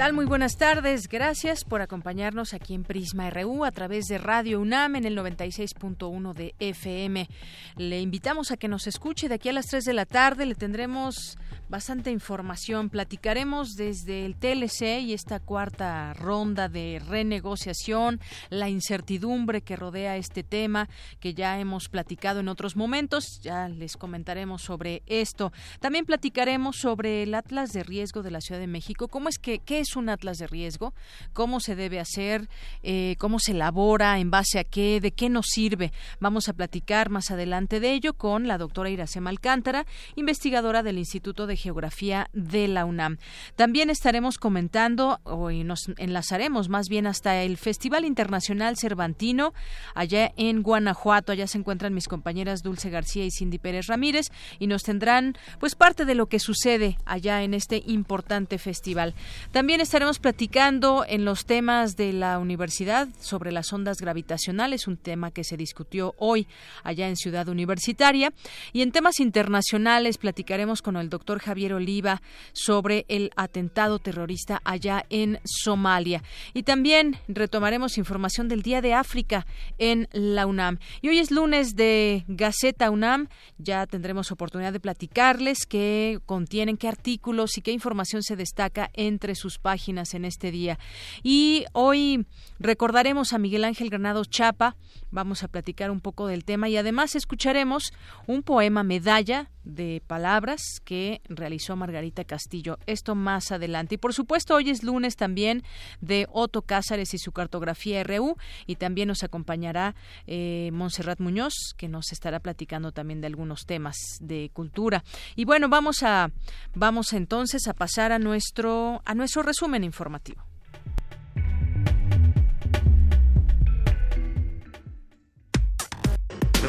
Tal? Muy buenas tardes. Gracias por acompañarnos aquí en Prisma RU a través de Radio UNAM en el 96.1 de FM. Le invitamos a que nos escuche de aquí a las 3 de la tarde. Le tendremos bastante información. Platicaremos desde el TLC y esta cuarta ronda de renegociación, la incertidumbre que rodea este tema que ya hemos platicado en otros momentos. Ya les comentaremos sobre esto. También platicaremos sobre el Atlas de Riesgo de la Ciudad de México. ¿Cómo es que qué es un atlas de riesgo, cómo se debe hacer, eh, cómo se elabora, en base a qué, de qué nos sirve. Vamos a platicar más adelante de ello con la doctora Iracema Alcántara, investigadora del Instituto de Geografía de la UNAM. También estaremos comentando, y nos enlazaremos más bien hasta el Festival Internacional Cervantino, allá en Guanajuato. Allá se encuentran mis compañeras Dulce García y Cindy Pérez Ramírez, y nos tendrán pues parte de lo que sucede allá en este importante festival. También estaremos platicando en los temas de la universidad sobre las ondas gravitacionales, un tema que se discutió hoy allá en Ciudad Universitaria. Y en temas internacionales platicaremos con el doctor Javier Oliva sobre el atentado terrorista allá en Somalia. Y también retomaremos información del Día de África en la UNAM. Y hoy es lunes de Gaceta UNAM. Ya tendremos oportunidad de platicarles qué contienen, qué artículos y qué información se destaca entre sus páginas en este día. Y hoy recordaremos a Miguel Ángel Granado Chapa, vamos a platicar un poco del tema y además escucharemos un poema medalla de palabras que realizó Margarita Castillo. Esto más adelante. Y por supuesto, hoy es lunes también de Otto Cázares y su cartografía RU y también nos acompañará eh, Montserrat Muñoz, que nos estará platicando también de algunos temas de cultura. Y bueno, vamos a vamos entonces a pasar a nuestro a nuestro resumen informativo.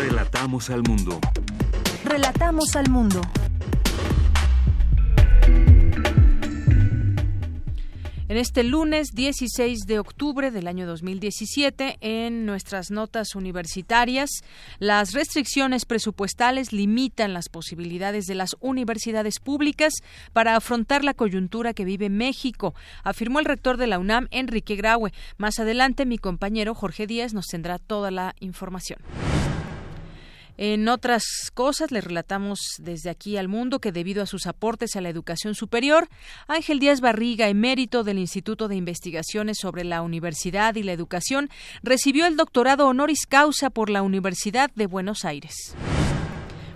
Relatamos al mundo. Relatamos al mundo. En este lunes 16 de octubre del año 2017, en nuestras notas universitarias, las restricciones presupuestales limitan las posibilidades de las universidades públicas para afrontar la coyuntura que vive México, afirmó el rector de la UNAM, Enrique Graue. Más adelante, mi compañero Jorge Díaz nos tendrá toda la información. En otras cosas, le relatamos desde aquí al mundo que debido a sus aportes a la educación superior, Ángel Díaz Barriga, emérito del Instituto de Investigaciones sobre la Universidad y la Educación, recibió el doctorado honoris causa por la Universidad de Buenos Aires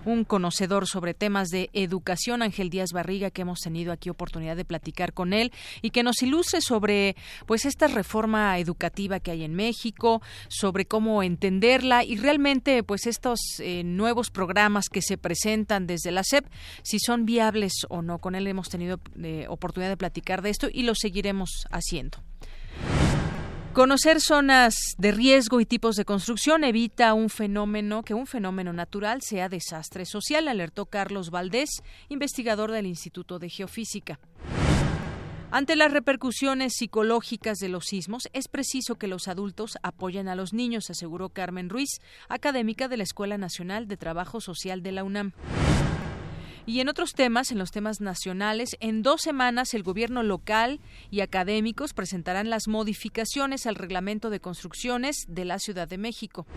un conocedor sobre temas de educación, Ángel Díaz Barriga, que hemos tenido aquí oportunidad de platicar con él y que nos ilustre sobre pues esta reforma educativa que hay en México, sobre cómo entenderla y realmente pues estos eh, nuevos programas que se presentan desde la SEP, si son viables o no. Con él hemos tenido eh, oportunidad de platicar de esto y lo seguiremos haciendo. Conocer zonas de riesgo y tipos de construcción evita un fenómeno que un fenómeno natural sea desastre social, alertó Carlos Valdés, investigador del Instituto de Geofísica. Ante las repercusiones psicológicas de los sismos, es preciso que los adultos apoyen a los niños, aseguró Carmen Ruiz, académica de la Escuela Nacional de Trabajo Social de la UNAM. Y en otros temas, en los temas nacionales, en dos semanas el gobierno local y académicos presentarán las modificaciones al reglamento de construcciones de la Ciudad de México.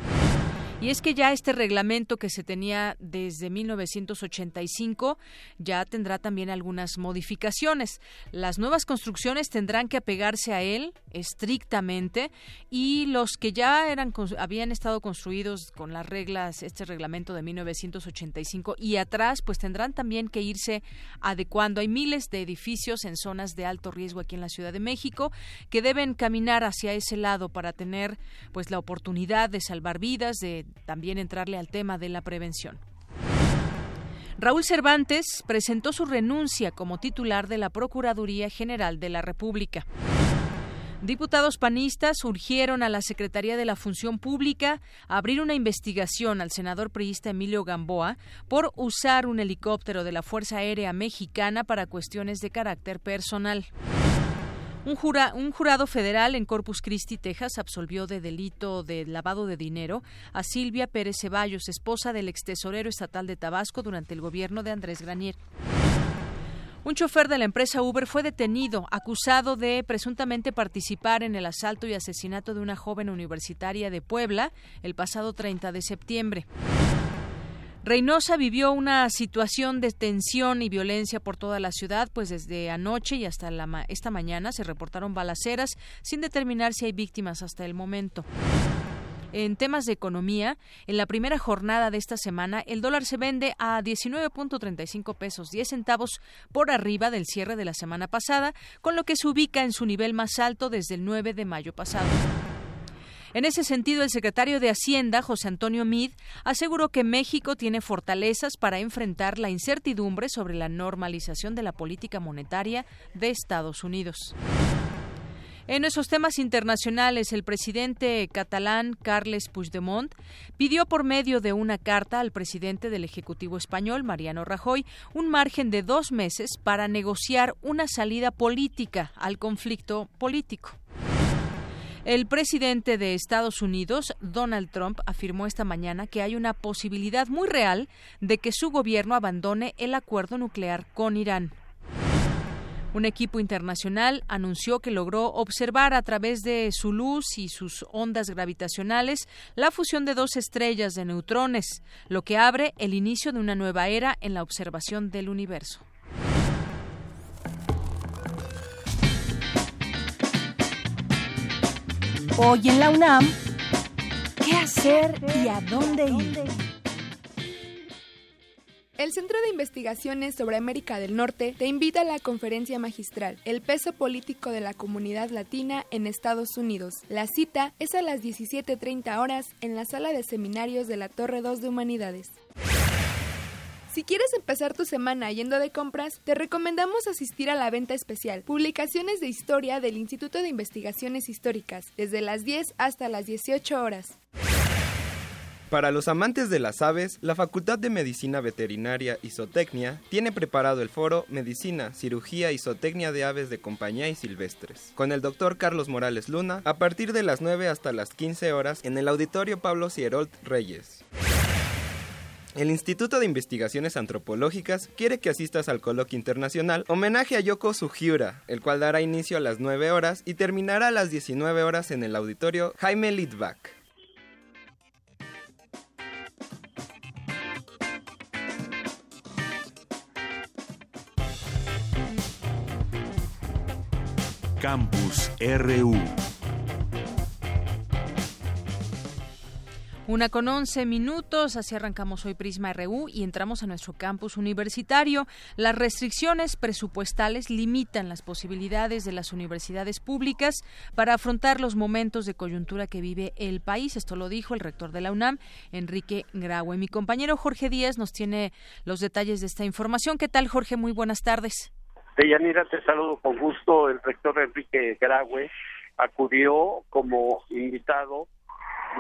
Y es que ya este reglamento que se tenía desde 1985 ya tendrá también algunas modificaciones. Las nuevas construcciones tendrán que apegarse a él estrictamente y los que ya eran habían estado construidos con las reglas este reglamento de 1985 y atrás pues tendrán también que irse adecuando. Hay miles de edificios en zonas de alto riesgo aquí en la Ciudad de México que deben caminar hacia ese lado para tener pues la oportunidad de salvar vidas, de también entrarle al tema de la prevención. Raúl Cervantes presentó su renuncia como titular de la Procuraduría General de la República. Diputados panistas urgieron a la Secretaría de la Función Pública abrir una investigación al senador priista Emilio Gamboa por usar un helicóptero de la Fuerza Aérea Mexicana para cuestiones de carácter personal. Un, jurado federal en Corpus Christi, Texas, absolvió de delito de lavado de dinero a Silvia Pérez Ceballos, esposa del ex tesorero estatal de Tabasco durante el gobierno de Andrés Granier. Un chofer de la empresa Uber fue detenido, acusado de presuntamente participar en el asalto y asesinato de una joven universitaria de Puebla el pasado 30 de septiembre. Reynosa vivió una situación de tensión y violencia por toda la ciudad, pues desde anoche y hasta esta mañana se reportaron balaceras sin determinar si hay víctimas hasta el momento. En temas de economía, en la primera jornada de esta semana, el dólar se vende a 19.35 pesos 10 centavos por arriba del cierre de la semana pasada, con lo que se ubica en su nivel más alto desde el 9 de mayo pasado. En ese sentido, el secretario de Hacienda, José Antonio Mid, aseguró que México tiene fortalezas para enfrentar la incertidumbre sobre la normalización de la política monetaria de Estados Unidos. En esos temas internacionales, el presidente catalán Carles Puigdemont pidió por medio de una carta al presidente del Ejecutivo español, Mariano Rajoy, un margen de dos meses para negociar una salida política al conflicto político. El presidente de Estados Unidos, Donald Trump, afirmó esta mañana que hay una posibilidad muy real de que su gobierno abandone el acuerdo nuclear con Irán. Un equipo internacional anunció que logró observar a través de su luz y sus ondas gravitacionales la fusión de dos estrellas de neutrones, lo que abre el inicio de una nueva era en la observación del universo. Hoy en la UNAM, ¿qué hacer y a dónde ir? El Centro de Investigaciones sobre América del Norte te invita a la conferencia magistral El peso político de la comunidad latina en Estados Unidos. La cita es a las 17.30 horas en la sala de seminarios de la Torre 2 de Humanidades. Si quieres empezar tu semana yendo de compras, te recomendamos asistir a la venta especial, Publicaciones de Historia del Instituto de Investigaciones Históricas, desde las 10 hasta las 18 horas. Para los amantes de las aves, la Facultad de Medicina Veterinaria y Zootecnia tiene preparado el foro Medicina, Cirugía y Zootecnia de Aves de Compañía y Silvestres, con el doctor Carlos Morales Luna, a partir de las 9 hasta las 15 horas en el Auditorio Pablo Cierolt Reyes. El Instituto de Investigaciones Antropológicas quiere que asistas al coloquio internacional Homenaje a Yoko Sugiura, el cual dará inicio a las 9 horas y terminará a las 19 horas en el auditorio Jaime Litvak. Campus RU Una con once minutos, así arrancamos hoy Prisma RU y entramos a nuestro campus universitario. Las restricciones presupuestales limitan las posibilidades de las universidades públicas para afrontar los momentos de coyuntura que vive el país. Esto lo dijo el rector de la UNAM, Enrique Graue. Mi compañero Jorge Díaz nos tiene los detalles de esta información. ¿Qué tal, Jorge? Muy buenas tardes. Deyanira, te saludo con gusto. El rector Enrique Graue acudió como invitado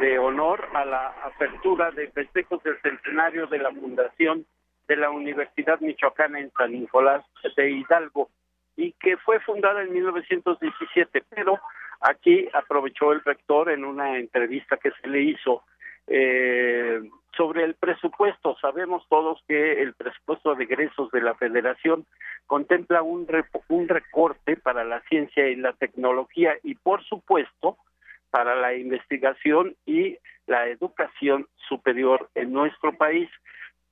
de honor a la apertura de festejos del centenario de la fundación de la Universidad Michoacana en San Nicolás de Hidalgo y que fue fundada en 1917, pero aquí aprovechó el rector en una entrevista que se le hizo eh, sobre el presupuesto. Sabemos todos que el presupuesto de egresos de la Federación contempla un, un recorte para la ciencia y la tecnología y, por supuesto, para la investigación y la educación superior en nuestro país.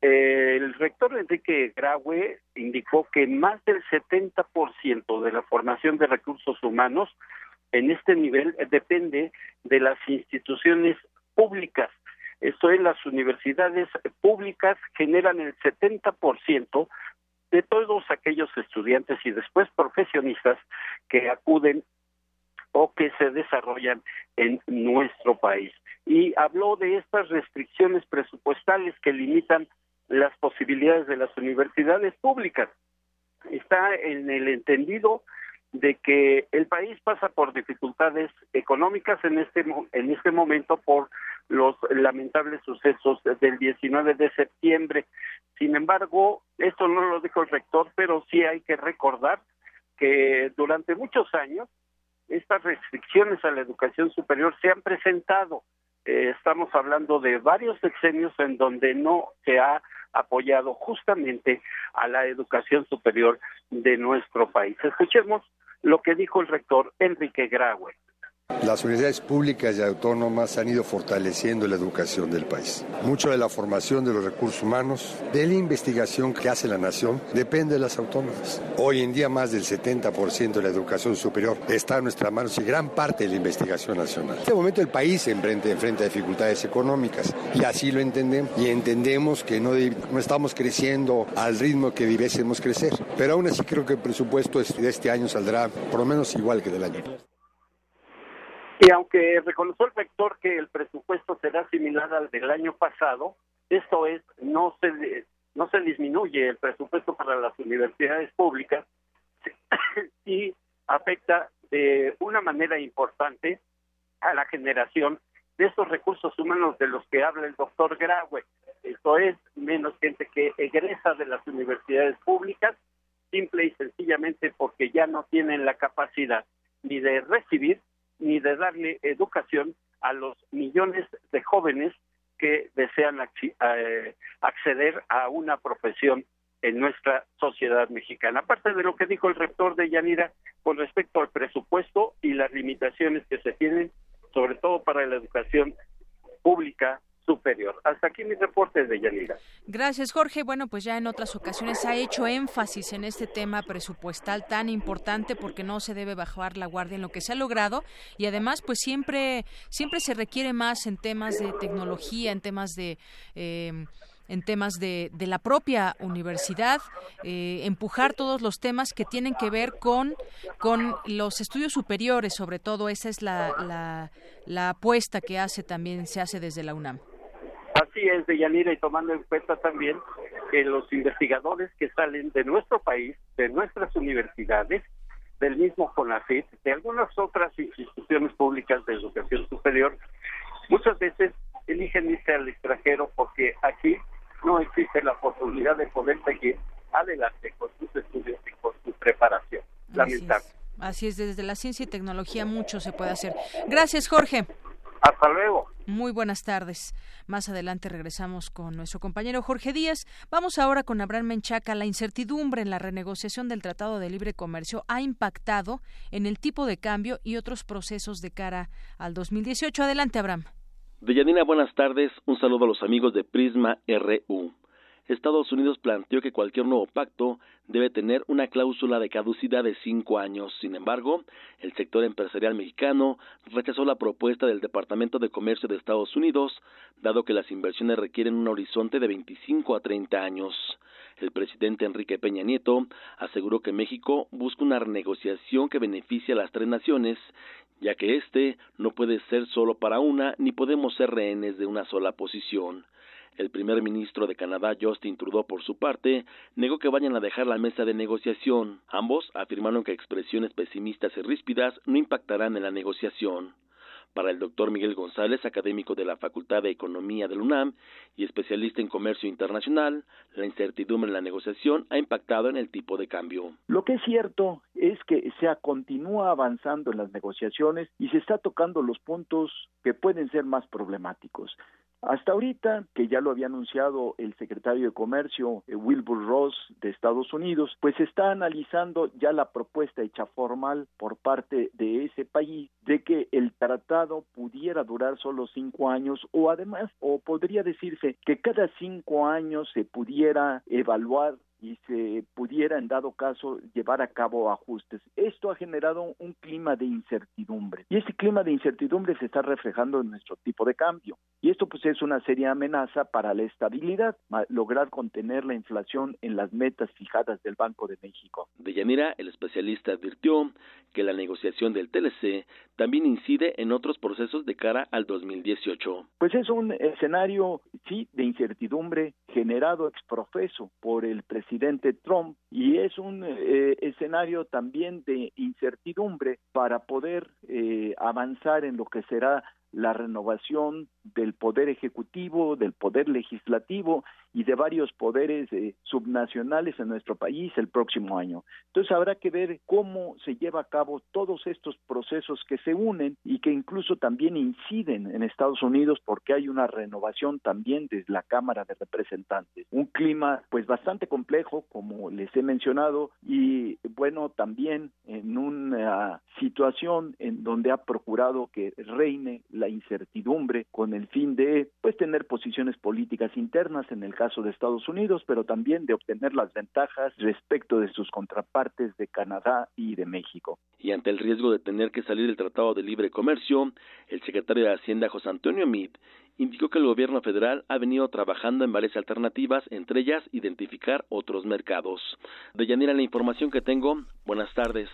El rector Enrique Graue indicó que más del 70% de la formación de recursos humanos en este nivel depende de las instituciones públicas. Esto es, las universidades públicas generan el 70% de todos aquellos estudiantes y después profesionistas que acuden o que se desarrollan en nuestro país. Y habló de estas restricciones presupuestales que limitan las posibilidades de las universidades públicas. Está en el entendido de que el país pasa por dificultades económicas en este en este momento por los lamentables sucesos del 19 de septiembre. Sin embargo, esto no lo dijo el rector, pero sí hay que recordar que durante muchos años estas restricciones a la educación superior se han presentado. Eh, estamos hablando de varios sexenios en donde no se ha apoyado justamente a la educación superior de nuestro país. Escuchemos lo que dijo el rector Enrique Graue. Las universidades públicas y autónomas han ido fortaleciendo la educación del país. Mucho de la formación de los recursos humanos, de la investigación que hace la nación, depende de las autónomas. Hoy en día más del 70% de la educación superior está en nuestras manos y gran parte de la investigación nacional. En este momento el país enfrenta, enfrenta dificultades económicas y así lo entendemos. Y entendemos que no, estamos creciendo al ritmo que debiésemos crecer. Pero aún así creo que el presupuesto de este año saldrá por lo menos igual que del año. Y aunque reconoció el rector que el presupuesto será similar al del año pasado, esto es, no se, no se disminuye el presupuesto para las universidades públicas y afecta de una manera importante a la generación de estos recursos humanos de los que habla el doctor Graue. Esto es, menos gente que egresa de las universidades públicas, simple y sencillamente porque ya no tienen la capacidad ni de recibir ni de darle educación a los millones de jóvenes que desean eh, acceder a una profesión en nuestra sociedad mexicana. Aparte de lo que dijo el rector de Yanira con respecto al presupuesto y las limitaciones que se tienen, sobre todo para la educación pública superior. Hasta aquí mi reporte de Yanira. Gracias, Jorge. Bueno, pues ya en otras ocasiones ha hecho énfasis en este tema presupuestal tan importante porque no se debe bajar la guardia en lo que se ha logrado y además, pues siempre, siempre se requiere más en temas de tecnología, en temas de eh, en temas de, de, la propia universidad, eh, empujar todos los temas que tienen que ver con, con los estudios superiores, sobre todo esa es la, la, la apuesta que hace también se hace desde la UNAM. Así es, Deyanira, y tomando en cuenta también que los investigadores que salen de nuestro país, de nuestras universidades, del mismo CONACYT, de algunas otras instituciones públicas de educación superior, muchas veces eligen irse al extranjero porque aquí no existe la posibilidad de poder seguir adelante con sus estudios y con su preparación. Lamentable. Así es, desde la ciencia y tecnología mucho se puede hacer. Gracias, Jorge. Hasta luego. Muy buenas tardes. Más adelante regresamos con nuestro compañero Jorge Díaz. Vamos ahora con Abraham Menchaca. La incertidumbre en la renegociación del Tratado de Libre Comercio ha impactado en el tipo de cambio y otros procesos de cara al 2018. Adelante, Abraham. Deyanina, buenas tardes. Un saludo a los amigos de Prisma RU. Estados Unidos planteó que cualquier nuevo pacto debe tener una cláusula de caducidad de cinco años. Sin embargo, el sector empresarial mexicano rechazó la propuesta del Departamento de Comercio de Estados Unidos, dado que las inversiones requieren un horizonte de 25 a 30 años. El presidente Enrique Peña Nieto aseguró que México busca una renegociación que beneficie a las tres naciones, ya que este no puede ser solo para una ni podemos ser rehenes de una sola posición. El primer ministro de Canadá, Justin Trudeau, por su parte, negó que vayan a dejar la mesa de negociación. Ambos afirmaron que expresiones pesimistas y ríspidas no impactarán en la negociación. Para el doctor Miguel González, académico de la Facultad de Economía del UNAM y especialista en comercio internacional, la incertidumbre en la negociación ha impactado en el tipo de cambio. Lo que es cierto es que se continúa avanzando en las negociaciones y se está tocando los puntos que pueden ser más problemáticos. Hasta ahorita, que ya lo había anunciado el secretario de Comercio, eh, Wilbur Ross de Estados Unidos, pues está analizando ya la propuesta hecha formal por parte de ese país de que el tratado pudiera durar solo cinco años o además, o podría decirse que cada cinco años se pudiera evaluar y se pudiera en dado caso llevar a cabo ajustes. Esto ha generado un clima de incertidumbre y ese clima de incertidumbre se está reflejando en nuestro tipo de cambio y esto pues es una seria amenaza para la estabilidad, lograr contener la inflación en las metas fijadas del Banco de México. De Yanira, el especialista advirtió que la negociación del TLC también incide en otros procesos de cara al 2018. Pues es un escenario, sí, de incertidumbre generado exprofeso por el presidente Trump y es un eh, escenario también de incertidumbre para poder eh, avanzar en lo que será la renovación del poder ejecutivo, del poder legislativo y de varios poderes eh, subnacionales en nuestro país el próximo año. Entonces habrá que ver cómo se lleva a cabo todos estos procesos que se unen y que incluso también inciden en Estados Unidos porque hay una renovación también desde la Cámara de Representantes. Un clima pues bastante complejo, como les he mencionado, y bueno, también en una situación en donde ha procurado que reine la incertidumbre con el fin de pues tener posiciones políticas internas en el caso de Estados Unidos, pero también de obtener las ventajas respecto de sus contrapartes de Canadá y de México. Y ante el riesgo de tener que salir del Tratado de Libre Comercio, el secretario de Hacienda José Antonio Meade indicó que el gobierno federal ha venido trabajando en varias alternativas, entre ellas identificar otros mercados. De Yanira, la información que tengo. Buenas tardes.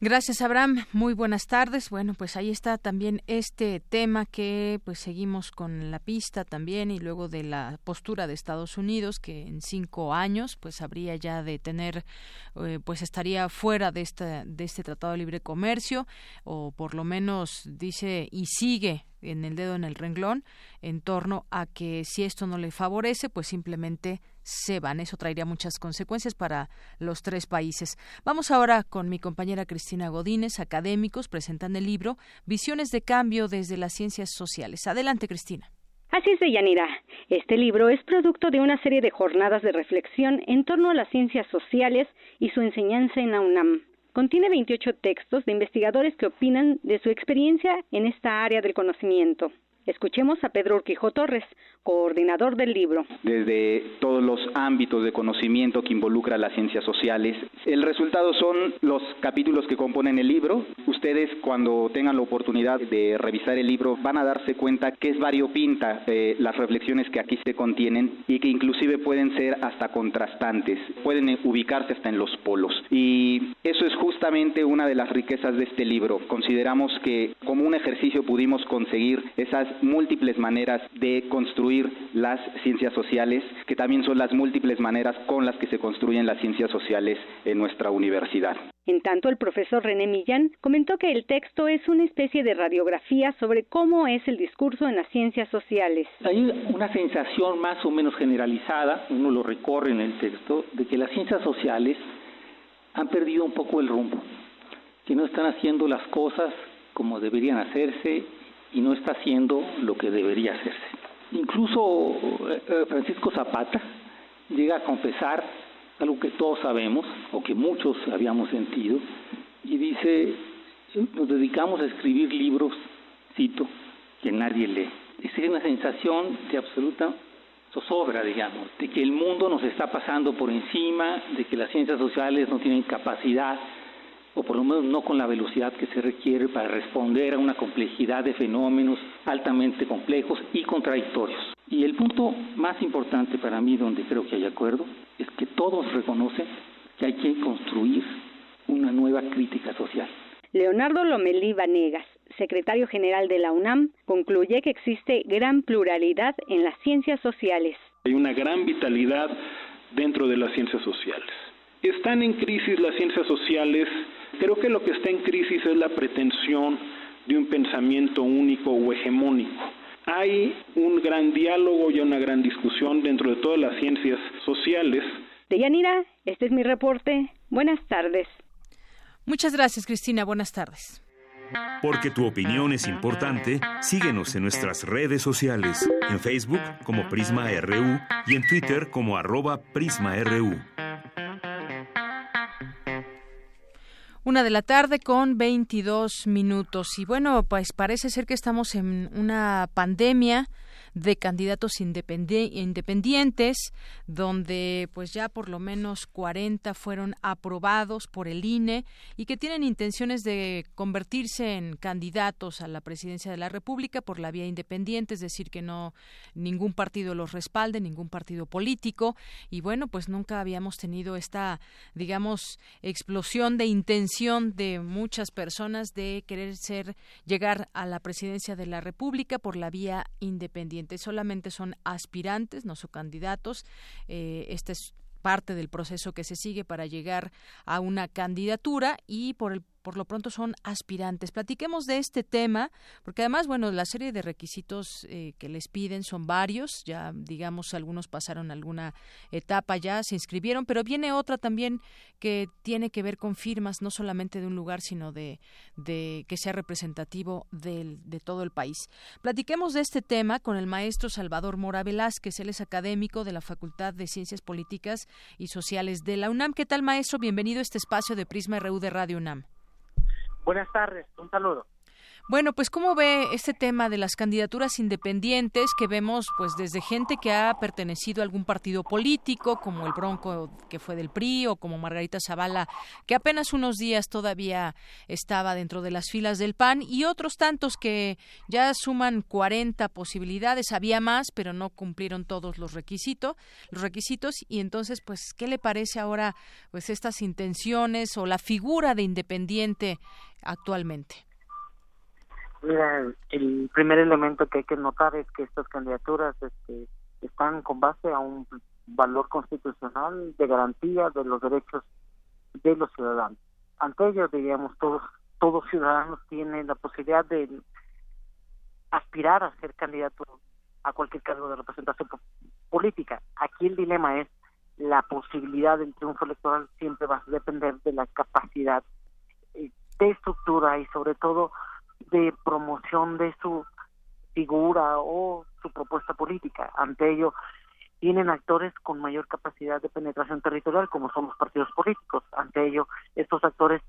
Gracias, Abraham. Muy buenas tardes. Bueno, pues ahí está también este tema que pues seguimos con la pista también y luego de la postura de Estados Unidos que en cinco años pues habría ya de tener eh, pues estaría fuera de este de este tratado de libre comercio o por lo menos dice y sigue en el dedo en el renglón en torno a que si esto no le favorece, pues simplemente se van. Eso traería muchas consecuencias para los tres países. Vamos ahora con mi compañera Cristina Godínez, académicos, presentan el libro Visiones de cambio desde las ciencias sociales. Adelante, Cristina. Así es, Deyanira. Este libro es producto de una serie de jornadas de reflexión en torno a las ciencias sociales y su enseñanza en la UNAM. Contiene 28 textos de investigadores que opinan de su experiencia en esta área del conocimiento. Escuchemos a Pedro Urquijo Torres, coordinador del libro. Desde todos los ámbitos de conocimiento que involucra las ciencias sociales. El resultado son los capítulos que componen el libro. Ustedes cuando tengan la oportunidad de revisar el libro van a darse cuenta que es variopinta eh, las reflexiones que aquí se contienen y que inclusive pueden ser hasta contrastantes, pueden ubicarse hasta en los polos. Y eso es justamente una de las riquezas de este libro. Consideramos que como un ejercicio pudimos conseguir esas múltiples maneras de construir las ciencias sociales, que también son las múltiples maneras con las que se construyen las ciencias sociales en nuestra universidad. En tanto, el profesor René Millán comentó que el texto es una especie de radiografía sobre cómo es el discurso en las ciencias sociales. Hay una sensación más o menos generalizada, uno lo recorre en el texto, de que las ciencias sociales han perdido un poco el rumbo, que no están haciendo las cosas como deberían hacerse y no está haciendo lo que debería hacerse. Incluso eh, eh, Francisco Zapata llega a confesar algo que todos sabemos o que muchos habíamos sentido y dice, nos dedicamos a escribir libros, cito, que nadie lee. Es una sensación de absoluta zozobra, digamos, de que el mundo nos está pasando por encima, de que las ciencias sociales no tienen capacidad o por lo menos no con la velocidad que se requiere para responder a una complejidad de fenómenos altamente complejos y contradictorios. Y el punto más importante para mí, donde creo que hay acuerdo, es que todos reconocen que hay que construir una nueva crítica social. Leonardo Lomelí Vanegas, secretario general de la UNAM, concluye que existe gran pluralidad en las ciencias sociales. Hay una gran vitalidad dentro de las ciencias sociales. Están en crisis las ciencias sociales Creo que lo que está en crisis es la pretensión de un pensamiento único o hegemónico. Hay un gran diálogo y una gran discusión dentro de todas las ciencias sociales. Deyanira, este es mi reporte. Buenas tardes. Muchas gracias, Cristina. Buenas tardes. Porque tu opinión es importante, síguenos en nuestras redes sociales, en Facebook como Prisma RU y en Twitter como arroba PrismaRU. Una de la tarde con 22 minutos. Y bueno, pues parece ser que estamos en una pandemia de candidatos independientes, donde pues ya por lo menos 40 fueron aprobados por el INE y que tienen intenciones de convertirse en candidatos a la presidencia de la República por la vía independiente, es decir, que no ningún partido los respalde, ningún partido político. Y bueno, pues nunca habíamos tenido esta digamos explosión de intención de muchas personas de querer ser llegar a la presidencia de la República por la vía independiente solamente son aspirantes, no son candidatos. Eh, este es parte del proceso que se sigue para llegar a una candidatura y por el por lo pronto son aspirantes. Platiquemos de este tema, porque además, bueno, la serie de requisitos eh, que les piden son varios, ya digamos algunos pasaron alguna etapa ya, se inscribieron, pero viene otra también que tiene que ver con firmas, no solamente de un lugar, sino de, de que sea representativo del, de todo el país. Platiquemos de este tema con el maestro Salvador Mora Velázquez, él es académico de la Facultad de Ciencias Políticas y Sociales de la UNAM. ¿Qué tal, maestro? Bienvenido a este espacio de Prisma RU de Radio UNAM. Buenas tardes, un saludo. Bueno, pues cómo ve este tema de las candidaturas independientes que vemos pues desde gente que ha pertenecido a algún partido político, como el Bronco que fue del PRI o como Margarita Zavala, que apenas unos días todavía estaba dentro de las filas del PAN y otros tantos que ya suman 40 posibilidades, había más, pero no cumplieron todos los requisitos, los requisitos y entonces pues ¿qué le parece ahora pues estas intenciones o la figura de independiente actualmente? Mira, el primer elemento que hay que notar es que estas candidaturas este, están con base a un valor constitucional de garantía de los derechos de los ciudadanos. Ante ello, diríamos, todos, todos ciudadanos tienen la posibilidad de aspirar a ser candidato a cualquier cargo de representación política. Aquí el dilema es la posibilidad del triunfo electoral siempre va a depender de la capacidad eh, de estructura y sobre todo de promoción de su figura o su propuesta política. Ante ello, tienen actores con mayor capacidad de penetración territorial, como son los partidos políticos. Ante ello, estos actores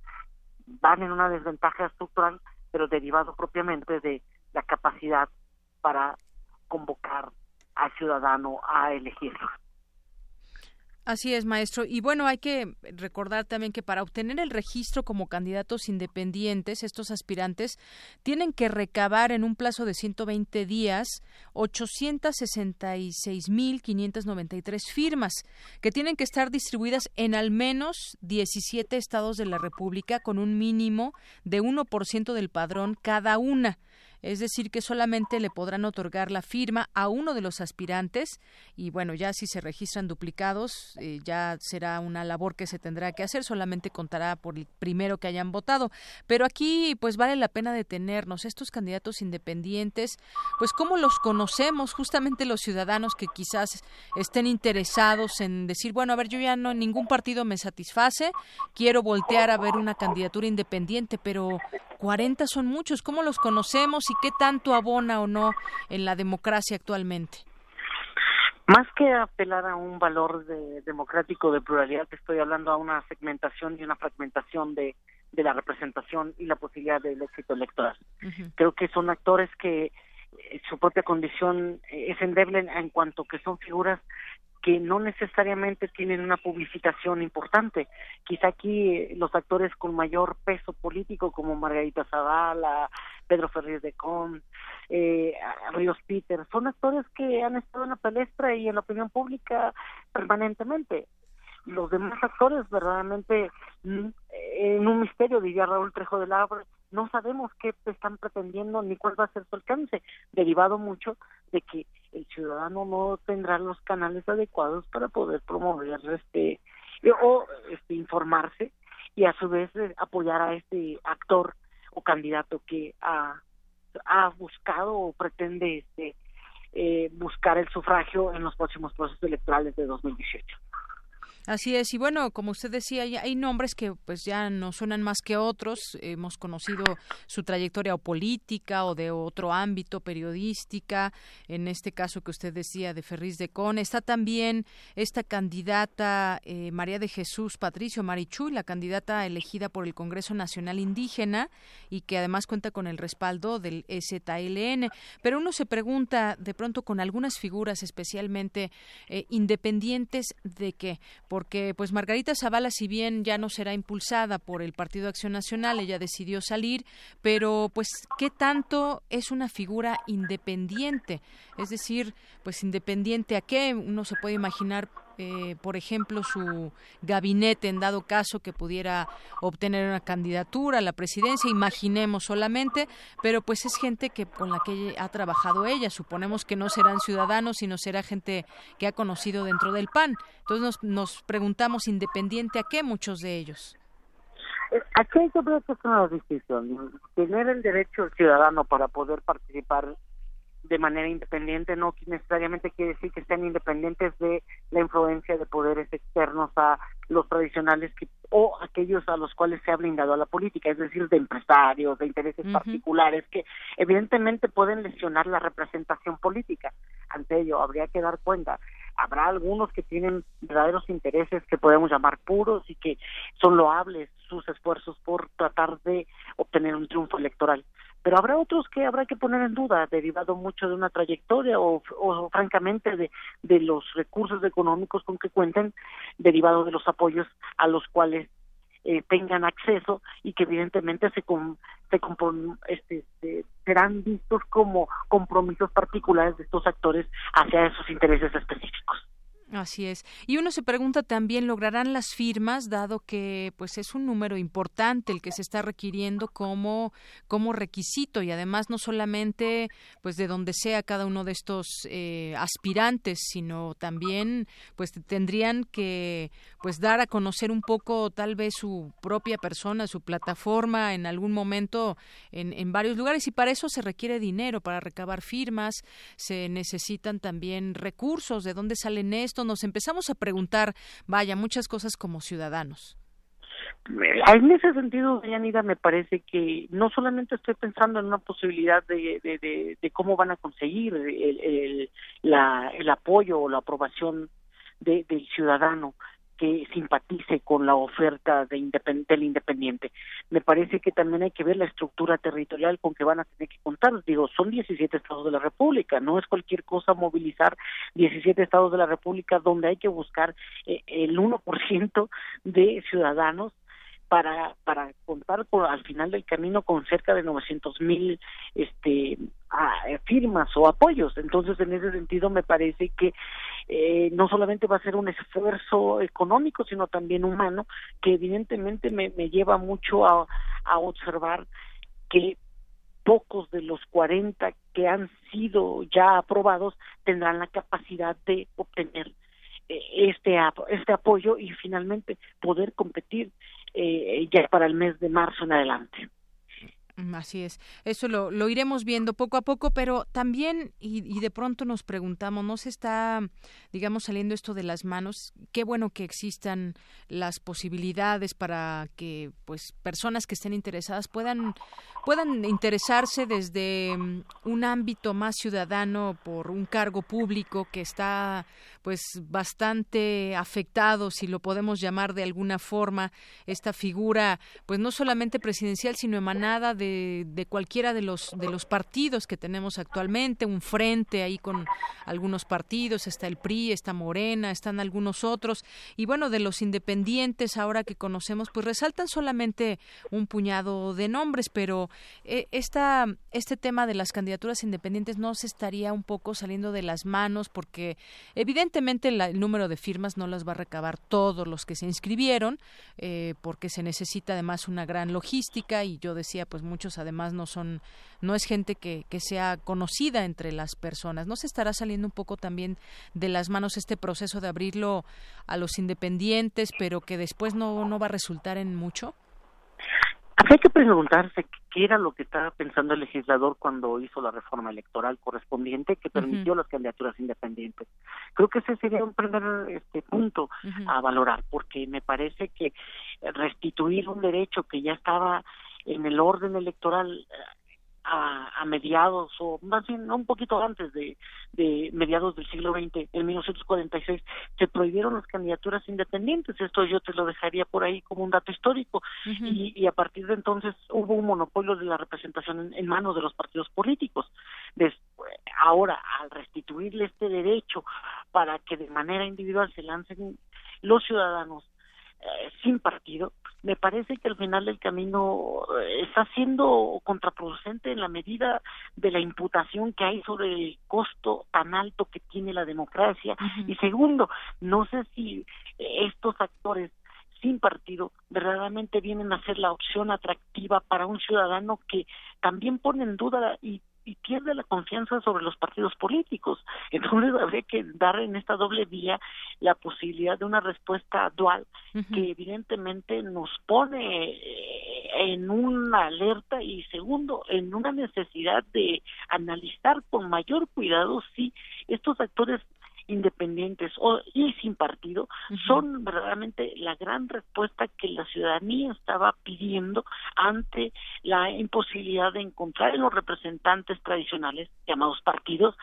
van en una desventaja estructural, pero derivado propiamente de la capacidad para convocar al ciudadano a elegirlos. Así es, maestro. Y bueno, hay que recordar también que para obtener el registro como candidatos independientes, estos aspirantes tienen que recabar en un plazo de 120 días 866.593 firmas, que tienen que estar distribuidas en al menos 17 estados de la República con un mínimo de 1% del padrón cada una es decir, que solamente le podrán otorgar la firma a uno de los aspirantes y bueno, ya si se registran duplicados, eh, ya será una labor que se tendrá que hacer, solamente contará por el primero que hayan votado. Pero aquí pues vale la pena detenernos, estos candidatos independientes, pues cómo los conocemos justamente los ciudadanos que quizás estén interesados en decir, bueno, a ver, yo ya no, ningún partido me satisface, quiero voltear a ver una candidatura independiente, pero 40 son muchos, ¿cómo los conocemos y qué tanto abona o no en la democracia actualmente? Más que apelar a un valor de, democrático de pluralidad, estoy hablando a una segmentación y una fragmentación de, de la representación y la posibilidad del éxito electoral. Creo que son actores que eh, su propia condición es endeble en cuanto que son figuras que no necesariamente tienen una publicitación importante. Quizá aquí eh, los actores con mayor peso político como Margarita Zavala, Pedro Ferriz de Con, eh, Ríos Peter, son actores que han estado en la palestra y en la opinión pública permanentemente. Los demás actores verdaderamente mm, en un misterio, diría Raúl Trejo de Labre, no sabemos qué están pretendiendo ni cuál va a ser su alcance, derivado mucho de que el ciudadano no tendrá los canales adecuados para poder promover este o este informarse y a su vez eh, apoyar a este actor candidato que ha, ha buscado o pretende este eh, buscar el sufragio en los próximos procesos electorales de 2018. Así es, y bueno, como usted decía, hay nombres que pues ya no suenan más que otros. Hemos conocido su trayectoria o política o de otro ámbito, periodística, en este caso que usted decía de Ferris de Con. Está también esta candidata eh, María de Jesús Patricio Marichuy, la candidata elegida por el Congreso Nacional Indígena y que además cuenta con el respaldo del ZLN. Pero uno se pregunta de pronto con algunas figuras especialmente eh, independientes de qué porque pues Margarita Zavala, si bien ya no será impulsada por el Partido Acción Nacional, ella decidió salir, pero pues qué tanto es una figura independiente, es decir, pues independiente a qué uno se puede imaginar eh, por ejemplo, su gabinete en dado caso que pudiera obtener una candidatura a la presidencia, imaginemos solamente, pero pues es gente que con la que ha trabajado ella, suponemos que no serán ciudadanos, sino será gente que ha conocido dentro del PAN. Entonces nos, nos preguntamos independiente a qué muchos de ellos. Eh, aquí yo creo que es una decisión. Tener el derecho el ciudadano para poder participar de manera independiente no necesariamente quiere decir que sean independientes de la influencia de poderes externos a los tradicionales o aquellos a los cuales se ha blindado a la política, es decir, de empresarios, de intereses particulares que evidentemente pueden lesionar la representación política. Ante ello, habría que dar cuenta. Habrá algunos que tienen verdaderos intereses que podemos llamar puros y que son loables sus esfuerzos por tratar de obtener un triunfo electoral pero habrá otros que habrá que poner en duda, derivado mucho de una trayectoria o, o francamente de, de los recursos económicos con que cuenten, derivado de los apoyos a los cuales eh, tengan acceso y que evidentemente se, se este, serán vistos como compromisos particulares de estos actores hacia esos intereses específicos. Así es. Y uno se pregunta también, ¿lograrán las firmas, dado que pues es un número importante el que se está requiriendo como, como requisito y además no solamente pues de donde sea cada uno de estos eh, aspirantes, sino también pues tendrían que pues dar a conocer un poco tal vez su propia persona, su plataforma en algún momento en, en varios lugares y para eso se requiere dinero, para recabar firmas, se necesitan también recursos, ¿de dónde salen estos? Nos empezamos a preguntar, vaya, muchas cosas como ciudadanos. En ese sentido, Yanida, me parece que no solamente estoy pensando en una posibilidad de, de, cómo van a conseguir el apoyo o la aprobación del ciudadano, que simpatice con la oferta de del independiente. Me parece que también hay que ver la estructura territorial con que van a tener que contar. Digo, son 17 estados de la República, no es cualquier cosa movilizar 17 estados de la República donde hay que buscar eh, el 1% de ciudadanos para para contar con, al final del camino con cerca de 900 mil este firmas o apoyos. Entonces en ese sentido me parece que eh, no solamente va a ser un esfuerzo económico sino también humano que evidentemente me, me lleva mucho a, a observar que pocos de los 40 que han sido ya aprobados tendrán la capacidad de obtener eh, este este apoyo y finalmente poder competir eh, ya para el mes de marzo en adelante. Mm, así es, eso lo, lo iremos viendo poco a poco, pero también, y, y, de pronto nos preguntamos, ¿no se está, digamos, saliendo esto de las manos? Qué bueno que existan las posibilidades para que, pues, personas que estén interesadas puedan, puedan interesarse desde mm, un ámbito más ciudadano por un cargo público que está, pues, bastante afectado, si lo podemos llamar de alguna forma, esta figura, pues, no solamente presidencial, sino emanada de de, cualquiera de los de los partidos que tenemos actualmente, un frente ahí con algunos partidos, está el PRI, está Morena, están algunos otros. Y bueno, de los independientes ahora que conocemos pues resaltan solamente un puñado de nombres, pero eh, esta este tema de las candidaturas independientes no se estaría un poco saliendo de las manos porque evidentemente el número de firmas no las va a recabar todos los que se inscribieron eh, porque se necesita además una gran logística y yo decía pues muchos además no son no es gente que, que sea conocida entre las personas no se estará saliendo un poco también de las manos este proceso de abrirlo a los independientes pero que después no no va a resultar en mucho Habría que preguntarse qué era lo que estaba pensando el legislador cuando hizo la reforma electoral correspondiente que permitió las candidaturas independientes. Creo que ese sería un primer este punto a valorar, porque me parece que restituir un derecho que ya estaba en el orden electoral a, mediados o más bien un poquito antes de, de mediados del siglo XX, en 1946, se prohibieron las candidaturas independientes. Esto yo te lo dejaría por ahí como un dato histórico. y, a partir de entonces hubo un monopolio de la representación en, manos de los partidos políticos. Después, ahora, al restituirle este derecho para que de manera individual se lancen los ciudadanos eh, sin partido, me parece que al final del camino eh, está siendo contraproducente en la medida de la imputación que hay sobre el costo tan alto que tiene la democracia. Y segundo, no sé si estos actores sin partido verdaderamente vienen a ser la opción atractiva para un ciudadano que también pone en duda y y pierde la confianza sobre los partidos políticos. Entonces habría que dar en esta doble vía la posibilidad de una respuesta dual que evidentemente nos pone eh, en una alerta y segundo, en una necesidad de analizar con mayor cuidado si estos actores independientes o, y sin partido son verdaderamente la gran respuesta que la ciudadanía estaba pidiendo ante la imposibilidad de encontrar en los representantes tradicionales llamados partidos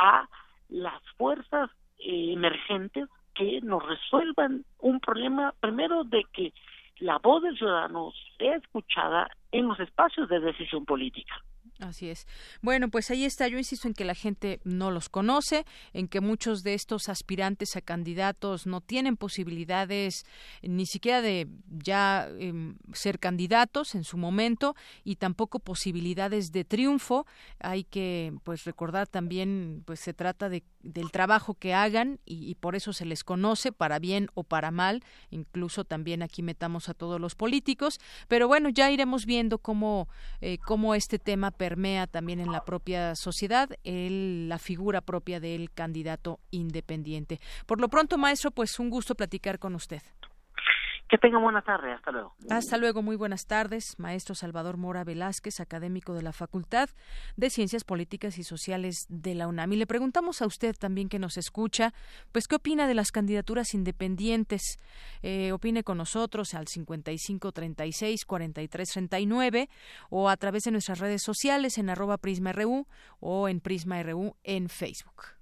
a las fuerzas eh, emergentes que nos resuelvan un problema primero de que la voz del ciudadano sea escuchada en los espacios de decisión política. Así es. Bueno, pues ahí está. Yo insisto en que la gente no los conoce, en que muchos de estos aspirantes a candidatos no tienen posibilidades ni siquiera de ya em, ser candidatos en su momento y tampoco posibilidades de triunfo. Hay que pues recordar también, pues se trata de, del trabajo que hagan y, por eso se les conoce para bien o para mal. Incluso también aquí metamos a todos los políticos. Pero bueno, ya iremos viendo cómo, eh, cómo este tema también en la propia sociedad el, la figura propia del candidato independiente. Por lo pronto, maestro, pues un gusto platicar con usted. Que tenga buena tarde. Hasta luego. Hasta luego. Muy buenas tardes. Maestro Salvador Mora Velázquez, académico de la Facultad de Ciencias Políticas y Sociales de la UNAM. Y le preguntamos a usted también que nos escucha, pues, ¿qué opina de las candidaturas independientes? Eh, opine con nosotros al 5536 4339 o a través de nuestras redes sociales en arroba PrismaRU o en PrismaRU en Facebook.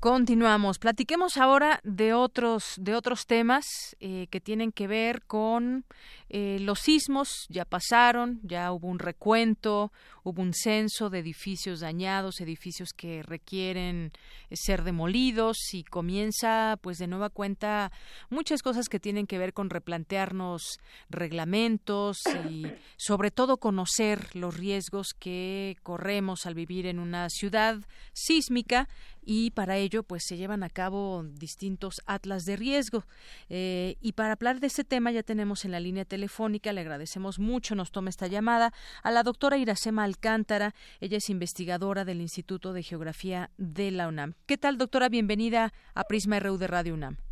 Continuamos. Platiquemos ahora de otros de otros temas eh, que tienen que ver con eh, los sismos. Ya pasaron, ya hubo un recuento, hubo un censo de edificios dañados, edificios que requieren eh, ser demolidos y comienza, pues de nueva cuenta, muchas cosas que tienen que ver con replantearnos reglamentos y sobre todo conocer los riesgos que corremos al vivir en una ciudad sísmica y para ello pues se llevan a cabo distintos atlas de riesgo. Eh, y para hablar de este tema ya tenemos en la línea telefónica, le agradecemos mucho, nos toma esta llamada, a la doctora Iracema Alcántara, ella es investigadora del Instituto de Geografía de la UNAM. ¿Qué tal doctora? Bienvenida a Prisma RU de Radio UNAM.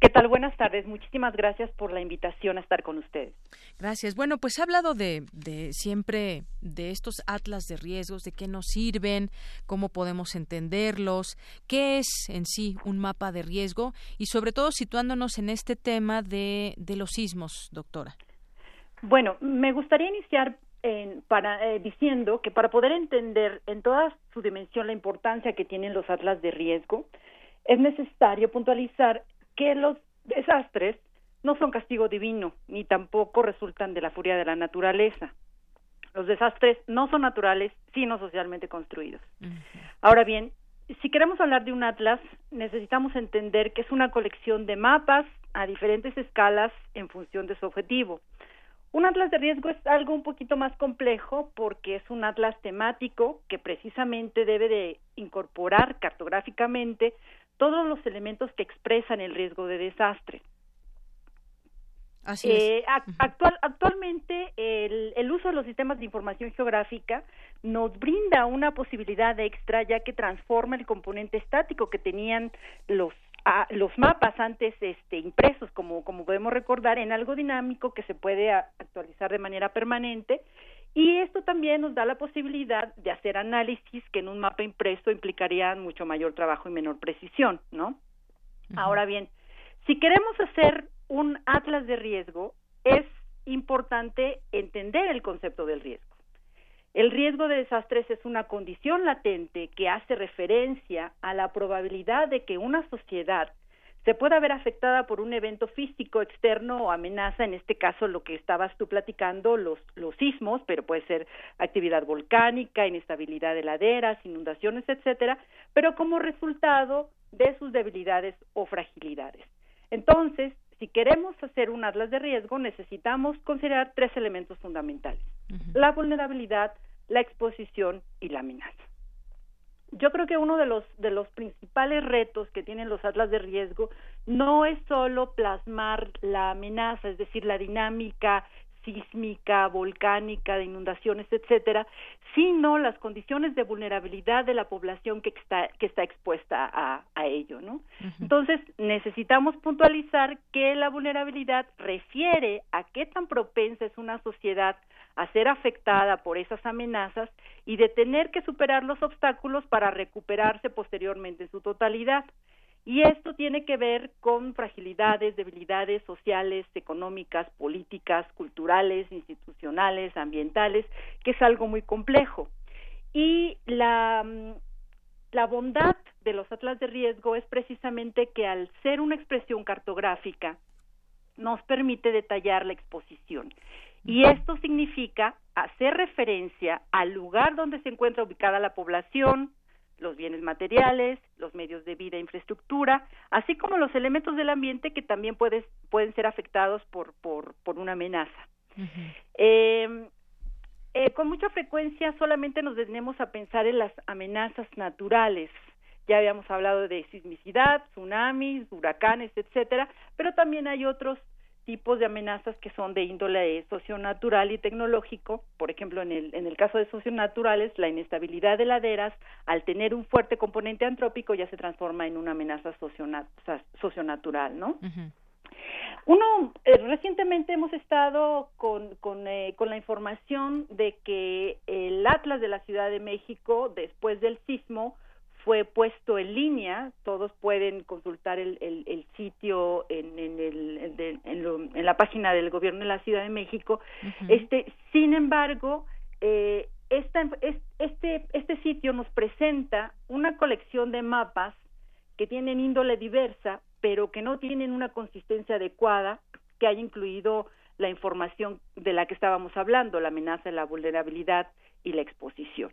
¿Qué tal? Buenas tardes. Muchísimas gracias por la invitación a estar con ustedes. Gracias. Bueno, pues ha hablado de, de, siempre de estos atlas de riesgos, de qué nos sirven, cómo podemos entenderlos, qué es en sí un mapa de riesgo y sobre todo situándonos en este tema de, de los sismos, doctora. Bueno, me gustaría iniciar en, para, eh, diciendo que para poder entender en toda su dimensión la importancia que tienen los atlas de riesgo, es necesario puntualizar que los desastres no son castigo divino, ni tampoco resultan de la furia de la naturaleza. Los desastres no son naturales, sino socialmente construidos. Ahora bien, si queremos hablar de un atlas, necesitamos entender que es una colección de mapas a diferentes escalas en función de su objetivo. Un atlas de riesgo es algo un poquito más complejo porque es un atlas temático que precisamente debe de incorporar cartográficamente todos los elementos que expresan el riesgo de desastre. Así eh, actual, actualmente el, el, uso de los sistemas de información geográfica nos brinda una posibilidad extra ya que transforma el componente estático que tenían los los mapas antes este, impresos, como, como podemos recordar, en algo dinámico que se puede actualizar de manera permanente. Y esto también nos da la posibilidad de hacer análisis que en un mapa impreso implicarían mucho mayor trabajo y menor precisión, ¿no? Ahora bien, si queremos hacer un atlas de riesgo, es importante entender el concepto del riesgo. El riesgo de desastres es una condición latente que hace referencia a la probabilidad de que una sociedad se pueda ver afectada por un evento físico externo o amenaza, en este caso lo que estabas tú platicando, los, los sismos, pero puede ser actividad volcánica, inestabilidad de laderas, inundaciones, etcétera, pero como resultado de sus debilidades o fragilidades. Entonces, si queremos hacer un atlas de riesgo, necesitamos considerar tres elementos fundamentales. La vulnerabilidad, la exposición y la amenaza. Yo creo que uno de los, de los principales retos que tienen los atlas de riesgo no es solo plasmar la amenaza, es decir, la dinámica sísmica, volcánica, de inundaciones, etcétera, sino las condiciones de vulnerabilidad de la población que está, que está expuesta a, a ello, ¿no? Entonces, necesitamos puntualizar que la vulnerabilidad refiere a qué tan propensa es una sociedad a ser afectada por esas amenazas y de tener que superar los obstáculos para recuperarse posteriormente en su totalidad. Y esto tiene que ver con fragilidades, debilidades sociales, económicas, políticas, culturales, institucionales, ambientales, que es algo muy complejo. Y la, mm, la bondad de los atlas de riesgo es precisamente que al ser una expresión cartográfica, nos permite detallar la exposición. Y esto significa hacer referencia al lugar donde se encuentra ubicada la población, los bienes materiales, los medios de vida e infraestructura, así como los elementos del ambiente que también pueden ser afectados por, por, por una amenaza. Em, eh, con mucha frecuencia solamente nos detenemos a pensar en las amenazas naturales. Ya habíamos hablado de sismicidad, tsunamis, huracanes, etcétera, pero también hay otros tipos de amenazas que son de índole socionatural y tecnológico. Por ejemplo, en el, en el caso de socionaturales, la inestabilidad de laderas, al tener un fuerte componente antrópico, ya se transforma en una amenaza socionatural, ¿no? Uno, eh, recientemente hemos estado con, con, eh, con la información de que el Atlas de la Ciudad de México, después del sismo, fue puesto en línea, todos pueden consultar el, el, sitio en, en, el, en, la página del gobierno de la Ciudad de México. Este, sin embargo, eh, esta, este, este sitio nos presenta una colección de mapas que tienen índole diversa, pero que no tienen una consistencia adecuada, que haya incluido la información de la que estábamos hablando, la amenaza, la vulnerabilidad, y la exposición.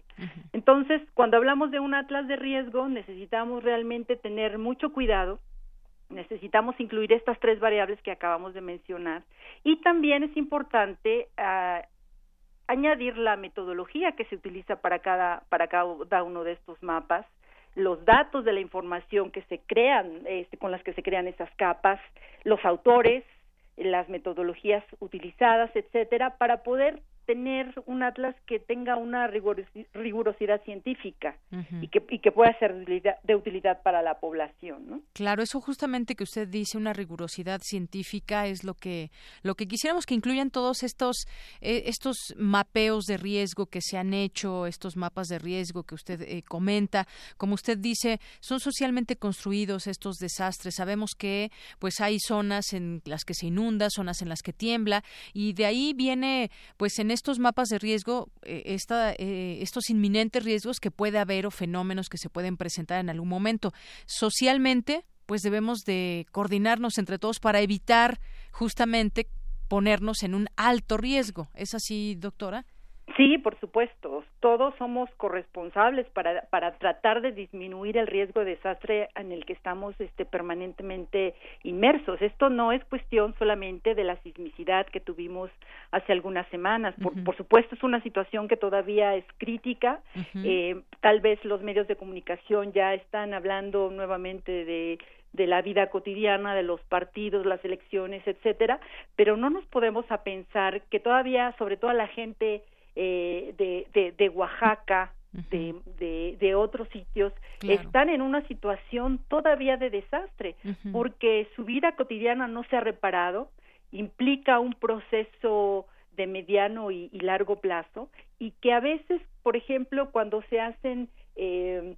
Entonces, cuando hablamos de un atlas de riesgo, necesitamos realmente tener mucho cuidado, necesitamos incluir estas tres variables que acabamos de mencionar. Y también es importante ah, añadir la metodología que se utiliza para cada, para cada uno de estos mapas, los datos de la información que se crean, este, con las que se crean esas capas, los autores, las metodologías utilizadas, etcétera, para poder tener un atlas que tenga una rigurosidad científica y, que, y que pueda ser de utilidad, para la población, ¿no? Claro, eso justamente que usted dice, una rigurosidad científica es lo que lo que quisiéramos que incluyan todos estos eh, estos mapeos de riesgo que se han hecho, estos mapas de riesgo que usted eh, comenta, como usted dice, son socialmente construidos estos desastres. Sabemos que pues hay zonas en las que se inunda, zonas en las que tiembla y de ahí viene pues en estos mapas de riesgo, eh, esta, eh, estos inminentes riesgos que puede haber o fenómenos que se pueden presentar en algún momento. Socialmente, pues debemos de coordinarnos entre todos para evitar justamente ponernos en un alto riesgo. ¿Es así, doctora? Sí, por supuesto. Todos somos corresponsables para, para tratar de disminuir el riesgo de desastre en el que estamos este, permanentemente inmersos. Esto no es cuestión solamente de la sismicidad que tuvimos hace algunas semanas. Por, por supuesto, es una situación que todavía es crítica. eh, tal vez los medios de comunicación ya están hablando nuevamente de de la vida cotidiana de los partidos, las elecciones, etcétera, pero no nos podemos a pensar que todavía, sobre todo la gente eh, de, de, de Oaxaca, de, de, de, otros sitios están en una situación todavía de desastre porque su vida cotidiana no se ha reparado, implica un proceso de mediano y, y largo plazo y que a veces, por ejemplo, cuando se hacen eh,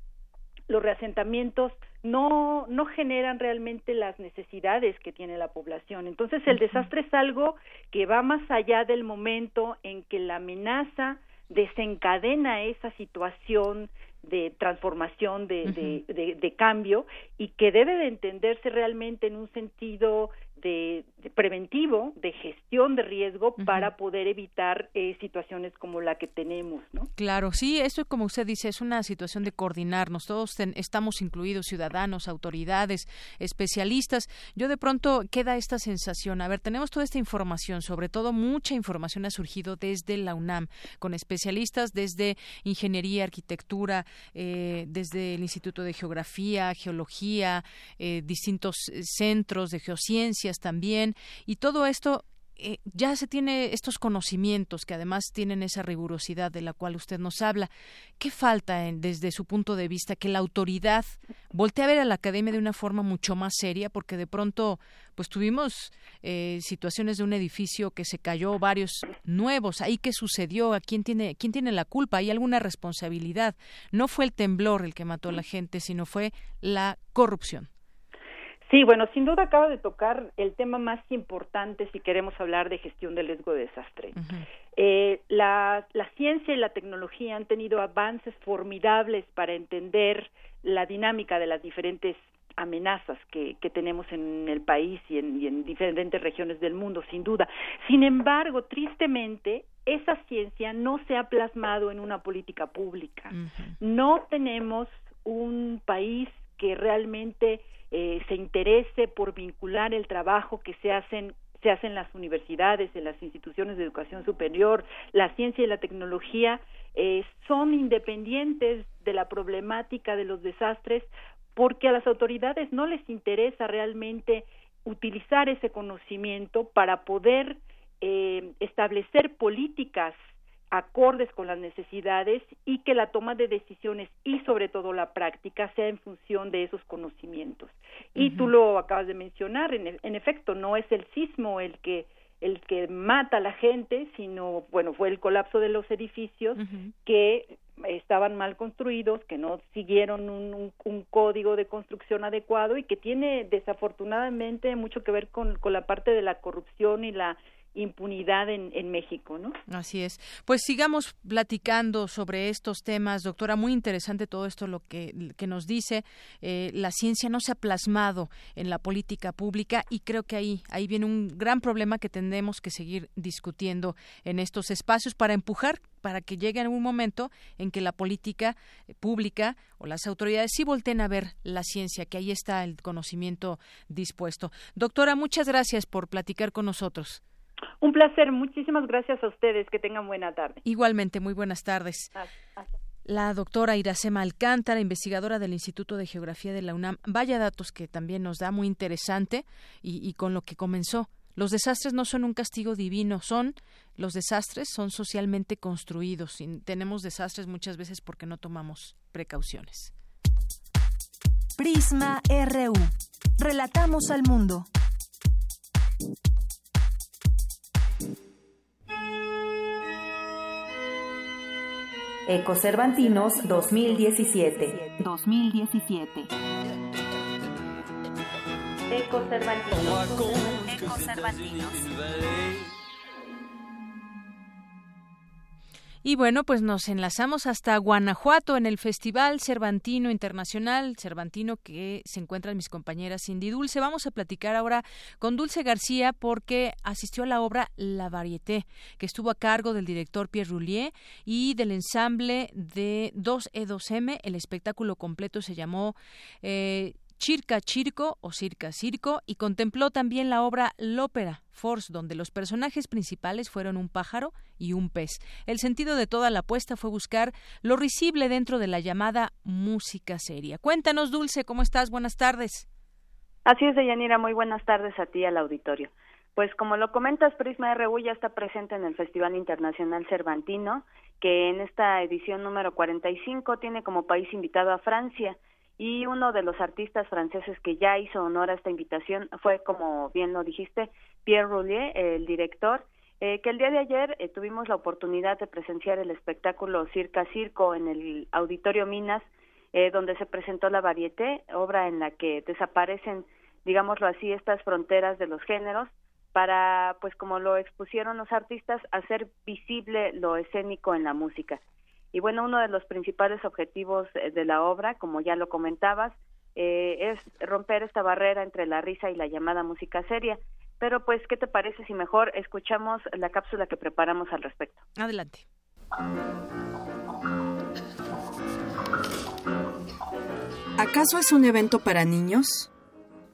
los reasentamientos no no generan realmente las necesidades que tiene la población. Entonces el desastre es algo que va más allá del momento en que la amenaza desencadena esa situación de transformación, de, de, de, de, cambio, y que debe de entenderse realmente en un sentido de, de preventivo, de gestión de riesgo, uh -huh. para poder evitar eh, situaciones como la que tenemos, ¿no? Claro, sí, eso como usted dice, es una situación de coordinarnos, todos ten, estamos incluidos, ciudadanos, autoridades, especialistas. Yo de pronto queda esta sensación, a ver, tenemos toda esta información, sobre todo mucha información ha surgido desde la UNAM, con especialistas desde ingeniería, arquitectura, eh, desde el Instituto de Geografía, Geología, eh, distintos centros de geociencias también, y todo esto eh, ya se tiene estos conocimientos que además tienen esa rigurosidad de la cual usted nos habla. ¿Qué falta en, desde su punto de vista que la autoridad voltee a ver a la academia de una forma mucho más seria? Porque de pronto, pues tuvimos eh, situaciones de un edificio que se cayó, varios nuevos. ¿Ahí qué sucedió? ¿A quién tiene, quién tiene la culpa? ¿Hay alguna responsabilidad? No fue el temblor el que mató a la gente, sino fue la corrupción. Sí, bueno, sin duda acaba de tocar el tema más importante si queremos hablar de gestión del riesgo de desastre. Uh -huh. eh, la, la ciencia y la tecnología han tenido avances formidables para entender la dinámica de las diferentes amenazas que, que tenemos en el país y en, y en diferentes regiones del mundo, sin duda. Sin embargo, tristemente, esa ciencia no se ha plasmado en una política pública. Uh -huh. No tenemos un país que realmente eh, se interese por vincular el trabajo que se hacen se hace en las universidades, en las instituciones de educación superior, la ciencia y la tecnología eh, son independientes de la problemática de los desastres porque a las autoridades no les interesa realmente utilizar ese conocimiento para poder eh, establecer políticas acordes con las necesidades y que la toma de decisiones y sobre todo la práctica sea en función de esos conocimientos. Y uh -huh. tú lo acabas de mencionar, en, el, en efecto, no es el sismo el que el que mata a la gente, sino, bueno, fue el colapso de los edificios uh -huh. que estaban mal construidos, que no siguieron un, un, un, código de construcción adecuado y que tiene desafortunadamente mucho que ver con, con la parte de la corrupción y la impunidad en, en, México, ¿no? Así es. Pues sigamos platicando sobre estos temas, doctora. Muy interesante todo esto lo que, nos dice. Eh, la ciencia no se ha plasmado en la política pública y creo que ahí ahí viene un gran problema que tenemos que seguir discutiendo en estos espacios para empujar para que llegue un momento en que la política pública o las autoridades sí volteen a ver la ciencia, que ahí está el conocimiento dispuesto. Doctora, muchas gracias por platicar con nosotros. Un placer, muchísimas gracias a ustedes, que tengan buena tarde. Igualmente, muy buenas tardes. La doctora Iracema Alcántara, investigadora del Instituto de Geografía de la UNAM. Vaya datos que también nos da muy interesante y, y con lo que comenzó. Los desastres no son un castigo divino, son los desastres son socialmente construidos. Y tenemos desastres muchas veces porque no tomamos precauciones. Prisma RU. Relatamos al mundo. Ecocervantinos 2017. 2017. Ecocervantinos. Ecocervantinos. Y bueno, pues nos enlazamos hasta Guanajuato en el Festival Cervantino Internacional, Cervantino que se encuentran mis compañeras Cindy Dulce. Vamos a platicar ahora con Dulce García porque asistió a la obra La Varieté, que estuvo a cargo del director Pierre Roulier y del ensamble de 2E2M. El espectáculo completo se llamó eh, Chirca Chirco o Circa Circo y contempló también la obra L'Ópera Force, donde los personajes principales fueron un pájaro y un pez. El sentido de toda la apuesta fue buscar lo risible dentro de la llamada música seria. Cuéntanos, Dulce, ¿cómo estás? Buenas tardes. Así es, Deyanira, muy buenas tardes a ti al auditorio. Pues como lo comentas, Prisma RU ya está presente en el Festival Internacional Cervantino, que en esta edición número 45 tiene como país invitado a Francia y uno de los artistas franceses que ya hizo honor a esta invitación fue, como bien lo dijiste, Pierre Roulier, el director, eh, que el día de ayer eh, tuvimos la oportunidad de presenciar el espectáculo Circa Circo en el Auditorio Minas, eh, donde se presentó la Varieté, obra en la que desaparecen, digámoslo así, estas fronteras de los géneros para, pues como lo expusieron los artistas, hacer visible lo escénico en la música. Y bueno, uno de los principales objetivos de la obra, como ya lo comentabas, es romper esta barrera entre la risa y la llamada música seria. Pero pues, ¿qué te parece si mejor escuchamos la cápsula que preparamos al respecto? Adelante. ¿Acaso es un evento para niños?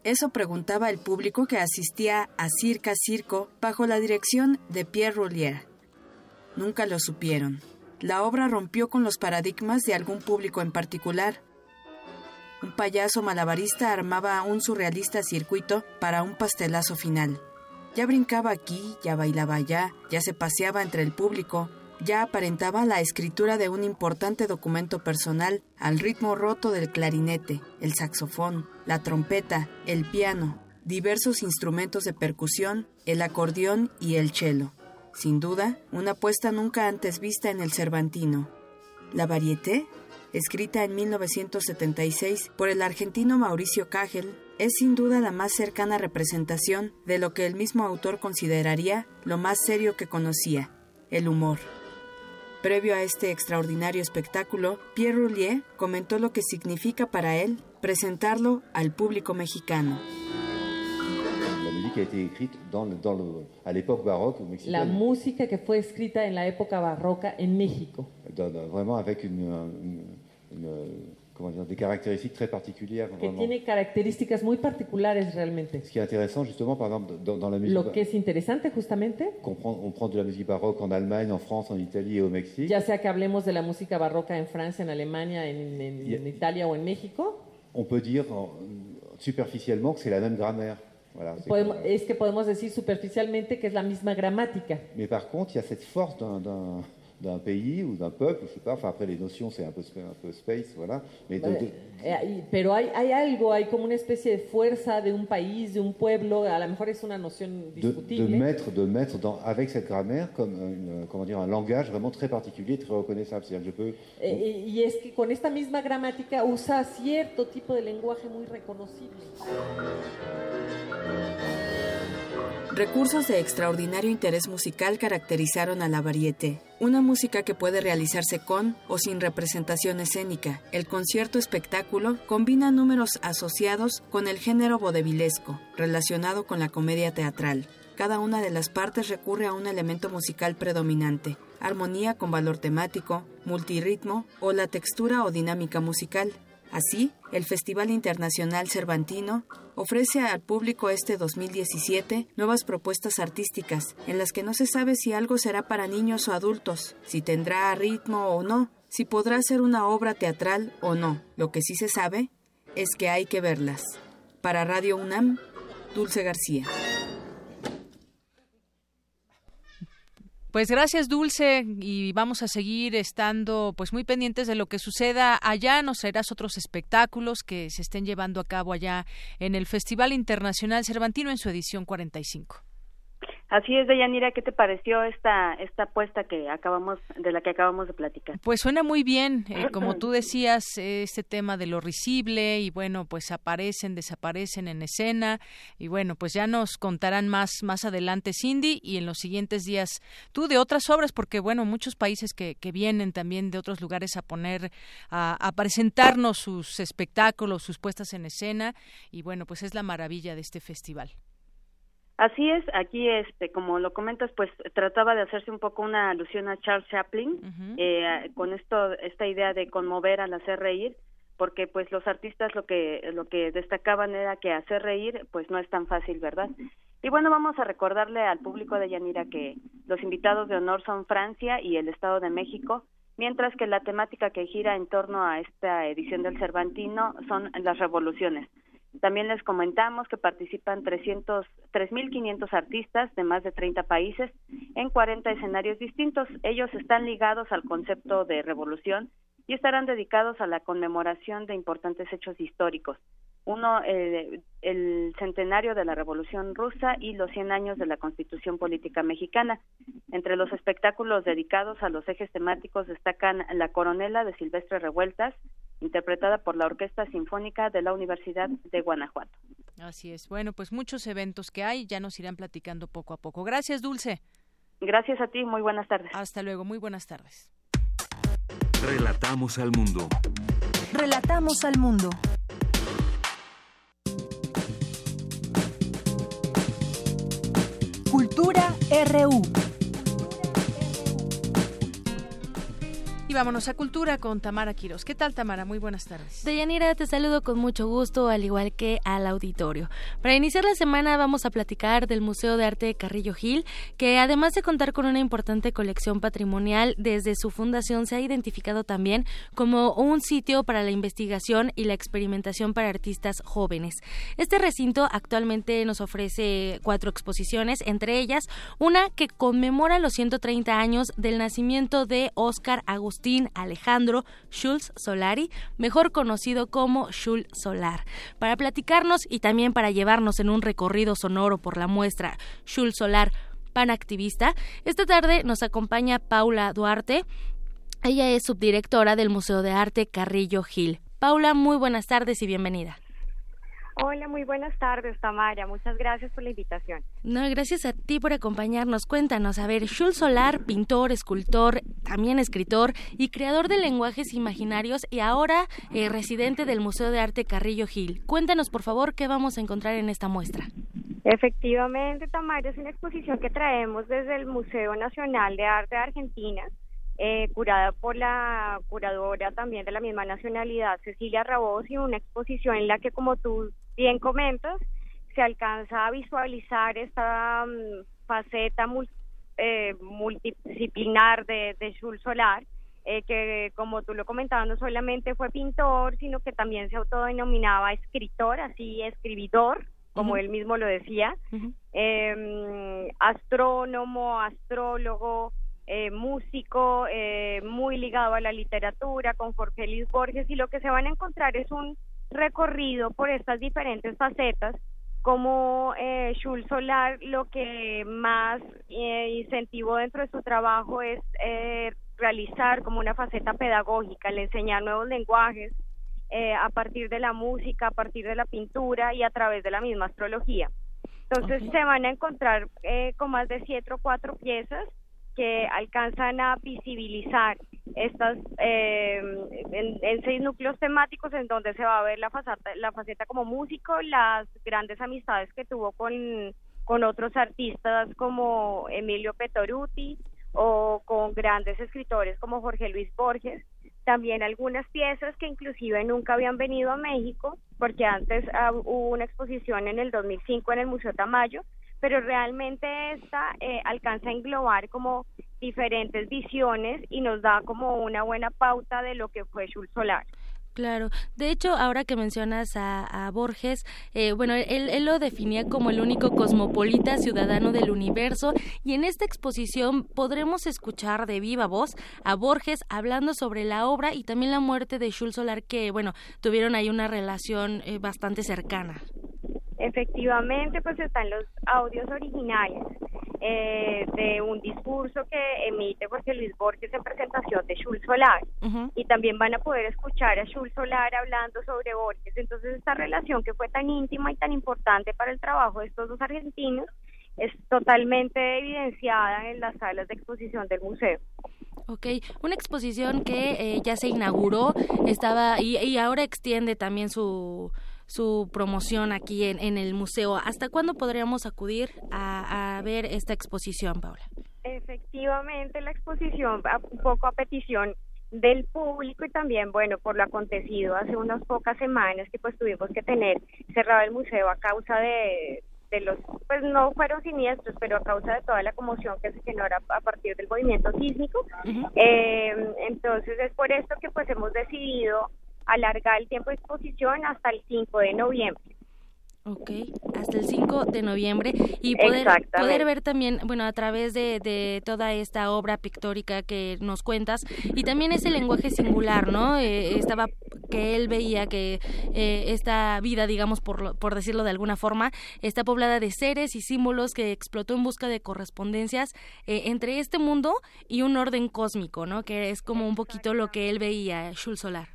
Eso preguntaba el público que asistía a Circa Circo bajo la dirección de Pierre Rollier. Nunca lo supieron. La obra rompió con los paradigmas de algún público en particular. Un payaso malabarista armaba un surrealista circuito para un pastelazo final. Ya brincaba aquí, ya bailaba allá, ya se paseaba entre el público, ya aparentaba la escritura de un importante documento personal al ritmo roto del clarinete, el saxofón, la trompeta, el piano, diversos instrumentos de percusión, el acordeón y el cello. Sin duda, una apuesta nunca antes vista en el Cervantino. La Varieté escrita en 1976 por el argentino Mauricio Cagel, es sin duda la más cercana representación de lo que el mismo autor consideraría lo más serio que conocía, el humor. Previo a este extraordinario espectáculo, Pierre Roulier comentó lo que significa para él presentarlo al público mexicano. La música que fue escrita en la época barroca en México. comment dire, des caractéristiques très particulières. Que tiene características muy particulares realmente. Ce qui est intéressant justement, par exemple, dans, dans la musique. Lo que es interesante justamente. On prend, on prend de la musique baroque en Allemagne, en France, en Italie et au Mexique. Ya sea que hablemos de la música barroca en Francia, en Alemania, en, en, en Italia o en México. On peut dire superficiellement que c'est la même grammaire. Podemos, que, es que podemos decir superficialmente que es la misma gramática. Mais par contre, il y a cette force d'un d'un pays ou d'un peuple, je sais pas, enfin après les notions c'est un peu, un peu space, voilà. Mais de, de... Eh, pero hay, hay algo, hay como una especie de fuerza de un país, de un pueblo, a lo mejor es una noción discutible. De, de mettre, de mettre dans, avec cette grammaire comme une, comment dire, un langage vraiment très particulier, très reconnaissable. C'est-à-dire je peux... Eh, y es que con esta misma gramática usa cierto tipo de lenguaje muy reconocible. Recursos de extraordinario interés musical caracterizaron a la variete, una música que puede realizarse con o sin representación escénica. El concierto espectáculo combina números asociados con el género vodevilesco, relacionado con la comedia teatral. Cada una de las partes recurre a un elemento musical predominante, armonía con valor temático, multirritmo o la textura o dinámica musical. Así, el Festival Internacional Cervantino ofrece al público este 2017 nuevas propuestas artísticas, en las que no se sabe si algo será para niños o adultos, si tendrá ritmo o no, si podrá ser una obra teatral o no. Lo que sí se sabe es que hay que verlas. Para Radio UNAM, Dulce García. Pues gracias Dulce y vamos a seguir estando pues muy pendientes de lo que suceda allá, nos serás otros espectáculos que se estén llevando a cabo allá en el Festival Internacional Cervantino en su edición 45. Así es, Deyanira, ¿qué te pareció esta esta apuesta que acabamos de la que acabamos de platicar? Pues suena muy bien, eh, como tú decías, este tema de lo risible y bueno, pues aparecen, desaparecen en escena y bueno, pues ya nos contarán más más adelante Cindy y en los siguientes días tú de otras obras porque bueno, muchos países que, que vienen también de otros lugares a poner a, a presentarnos sus espectáculos, sus puestas en escena y bueno, pues es la maravilla de este festival. Así es, aquí este, como lo comentas, pues trataba de hacerse un poco una alusión a Charles Chaplin, uh -huh. eh, con esto, esta idea de conmover al hacer reír, porque pues los artistas lo que lo que destacaban era que hacer reír pues no es tan fácil, ¿verdad? Y bueno, vamos a recordarle al público de Yanira que los invitados de honor son Francia y el Estado de México, mientras que la temática que gira en torno a esta edición del Cervantino son las revoluciones. También les comentamos que participan 300, 3.500 artistas de más de 30 países en 40 escenarios distintos. Ellos están ligados al concepto de revolución y estarán dedicados a la conmemoración de importantes hechos históricos. Uno, eh, el centenario de la Revolución Rusa y los 100 años de la Constitución Política Mexicana. Entre los espectáculos dedicados a los ejes temáticos destacan La Coronela de Silvestre Revueltas, interpretada por la Orquesta Sinfónica de la Universidad de Guanajuato. Así es. Bueno, pues muchos eventos que hay, ya nos irán platicando poco a poco. Gracias, Dulce. Gracias a ti, muy buenas tardes. Hasta luego, muy buenas tardes. Relatamos al mundo. Relatamos al mundo. Cultura RU. Y vámonos a Cultura con Tamara Quiros. ¿Qué tal, Tamara? Muy buenas tardes. Deyanira, te saludo con mucho gusto, al igual que al auditorio. Para iniciar la semana vamos a platicar del Museo de Arte de Carrillo Gil, que además de contar con una importante colección patrimonial, desde su fundación se ha identificado también como un sitio para la investigación y la experimentación para artistas jóvenes. Este recinto actualmente nos ofrece cuatro exposiciones, entre ellas una que conmemora los 130 años del nacimiento de Óscar Agustín Alejandro Schulz Solari, mejor conocido como Schul Solar. Para platicarnos y también para llevarnos en un recorrido sonoro por la muestra Schul Solar Panactivista, esta tarde nos acompaña Paula Duarte. Ella es subdirectora del Museo de Arte Carrillo Gil. Paula, muy buenas tardes y bienvenida. Hola, muy buenas tardes, Tamara. Muchas gracias por la invitación. No, gracias a ti por acompañarnos. Cuéntanos, a ver, Schul Solar, pintor, escultor, también escritor y creador de lenguajes imaginarios y ahora eh, residente del Museo de Arte Carrillo Gil. Cuéntanos, por favor, qué vamos a encontrar en esta muestra. Efectivamente, Tamara, es una exposición que traemos desde el Museo Nacional de Arte de Argentina eh, curada por la curadora también de la misma nacionalidad, Cecilia Rabos, y una exposición en la que, como tú bien comentas, se alcanza a visualizar esta mm, faceta eh, multidisciplinar de, de Jules Solar, eh, que como tú lo comentabas, no solamente fue pintor, sino que también se autodenominaba escritor, así escribidor, como él mismo lo decía, em, astrónomo, astrólogo, eh, músico, eh, muy ligado a la literatura, con Jorge Luis Borges, y lo que se van a encontrar es un recorrido por estas diferentes facetas, como eh, Solar lo que más eh, incentivó dentro de su trabajo es eh, realizar como una faceta pedagógica, el enseñar nuevos lenguajes a partir de la música, a partir de la pintura y a través de la misma astrología. Entonces se van a encontrar con más de siete o cuatro piezas que alcanzan a visibilizar estas eh, en, seis núcleos temáticos en donde se va a ver la faceta, la faceta como músico, las grandes amistades que tuvo con, con otros artistas como Emilio Petoruti o con grandes escritores como Jorge Luis Borges, también algunas piezas que inclusive nunca habían venido a México, porque antes ah, hubo una exposición en el 2005 en el Museo Tamayo, pero realmente esta eh, alcanza a englobar como diferentes visiones y nos da como una buena pauta de lo que fue Schul Solar. Claro, de hecho, ahora que mencionas a, Borges, eh, bueno, él, él, lo definía como el único cosmopolita ciudadano del universo y en esta exposición podremos escuchar de viva voz a Borges hablando sobre la obra y también la muerte de Schul Solar, que, bueno, tuvieron ahí una relación eh, bastante cercana. Efectivamente, pues están los audios originales eh, de un discurso que emite Jorge Luis Borges en presentación de Schul Solar y también van a poder escuchar a Schul Solar hablando sobre Borges. Entonces esta relación que fue tan íntima y tan importante para el trabajo de estos dos argentinos es totalmente evidenciada en las salas de exposición del museo. Ok, una exposición que eh, ya se inauguró, estaba y, y ahora extiende también su su promoción aquí en, en el museo. ¿Hasta cuándo podríamos acudir a, a ver esta exposición, Paula? Efectivamente, la exposición, un poco a petición del público y también, bueno, por lo acontecido hace unas pocas semanas que pues tuvimos que tener cerrado el museo a causa de, de los, pues no fueron siniestros, pero a causa de toda la conmoción que se genera a partir del movimiento sísmico. eh, entonces es por esto que pues hemos decidido alargar el tiempo de exposición hasta el 5 de noviembre. Ok, hasta el 5 de noviembre y poder, poder ver también, bueno, a través de, de, toda esta obra pictórica que nos cuentas y también ese lenguaje singular, ¿no? Eh, estaba que él veía que eh, esta vida, digamos, por, por decirlo de alguna forma, está poblada de seres y símbolos que explotó en busca de correspondencias eh, entre este mundo y un orden cósmico, ¿no? Que es como un poquito lo que él veía, Shul Solar.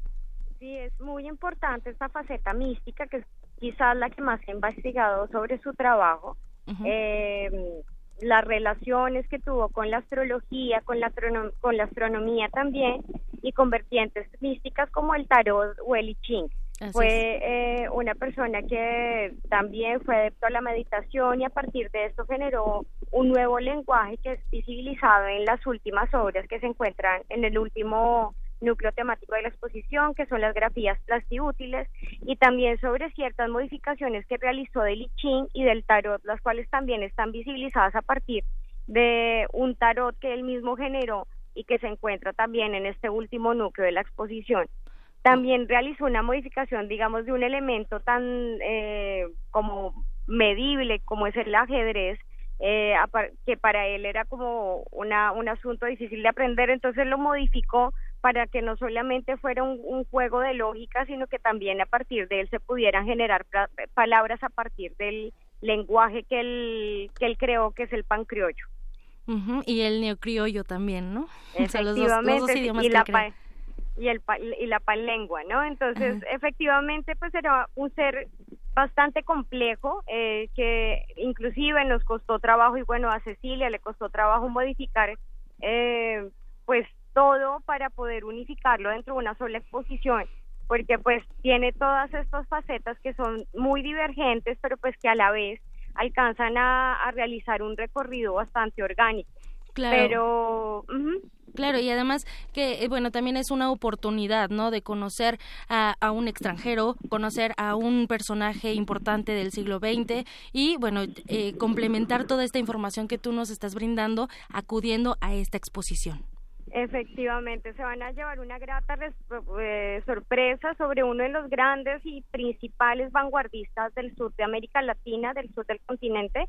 Sí, es muy importante esta faceta mística que quizás la que más he investigado sobre su trabajo, eh, las relaciones que tuvo con la astrología, con la, con la astronomía también, y con vertientes místicas como el tarot o el I Ching. fue eh, una persona que también fue adepto a la meditación y a partir de esto generó un nuevo lenguaje que es visibilizado en las últimas obras que se encuentran en el último núcleo temático de la exposición, que son las grafías plastiútiles, y también sobre ciertas modificaciones que realizó del I y del tarot, las cuales también están visibilizadas a partir de un tarot que él mismo generó y que se encuentra también en este último núcleo de la exposición. También realizó una modificación, digamos, de un elemento tan eh, como medible como es el ajedrez, eh, que para él era como una, un asunto difícil de aprender, entonces lo modificó para que no solamente fuera un, juego de lógica, sino que también a partir de él se pudieran generar palabras a partir del lenguaje que él, que él creó, que es el pancriollo. Y el neocriollo también, ¿no? Efectivamente, y, la y, el, y la panlengua, ¿no? Entonces, efectivamente, pues era un ser bastante complejo, eh, que inclusive nos costó trabajo, y bueno, a Cecilia le costó trabajo modificar, eh, pues todo para poder unificarlo dentro de una sola exposición, porque pues tiene todas estas facetas que son muy divergentes, pero pues que a la vez alcanzan a, realizar un recorrido bastante orgánico. Claro. Pero Claro, y además que, eh, bueno, también es una oportunidad, ¿no? De conocer a, a, un extranjero, conocer a un personaje importante del siglo XX y, bueno, eh, complementar toda esta información que tú nos estás brindando acudiendo a esta exposición. Efectivamente, se van a llevar una grata eh, sorpresa sobre uno de los grandes y principales vanguardistas del sur de América Latina, del sur del continente,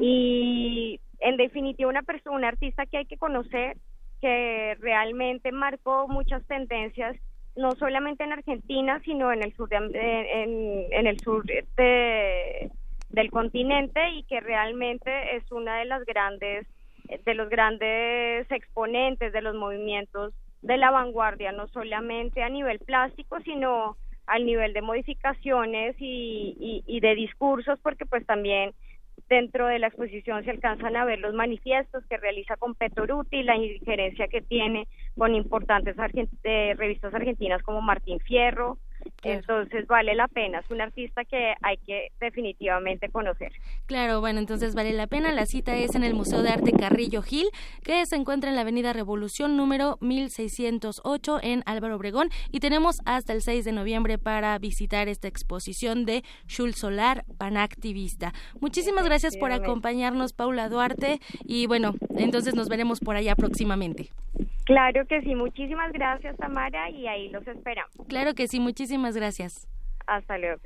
y en definitiva una persona, un artista que hay que conocer, que realmente marcó muchas tendencias, no solamente en Argentina, sino en el sur, de, en, en el sur de, del continente y que realmente es una de las grandes de los grandes exponentes de los movimientos de la vanguardia, no solamente a nivel plástico, sino al nivel de modificaciones y, y, de discursos, porque pues también dentro de la exposición se alcanzan a ver los manifiestos que realiza con Petoruti, la injerencia que tiene con importantes eh, revistas argentinas como Martín Fierro, entonces vale la pena, es un artista que hay que definitivamente conocer. Claro, bueno, entonces vale la pena. La cita es en el Museo de Arte Carrillo Gil, que se encuentra en la Avenida Revolución número 1608 en Álvaro Obregón y tenemos hasta el 6 de noviembre para visitar esta exposición de Shul Solar, panactivista. Muchísimas gracias por acompañarnos, Paula Duarte, y bueno, entonces nos veremos por allá próximamente. Claro que sí, muchísimas gracias Tamara y ahí los esperamos. Claro que sí, muchísimas gracias. Hasta luego.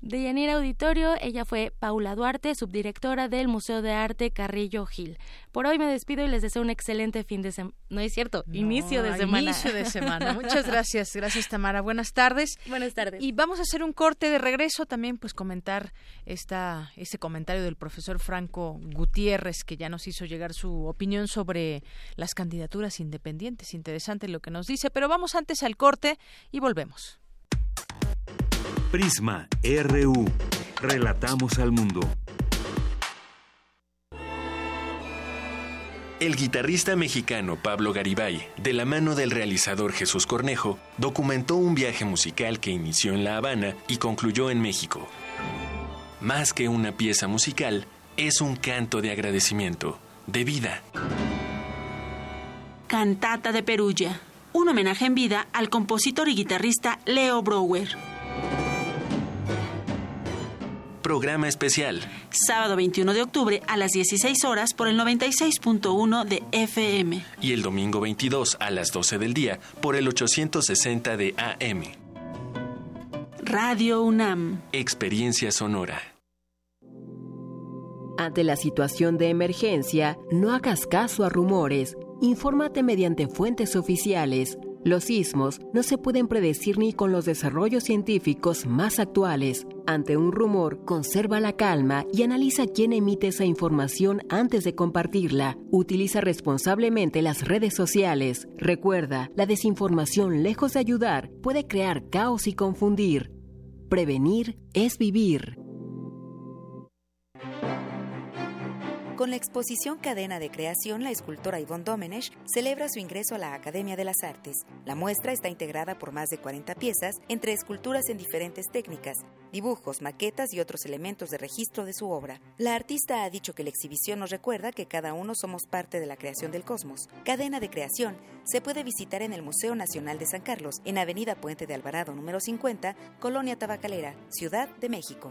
De Yanira Auditorio, ella fue Paula Duarte, subdirectora del Museo de Arte Carrillo Gil. Por hoy me despido y les deseo un excelente fin de semana. No es cierto, inicio de semana. Inicio de semana. Muchas gracias, gracias Tamara. Buenas tardes. Buenas tardes. Y vamos a hacer un corte de regreso también, pues comentar esta, este comentario del profesor Franco Gutiérrez, que ya nos hizo llegar su opinión sobre las candidaturas independientes. Interesante lo que nos dice, pero vamos antes al corte y volvemos. Prisma RU. Relatamos al mundo. El guitarrista mexicano Pablo Garibay, de la mano del realizador Jesús Cornejo, documentó un viaje musical que inició en La Habana y concluyó en México. Más que una pieza musical, es un canto de agradecimiento, de vida. Cantata de Perugia un homenaje en vida al compositor y guitarrista Leo Brower. Programa especial. Sábado 21 de octubre a las 16 horas por el 96.1 de FM. Y el domingo 22 a las 12 del día por el 860 de AM. Radio UNAM. Experiencia sonora. Ante la situación de emergencia, no hagas caso a rumores. Infórmate mediante fuentes oficiales. Los sismos no se pueden predecir ni con los desarrollos científicos más actuales. Ante un rumor, conserva la calma y analiza quién emite esa información antes de compartirla. Utiliza responsablemente las redes sociales. Recuerda, la desinformación, lejos de ayudar, puede crear caos y confundir. Prevenir es vivir. Con la exposición Cadena de Creación, la escultora Yvonne Domenech celebra su ingreso a la Academia de las Artes. La muestra está integrada por más de 40 piezas, entre esculturas en diferentes técnicas, dibujos, maquetas y otros elementos de registro de su obra. La artista ha dicho que la exhibición nos recuerda que cada uno somos parte de la creación del cosmos. Cadena de Creación se puede visitar en el Museo Nacional de San Carlos, en Avenida Puente de Alvarado número 50, Colonia Tabacalera, Ciudad de México.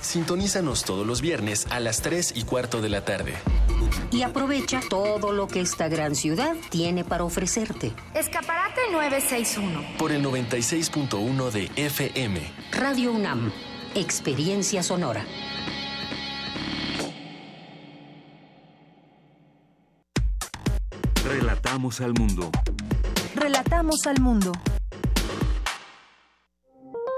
Sintonízanos todos los viernes a las 3 y cuarto de la tarde. Y aprovecha todo lo que esta gran ciudad tiene para ofrecerte. Escaparate 961. Por el 96.1 de FM. Radio UNAM. Experiencia sonora. Relatamos al mundo. Relatamos al mundo.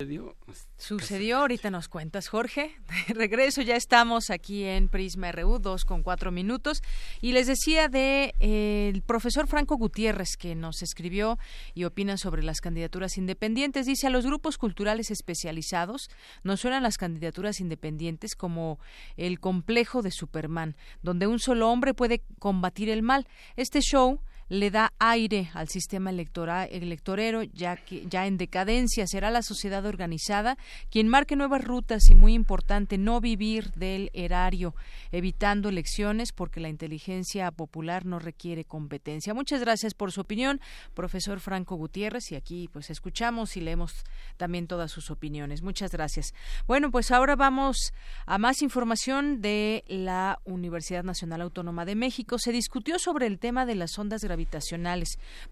43 39. Sucedió, ahorita nos cuentas, Jorge. De regreso, ya estamos aquí en Prisma RU, dos con cuatro minutos. Y les decía de eh, el profesor Franco Gutiérrez, que nos escribió y opina sobre las candidaturas independientes. Dice, a los grupos culturales especializados nos suenan las candidaturas independientes como el complejo de Superman, donde un solo hombre puede combatir el mal. Este show le da aire al sistema electoral, electorero, ya que ya en decadencia será la sociedad organizada quien marque nuevas rutas y muy importante no vivir del erario, evitando elecciones porque la inteligencia popular no requiere competencia. Muchas gracias por su opinión, profesor Franco Gutiérrez, y aquí pues escuchamos y leemos también todas sus opiniones. Muchas gracias. Bueno, pues ahora vamos a más información de la Universidad Nacional Autónoma de México. Se discutió sobre el tema de las ondas gravitacionales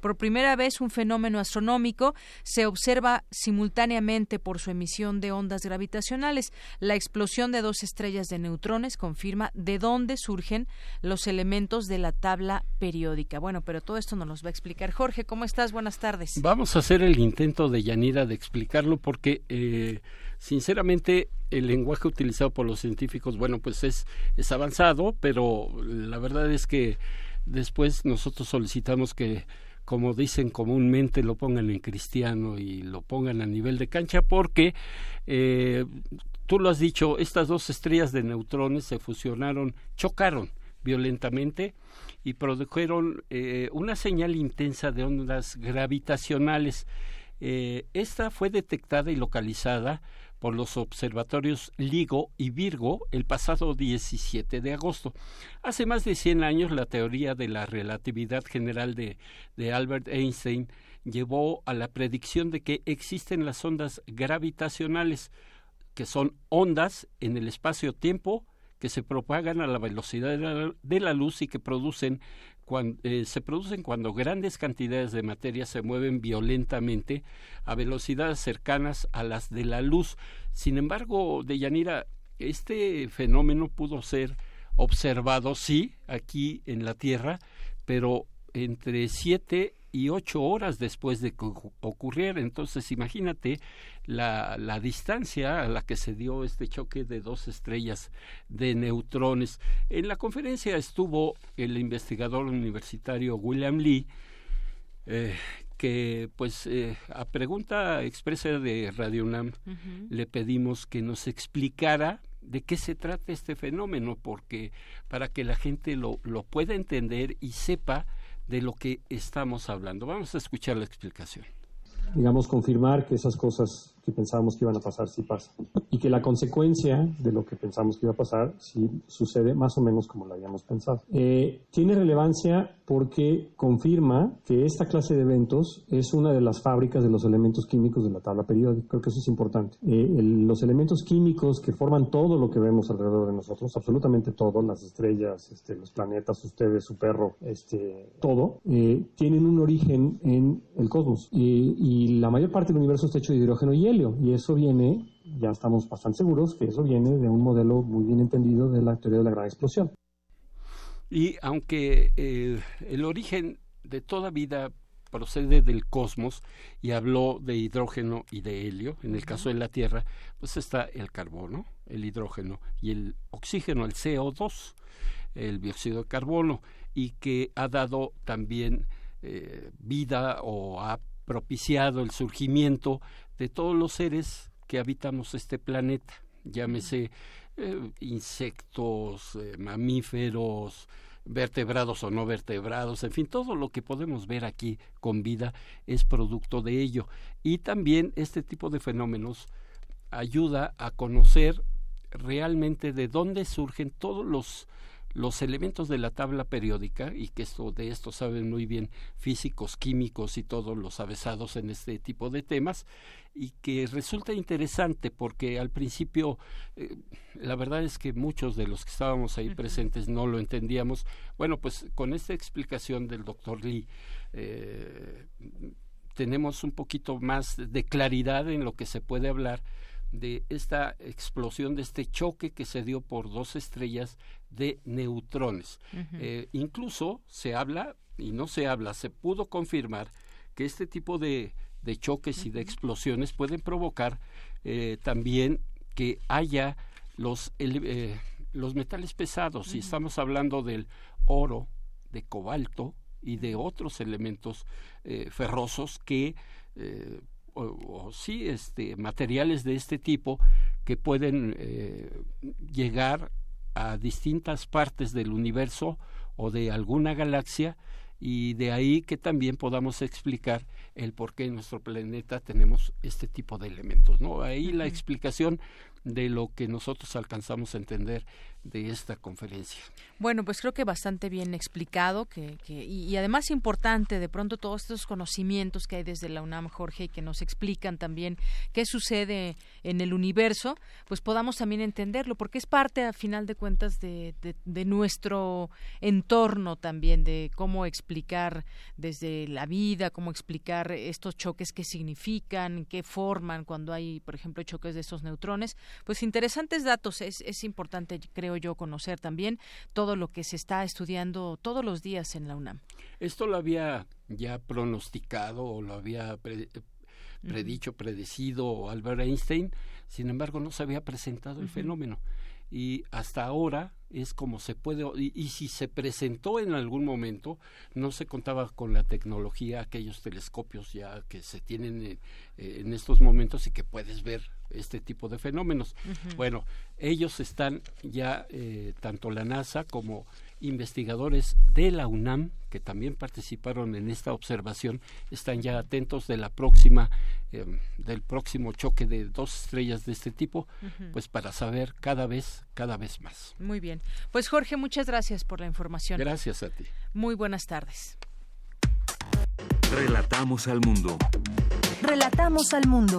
por primera vez un fenómeno astronómico se observa simultáneamente por su emisión de ondas gravitacionales. La explosión de dos estrellas de neutrones confirma de dónde surgen los elementos de la tabla periódica. Bueno, pero todo esto nos lo va a explicar Jorge. ¿Cómo estás? Buenas tardes. Vamos a hacer el intento de Yanira de explicarlo porque eh, sinceramente el lenguaje utilizado por los científicos, bueno, pues es, es avanzado, pero la verdad es que Después nosotros solicitamos que, como dicen comúnmente, lo pongan en cristiano y lo pongan a nivel de cancha porque eh, tú lo has dicho, estas dos estrellas de neutrones se fusionaron, chocaron violentamente y produjeron eh, una señal intensa de ondas gravitacionales. Eh, esta fue detectada y localizada por los observatorios LIGO y Virgo el pasado 17 de agosto. Hace más de 100 años la teoría de la relatividad general de, de Albert Einstein llevó a la predicción de que existen las ondas gravitacionales, que son ondas en el espacio-tiempo que se propagan a la velocidad de la, luz y que producen eh, se producen cuando grandes cantidades de materia se mueven violentamente a velocidades cercanas a las de la luz. Sin embargo, Deyanira, este fenómeno pudo ser observado, sí, aquí en la Tierra, pero entre siete y ocho horas después de que ocurriera. Entonces, imagínate la, la, distancia a la que se dio este choque de dos estrellas de neutrones. En la conferencia estuvo el investigador universitario William Lee, eh, que pues eh, a pregunta expresa de Radio UNAM le pedimos que nos explicara de qué se trata este fenómeno, porque para que la gente lo, lo pueda entender y sepa de lo que estamos hablando. Vamos a escuchar la explicación. Digamos, confirmar que esas cosas que pensábamos que iban a pasar sí pasan. Y que la consecuencia de lo que pensamos que iba a pasar sí sucede más o menos como lo habíamos pensado. Eh, tiene relevancia porque confirma que esta clase de eventos es una de las fábricas de los elementos químicos de la tabla periódica. Creo que eso es importante. Eh, los elementos químicos que forman todo lo que vemos alrededor de nosotros, absolutamente todo, las estrellas, este, los planetas, ustedes, su perro, este, todo, eh, tienen un origen en el cosmos. y la mayor parte del universo está hecho de hidrógeno y helio y eso viene, ya estamos bastante seguros que eso viene de un modelo muy bien entendido de la teoría de la gran explosión. Y aunque eh, el origen de toda vida procede del cosmos y habló de hidrógeno y de helio, en el caso de la Tierra, pues está el carbono, el hidrógeno y el oxígeno, el CO2, el dióxido de carbono, y que ha dado también eh, vida o ha propiciado el surgimiento de todos los seres que habitamos este planeta, llámese eh, insectos, eh, mamíferos, vertebrados o no vertebrados, en fin, todo lo que podemos ver aquí con vida es producto de ello. Y también este tipo de fenómenos ayuda a conocer realmente de dónde surgen todos los los elementos de la tabla periódica, y que esto, de esto saben muy bien físicos, químicos y todos los avesados en este tipo de temas, y que resulta interesante porque al principio eh, la verdad es que muchos de los que estábamos ahí presentes no lo entendíamos. Bueno, pues con esta explicación del doctor Lee, eh, tenemos un poquito más de claridad en lo que se puede hablar de esta explosión, de este choque que se dio por dos estrellas de neutrones. Eh, incluso se habla, y no se habla, se pudo confirmar que este tipo de, de choques y de explosiones pueden provocar eh, también que haya los, eh, los metales pesados, si estamos hablando del oro, de cobalto y de otros elementos ferrosos que o, sí este, materiales de este tipo que pueden eh, llegar a distintas partes del universo o de alguna galaxia y de ahí que también podamos explicar el por qué en nuestro planeta tenemos este tipo de elementos. ¿no? Ahí la explicación de lo que nosotros alcanzamos a entender de esta conferencia. Bueno, pues creo que bastante bien explicado que, y, además importante de pronto todos estos conocimientos que hay desde la UNAM, Jorge, y que nos explican también qué sucede en el universo, pues podamos también entenderlo, porque es parte, a final de cuentas, de, de nuestro entorno también, de cómo explicar desde la vida, cómo explicar estos choques, qué significan, qué forman cuando hay, por ejemplo, choques de estos neutrones. Pues interesantes datos, es, es importante, creo yo, conocer también todo lo que se está estudiando todos los días en la UNAM. Esto lo había ya pronosticado o lo había predicho, predecido Albert Einstein, sin embargo no se había presentado el fenómeno. Y hasta ahora es como se puede y, si se presentó en algún momento no se contaba con la tecnología aquellos telescopios ya que se tienen en, en estos momentos y que puedes ver este tipo de fenómenos. Bueno ellos están ya eh, tanto la NASA como investigadores de la UNAM que también participaron en esta observación están ya atentos de la próxima em, del próximo choque de dos estrellas de este tipo pues para saber cada vez cada vez más. Muy bien. Pues Jorge muchas gracias por la información. Gracias a ti. Muy buenas tardes. Relatamos al mundo. Relatamos al mundo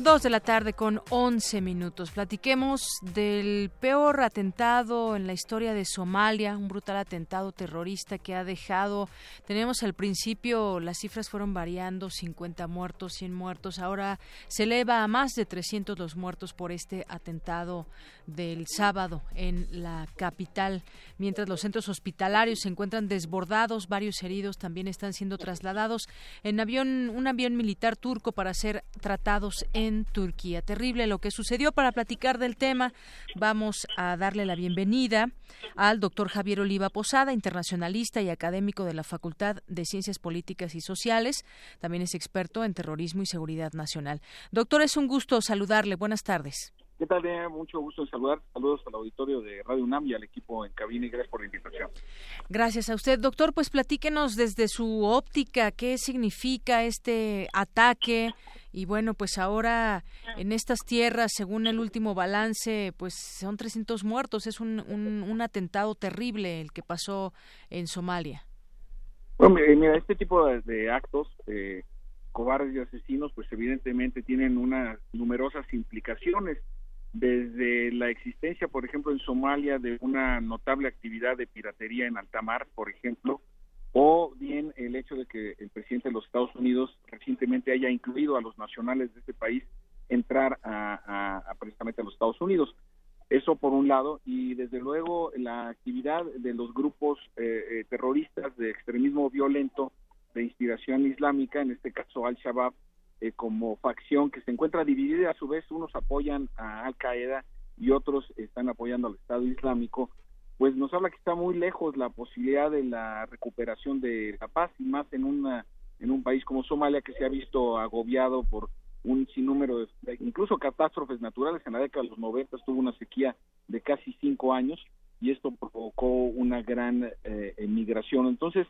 Dos de la tarde con once minutos. Platiquemos del peor atentado en la historia de Somalia, un brutal atentado terrorista que ha dejado, tenemos al principio, las cifras fueron variando, 50 muertos, 100 muertos, ahora se eleva a más de 300 los muertos por este atentado del sábado en la capital, mientras los centros hospitalarios se encuentran desbordados, varios heridos también están siendo trasladados en avión, un avión militar turco para ser tratados en Turquía. Terrible lo que sucedió. Para platicar del tema, vamos a darle la bienvenida al doctor Javier Oliva Posada, internacionalista y académico de la Facultad de Ciencias Políticas y Sociales. También es experto en terrorismo y seguridad nacional. Doctor, es un gusto saludarle. Buenas tardes. ¿Qué tal? Mucho gusto en saludar. Saludos al auditorio de Radio UNAM y al equipo en cabina y gracias por la invitación. Gracias a usted, doctor. Pues platíquenos desde su óptica qué significa este ataque y bueno, pues ahora en estas tierras, según el último balance, pues son 300 muertos. Es un, un, atentado terrible el que pasó en Somalia. Bueno, mira, este tipo de, actos eh, cobardes y asesinos, pues evidentemente tienen unas numerosas implicaciones desde la existencia, por ejemplo, en Somalia de una notable actividad de piratería en alta mar, por ejemplo, o bien el hecho de que el presidente de los Estados Unidos recientemente haya incluido a los nacionales de este país entrar a, precisamente a los Estados Unidos. Eso por un lado, y desde luego la actividad de los grupos eh, eh, terroristas de extremismo violento de inspiración islámica, en este caso Al-Shabaab, eh, como facción que se encuentra dividida, a su vez unos apoyan a Al Qaeda y otros están apoyando al Estado Islámico, pues nos habla que está muy lejos la posibilidad de la recuperación de la paz y más en una en un país como Somalia que se ha visto agobiado por un sinnúmero de, incluso catástrofes naturales. En la década de los 90 tuvo una sequía de casi cinco años y esto provocó una gran eh, emigración. Entonces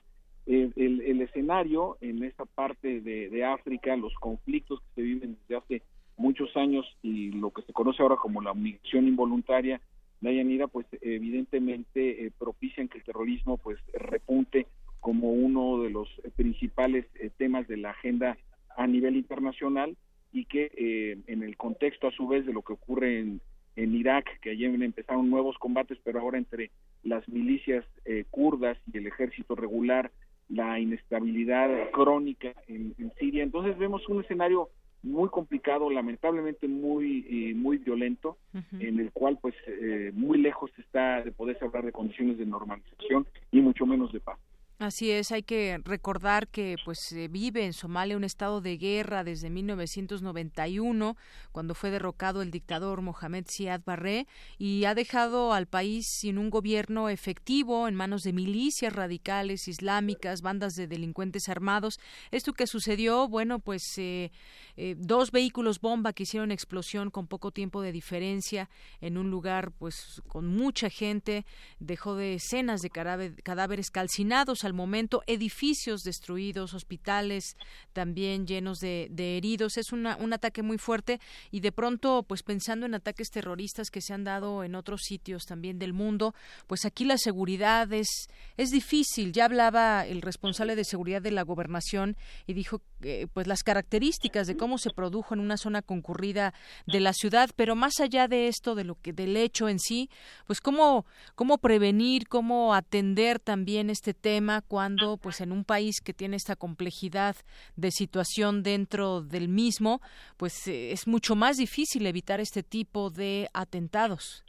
el, escenario en esta parte de, África, los conflictos que se viven desde hace muchos años y lo que se conoce ahora como la migración involuntaria, Dayanira, pues evidentemente eh, propician que el terrorismo pues repunte como uno de los principales eh, temas de la agenda a nivel internacional y que eh, en el contexto a su vez de lo que ocurre en, en Irak, que ayer empezaron nuevos combates, pero ahora entre las milicias kurdas y el ejército regular la inestabilidad crónica en, Siria. Entonces vemos un escenario muy complicado, lamentablemente muy eh, muy violento, en el cual pues eh, muy lejos está de poderse hablar de condiciones de normalización y mucho menos de paz. Así es, hay que recordar que pues se vive en Somalia un estado de guerra desde 1991, cuando fue derrocado el dictador Mohamed Siad Barre y ha dejado al país sin un gobierno efectivo en manos de milicias radicales islámicas, bandas de delincuentes armados. Esto que sucedió, bueno, pues eh, eh, dos vehículos bomba que hicieron explosión con poco tiempo de diferencia en un lugar pues con mucha gente, dejó decenas de cadáveres calcinados al momento, edificios destruidos, hospitales también llenos de, heridos. Es un ataque muy fuerte y de pronto, pues pensando en ataques terroristas que se han dado en otros sitios también del mundo, pues aquí la seguridad es, es difícil. Ya hablaba el responsable de seguridad de la gobernación y dijo pues las características de cómo se produjo en una zona concurrida de la ciudad, pero más allá de esto, de lo que del hecho en sí, pues cómo cómo prevenir, cómo atender también este tema cuando pues en un país que tiene esta complejidad de situación dentro del mismo, pues eh, es mucho más difícil evitar este tipo de atentados.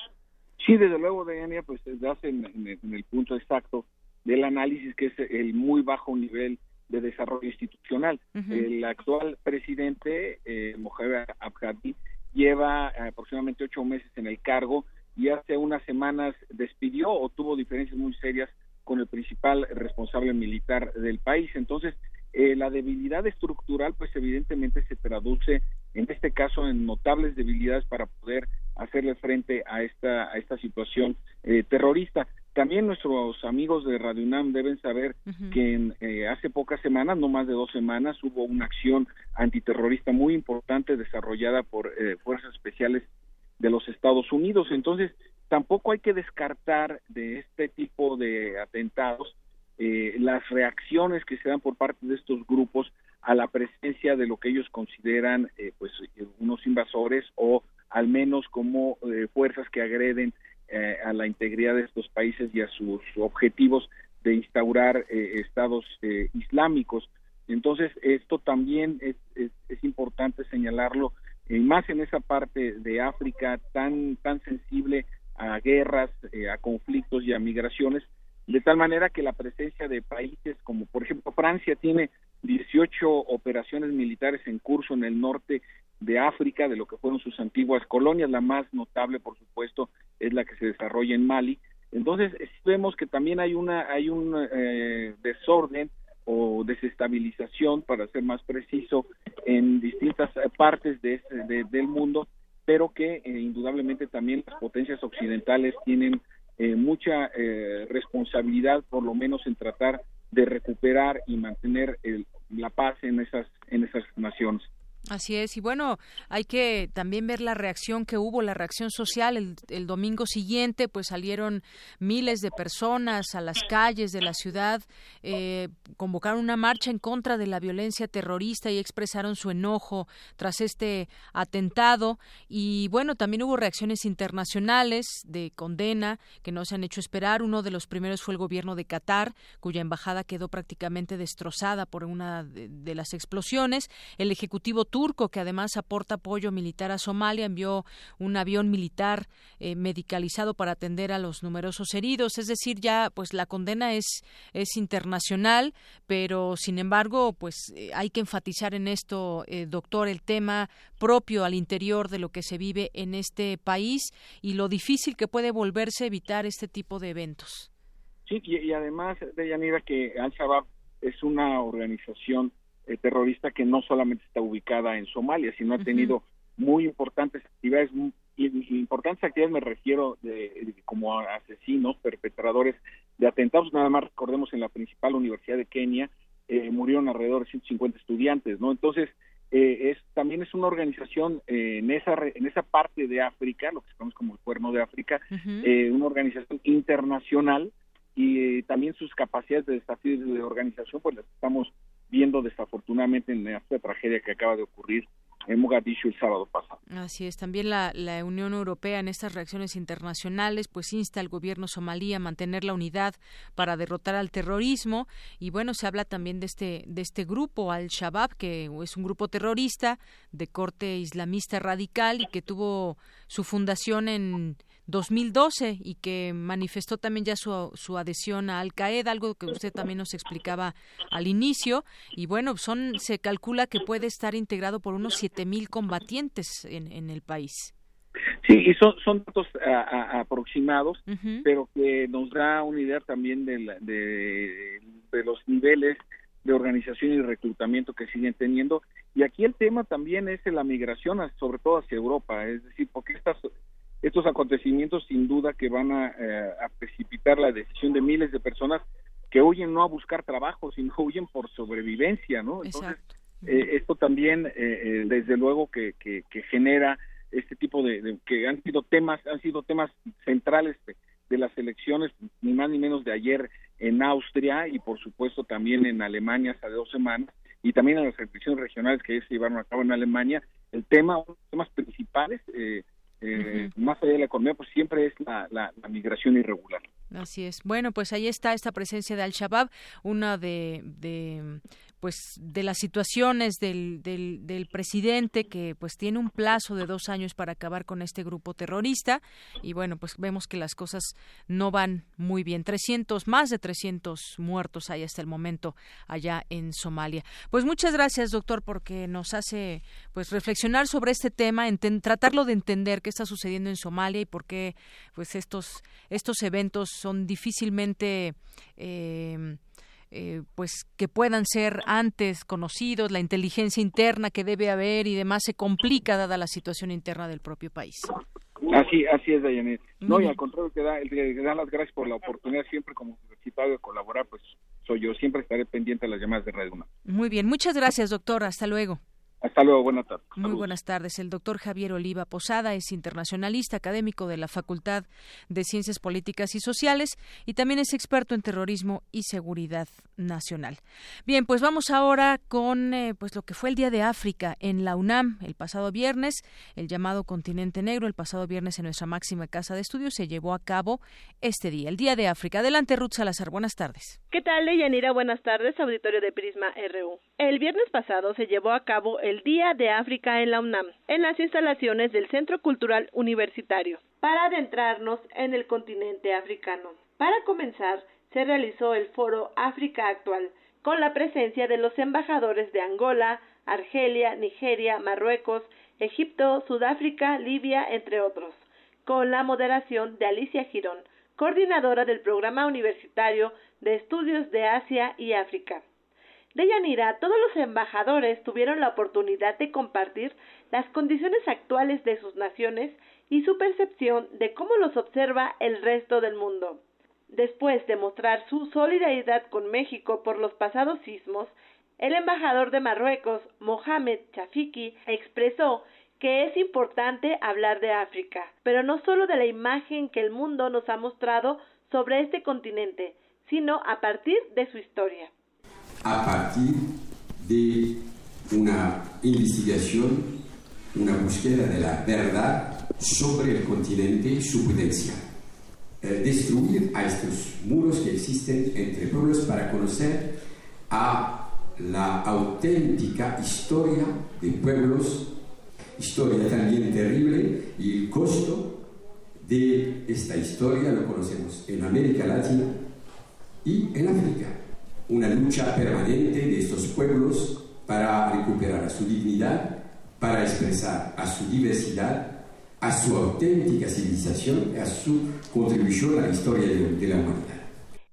Sí, desde luego, Diana, pues se hace en, el punto exacto del análisis que es el muy bajo nivel de desarrollo institucional. El actual presidente, eh, Mohamed Abhadi, lleva aproximadamente ocho meses en el cargo y hace unas semanas despidió o tuvo diferencias muy serias con el principal responsable militar del país. Entonces, eh, la debilidad estructural, pues evidentemente se traduce en este caso en notables debilidades para poder hacerle frente a esta a esta situación eh, terrorista. También nuestros amigos de Radio UNAM deben saber que en, eh, hace pocas semanas, no más de dos semanas, hubo una acción antiterrorista muy importante desarrollada por fuerzas especiales de los Estados Unidos. Entonces, tampoco hay que descartar de este tipo de atentados eh, las reacciones que se dan por parte de estos grupos a la presencia de lo que ellos consideran eh, pues unos invasores o al menos como eh, fuerzas que agreden eh, a la integridad de estos países y a sus objetivos de instaurar estados islámicos. Entonces, esto también es, es, importante señalarlo, y más en esa parte de África tan, tan sensible a guerras, a conflictos y a migraciones, de tal manera que la presencia de países como, por ejemplo, Francia tiene 18 operaciones militares en curso en el norte de África, de lo que fueron sus antiguas colonias. La más notable, por supuesto, es la que se desarrolla en Mali. Entonces, vemos que también hay una hay un eh, desorden o desestabilización, para ser más preciso, en distintas partes de, del mundo, pero que eh, indudablemente también las potencias occidentales tienen eh, mucha responsabilidad, por lo menos en tratar de recuperar y mantener el, la paz en esas en esas naciones. Así es, y bueno, hay que también ver la reacción que hubo, la reacción social. El, domingo siguiente, pues salieron miles de personas a las calles de la ciudad, eh, convocaron una marcha en contra de la violencia terrorista y expresaron su enojo tras este atentado. Y bueno, también hubo reacciones internacionales de condena que no se han hecho esperar. Uno de los primeros fue el gobierno de Qatar, cuya embajada quedó prácticamente destrozada por una de, de las explosiones. El ejecutivo turco, que además aporta apoyo militar a Somalia, envió un avión militar eh, medicalizado para atender a los numerosos heridos. Es decir, ya pues la condena es, es internacional, pero sin embargo, pues eh, hay que enfatizar en esto, eh, doctor, el tema propio al interior de lo que se vive en este país y lo difícil que puede volverse evitar este tipo de eventos. Sí, y, y además, Deyanira, que Al-Shabaab es una organización eh, terrorista que no solamente está ubicada en Somalia, sino ha tenido muy importantes actividades, importantes actividades me refiero de, como asesinos, perpetradores de atentados, nada más recordemos en la principal universidad de Kenia eh, murieron alrededor de 150 estudiantes, ¿no? Entonces, eh, es también es una organización en esa en esa parte de África, lo que se conoce como el Cuerno de África, una organización internacional y también sus capacidades de desafío de organización, pues las estamos viendo desafortunadamente en esta tragedia que acaba de ocurrir en Mogadishu el sábado pasado. Así es, también la, la, Unión Europea en estas reacciones internacionales pues insta al gobierno somalí a mantener la unidad para derrotar al terrorismo y bueno, se habla también de este de este grupo Al-Shabaab que es un grupo terrorista de corte islamista radical y que tuvo su fundación en 2012 y que manifestó también ya su, su adhesión a Al Qaeda, algo que usted también nos explicaba al inicio. Y bueno, son se calcula que puede estar integrado por unos 7000 combatientes en, en el país. Sí, y son, son datos aproximados, pero que nos da una idea también de, de, de los niveles de organización y reclutamiento que siguen teniendo. Y aquí el tema también es la migración, sobre todo hacia Europa, es decir, porque estas estos acontecimientos sin duda que van eh, a, precipitar la decisión de miles de personas que huyen no a buscar trabajo, sino huyen por sobrevivencia, ¿no? Entonces, eh, esto también, eh, desde luego, que, que, genera este tipo de, que han sido temas, han sido temas centrales de, las elecciones, ni más ni menos de ayer en Austria y por supuesto también en Alemania hace dos semanas y también en las elecciones regionales que se llevaron a cabo en Alemania. El tema, los temas principales eh, más allá de la economía, pues siempre es la, la, migración irregular. Así es. Bueno, pues ahí está esta presencia de Al-Shabaab, una de, de pues de las situaciones del, del, del, presidente que pues tiene un plazo de dos años para acabar con este grupo terrorista. Y bueno pues vemos que las cosas no van muy bien. 300 más de 300 muertos hay hasta el momento allá en Somalia. Pues muchas gracias doctor porque nos hace pues reflexionar sobre este tema tratarlo de entender qué está sucediendo en Somalia y por qué pues estos estos eventos son difícilmente eh, eh, pues que puedan ser antes conocidos, la inteligencia interna que debe haber y demás se complica dada la situación interna del propio país. Así, así es, Dayanet. No, y al contrario, te da, da las gracias por la oportunidad siempre como universitario de colaborar, pues soy yo, siempre estaré pendiente de las llamadas de Radio Muy bien, muchas gracias, doctor, hasta luego. Hasta luego, buenas tardes. Muy buenas tardes. El doctor Javier Oliva Posada es internacionalista académico de la Facultad de Ciencias Políticas y Sociales y también es experto en terrorismo y seguridad nacional. Bien, pues vamos ahora con eh, pues lo que fue el Día de África en la UNAM el pasado viernes, el llamado Continente Negro, el pasado viernes en nuestra máxima casa de estudios se llevó a cabo este día, el Día de África. Adelante, Ruth Salazar, buenas tardes. ¿Qué tal, Leyanira? Buenas tardes, auditorio de Prisma RU. El viernes pasado se llevó a cabo el Día de África en la UNAM, en las instalaciones del Centro Cultural Universitario, para adentrarnos en el continente africano. Para comenzar, se realizó el foro África Actual, con la presencia de los embajadores de Angola, Argelia, Nigeria, Marruecos, Egipto, Sudáfrica, Libia, entre otros, con la moderación de Alicia Girón, coordinadora del Programa Universitario de Estudios de Asia y África. De Yanira, todos los embajadores tuvieron la oportunidad de compartir las condiciones actuales de sus naciones y su percepción de cómo los observa el resto del mundo. Después de mostrar su solidaridad con México por los pasados sismos, el embajador de Marruecos, Mohamed Chafiki, expresó que es importante hablar de África, pero no solo de la imagen que el mundo nos ha mostrado sobre este continente, sino a partir de su historia. A partir de una investigación, una búsqueda de la verdad sobre el continente y su potencial. El destruir a estos muros que existen entre pueblos para conocer a la auténtica historia de pueblos, historia también terrible y el costo de esta historia lo conocemos en América Latina y en África. Una lucha permanente de estos pueblos para recuperar su dignidad, para expresar a su diversidad, a su auténtica civilización, a su contribución a la historia de, de la humanidad.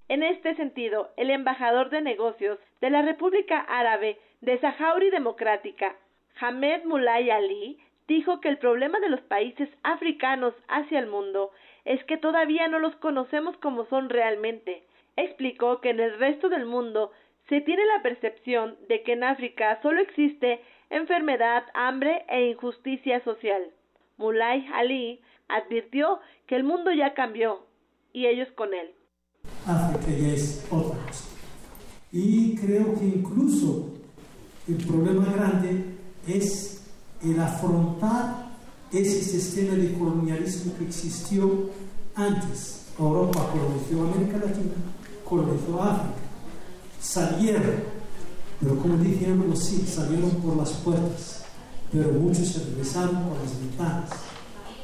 En este sentido, el embajador de negocios de la República Árabe de Sahauri Democrática, Hamed Mulay Ali, dijo que el problema de los países africanos hacia el mundo es que todavía no los conocemos como son realmente. Explicó que en el resto del mundo se tiene la percepción de que en África solo existe enfermedad, hambre e injusticia social. Mulay Ali advirtió que el mundo ya cambió y ellos con él. África ya es otra cosa. Y creo que incluso el problema grande es el afrontar ese sistema de colonialismo que existió antes. Europa colonizó América Latina, colonizó África. Salieron, pero como dijimos, sí, salieron por las puertas, pero muchos se regresaron por las ventanas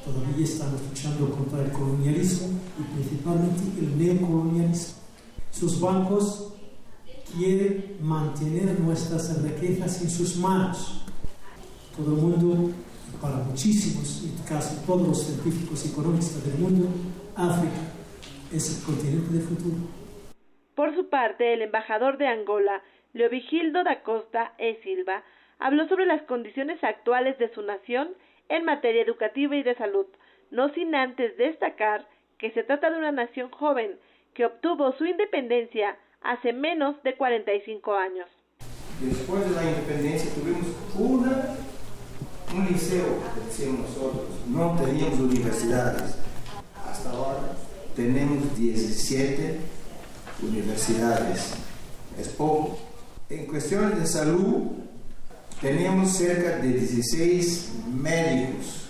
todavía estamos luchando contra el colonialismo y principalmente el neocolonialismo. Sus bancos quieren mantener nuestras riquezas en sus manos. Todo el mundo, para muchísimos, y casi todos los científicos y economistas del mundo, África es el continente del futuro. Por su parte, el embajador de Angola, Leovigildo da Costa e Silva, habló sobre las condiciones actuales de su nación en materia educativa y de salud, no sin antes destacar que se trata de una nación joven que obtuvo su independencia hace menos de 45 años. Después de la independencia tuvimos una, un liceo, decimos nosotros, no teníamos universidades. Hasta ahora tenemos 17 universidades. Es poco. En cuestiones de salud, Teníamos cerca de 16 médicos.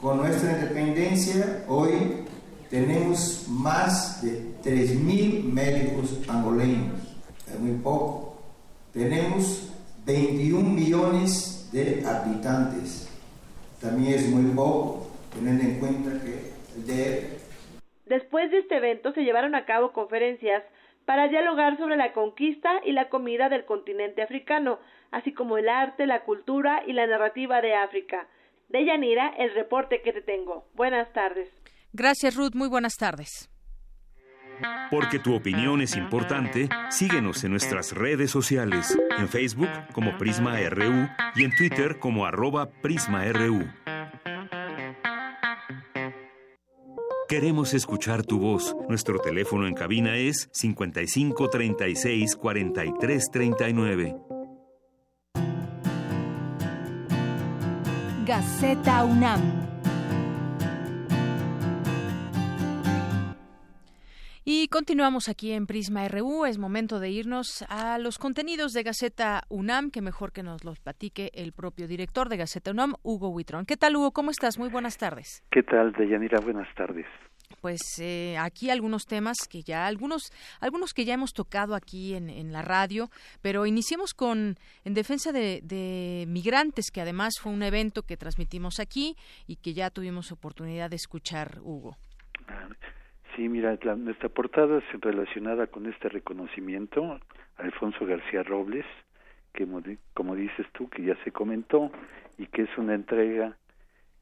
Con nuestra independencia, hoy tenemos más de 3.000 médicos angoleños. Es muy poco. Tenemos 21 millones de habitantes. También es muy poco, teniendo en cuenta que el DF Después de este evento se llevaron a cabo conferencias para dialogar sobre la conquista y la comida del continente africano, así como el arte, la cultura y la narrativa de África. De Yanira, el reporte que te tengo. Buenas tardes. Gracias, Ruth. Muy buenas tardes. Porque tu opinión es importante, síguenos en nuestras redes sociales, en Facebook como Prisma RU y en Twitter como arroba PrismaRU. Queremos escuchar tu voz. Nuestro teléfono en cabina es 55 36 43 39. Gaceta UNAM. Y continuamos aquí en Prisma RU. Es momento de irnos a los contenidos de Gaceta UNAM, que mejor que nos los platique el propio director de Gaceta UNAM, Hugo Huitrón. ¿Qué tal, Hugo? ¿Cómo estás? Muy buenas tardes. ¿Qué tal, Deyanira? Buenas tardes pues eh, aquí algunos temas que ya algunos algunos que ya hemos tocado aquí en, en la radio pero iniciemos con en defensa de, de, migrantes que además fue un evento que transmitimos aquí y que ya tuvimos oportunidad de escuchar Hugo sí mira nuestra portada es relacionada con este reconocimiento Alfonso García Robles que como dices tú que ya se comentó y que es una entrega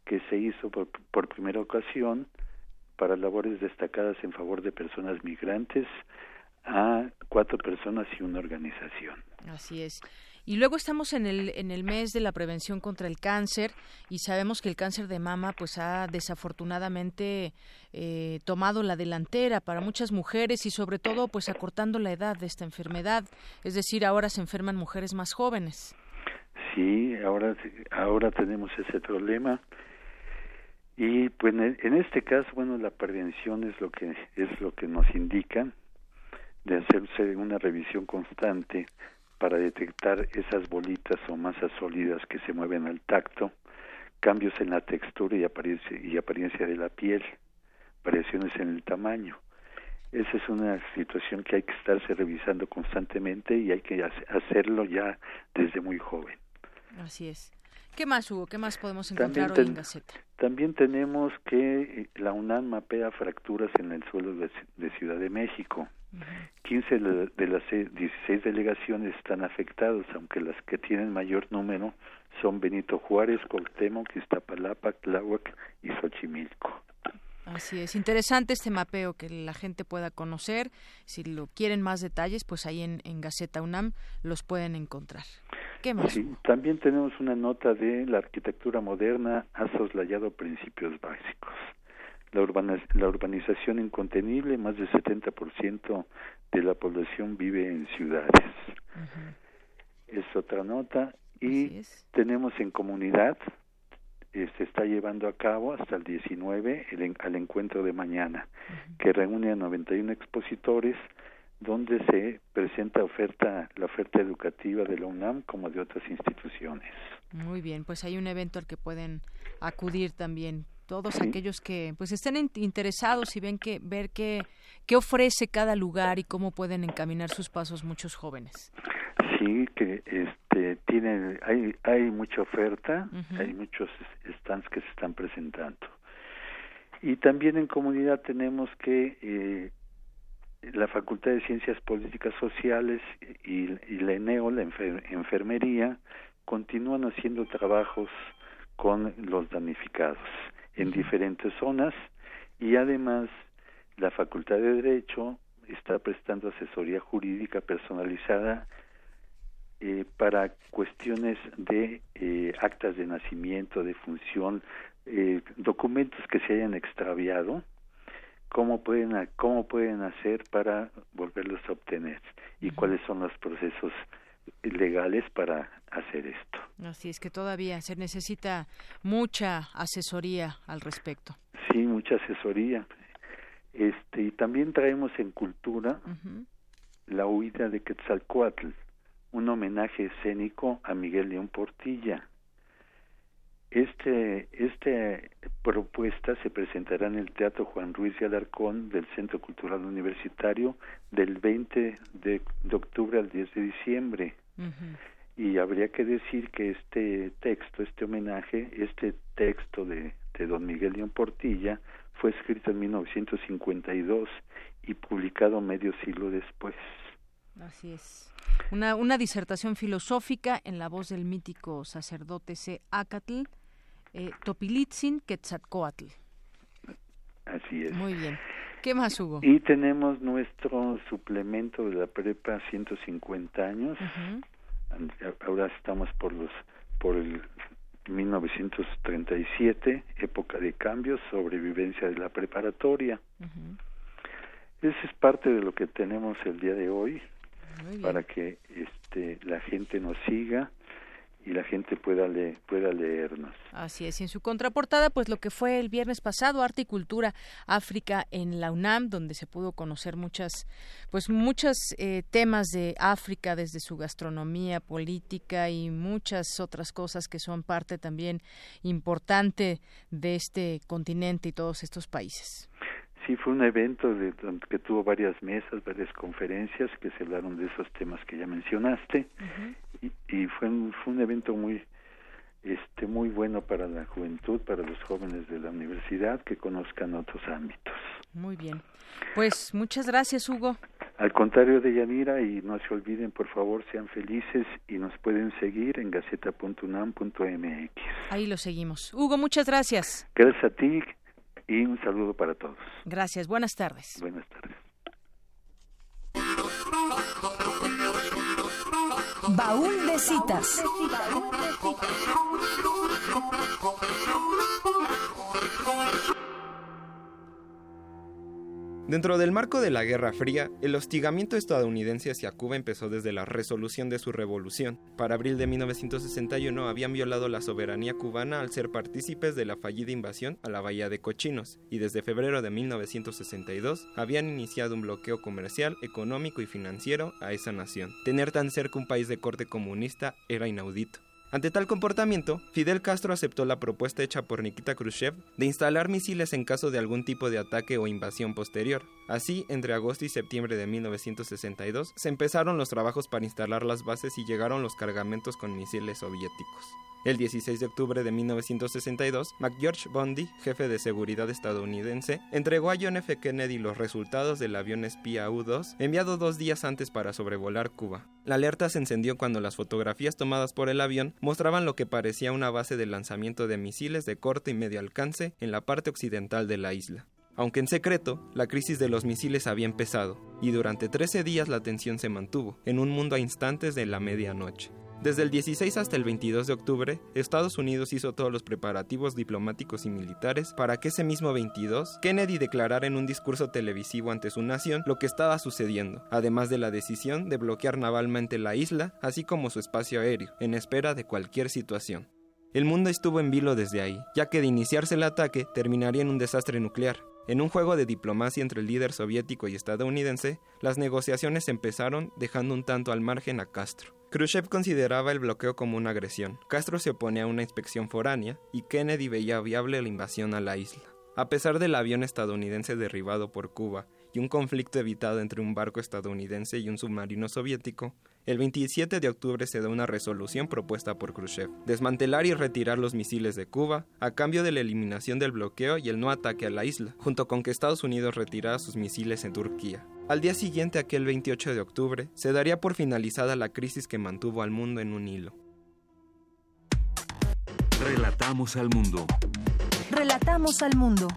que se hizo por, por primera ocasión para labores destacadas en favor de personas migrantes a cuatro personas y una organización. Así es. Y luego estamos en el, en el mes de la prevención contra el cáncer y sabemos que el cáncer de mama pues ha desafortunadamente eh, tomado la delantera para muchas mujeres y sobre todo pues acortando la edad de esta enfermedad. Es decir, ahora se enferman mujeres más jóvenes. Sí, ahora, ahora tenemos ese problema y pues en este caso, bueno, la prevención es lo que es lo que nos indica de hacerse una revisión constante para detectar esas bolitas o masas sólidas que se mueven al tacto, cambios en la textura y apariencia, y apariencia de la piel, variaciones en el tamaño. Esa es una situación que hay que estarse revisando constantemente y hay que hacerlo ya desde muy joven. Así es. ¿Qué más, Hugo? ¿Qué más podemos encontrar hoy en Gaceta? También tenemos que eh, la UNAM mapea fracturas en el suelo de, Ciudad de México. 15 de las 16 delegaciones están afectadas, aunque las que tienen mayor número son Benito Juárez, Coltemoc, Iztapalapa, Tláhuac y Xochimilco. Así es, interesante este mapeo que la gente pueda conocer. Si lo quieren más detalles, pues ahí en, en Gaceta UNAM los pueden encontrar. ¿Qué más? Sí, también tenemos una nota de la arquitectura moderna ha soslayado principios básicos. La, la urbanización incontenible, más del 70% de la población vive en ciudades. Es otra nota. Y tenemos en comunidad, eh, se está llevando a cabo hasta el 19 el, al encuentro de mañana, que reúne a 91 expositores donde se presenta oferta la oferta educativa de la UNAM como de otras instituciones. Muy bien, pues hay un evento al que pueden acudir también todos aquellos que pues estén interesados y ven que ver qué qué ofrece cada lugar y cómo pueden encaminar sus pasos muchos jóvenes. Sí, que este tienen hay hay mucha oferta, hay muchos stands que se están presentando. Y también en comunidad tenemos que eh, la Facultad de Ciencias Políticas Sociales y, la ENEO, la enfermería, continúan haciendo trabajos con los damnificados en diferentes zonas y además la Facultad de Derecho está prestando asesoría jurídica personalizada eh, para cuestiones de eh, actas de nacimiento, de función, eh, documentos que se hayan extraviado cómo pueden cómo pueden hacer para volverlos a obtener y cuáles son los procesos legales para hacer esto. Así es que todavía se necesita mucha asesoría al respecto. Sí, mucha asesoría. Este y también traemos en cultura la huida de Quetzalcoatl, un homenaje escénico a Miguel León Portilla este, esta propuesta se presentará en el Teatro Juan Ruiz de Alarcón del Centro Cultural Universitario del 20 de, octubre al 10 de diciembre. Y habría que decir que este texto, este homenaje, este texto de, de don Miguel León Portilla fue escrito en 1952 y publicado medio siglo después. Así es. Una, una disertación filosófica en la voz del mítico sacerdote C. Acatl, eh, Topilitzin Quetzalcoatl. Así es. Muy bien. ¿Qué más, Hugo? Y tenemos nuestro suplemento de la prepa 150 años. Ahora estamos por los por el 1937, época de cambios, sobrevivencia de la preparatoria. Ese es parte de lo que tenemos el día de hoy para que este la gente nos siga y la gente pueda, le, pueda leernos. Así es, y en su contraportada, pues lo que fue el viernes pasado, Arte y Cultura África en la UNAM, donde se pudo conocer muchas, pues muchos eh, temas de África, desde su gastronomía, política y muchas otras cosas que son parte también importante de este continente y todos estos países. Sí, fue un evento de, que tuvo varias mesas, varias conferencias que se hablaron de esos temas que ya mencionaste y, fue, un, fue un evento muy este muy bueno para la juventud, para los jóvenes de la universidad que conozcan otros ámbitos. Muy bien. Pues muchas gracias, Hugo. Al contrario de Yanira, y no se olviden, por favor, sean felices y nos pueden seguir en gaceta.unam.mx. Ahí lo seguimos. Hugo, muchas gracias. Gracias a ti y un saludo para todos. Gracias, buenas tardes. Buenas tardes. Baúl de citas. Dentro del marco de la Guerra Fría, el hostigamiento estadounidense hacia Cuba empezó desde la resolución de su revolución. Para abril de 1961 habían violado la soberanía cubana al ser partícipes de la fallida invasión a la Bahía de Cochinos, y desde febrero de 1962 habían iniciado un bloqueo comercial, económico y financiero a esa nación. Tener tan cerca un país de corte comunista era inaudito. Ante tal comportamiento, Fidel Castro aceptó la propuesta hecha por Nikita Khrushchev de instalar misiles en caso de algún tipo de ataque o invasión posterior. Así, entre agosto y septiembre de 1962, se empezaron los trabajos para instalar las bases y llegaron los cargamentos con misiles soviéticos. El 16 de octubre de 1962, McGeorge Bundy, jefe de seguridad estadounidense, entregó a John F. Kennedy los resultados del avión espía U-2 enviado dos días antes para sobrevolar Cuba. La alerta se encendió cuando las fotografías tomadas por el avión mostraban lo que parecía una base de lanzamiento de misiles de corto y medio alcance en la parte occidental de la isla. Aunque en secreto, la crisis de los misiles había empezado, y durante 13 días la tensión se mantuvo, en un mundo a instantes de la medianoche. Desde el 16 hasta el 22 de octubre, Estados Unidos hizo todos los preparativos diplomáticos y militares para que ese mismo 22 Kennedy declarara en un discurso televisivo ante su nación lo que estaba sucediendo, además de la decisión de bloquear navalmente la isla, así como su espacio aéreo, en espera de cualquier situación. El mundo estuvo en vilo desde ahí, ya que de iniciarse el ataque terminaría en un desastre nuclear. En un juego de diplomacia entre el líder soviético y estadounidense, las negociaciones empezaron dejando un tanto al margen a Castro. Khrushchev consideraba el bloqueo como una agresión, Castro se oponía a una inspección foránea y Kennedy veía viable la invasión a la isla. A pesar del avión estadounidense derribado por Cuba y un conflicto evitado entre un barco estadounidense y un submarino soviético, el 27 de octubre se da una resolución propuesta por Khrushchev, desmantelar y retirar los misiles de Cuba a cambio de la eliminación del bloqueo y el no ataque a la isla, junto con que Estados Unidos retirara sus misiles en Turquía. Al día siguiente, aquel 28 de octubre, se daría por finalizada la crisis que mantuvo al mundo en un hilo. Relatamos al mundo. Relatamos al mundo.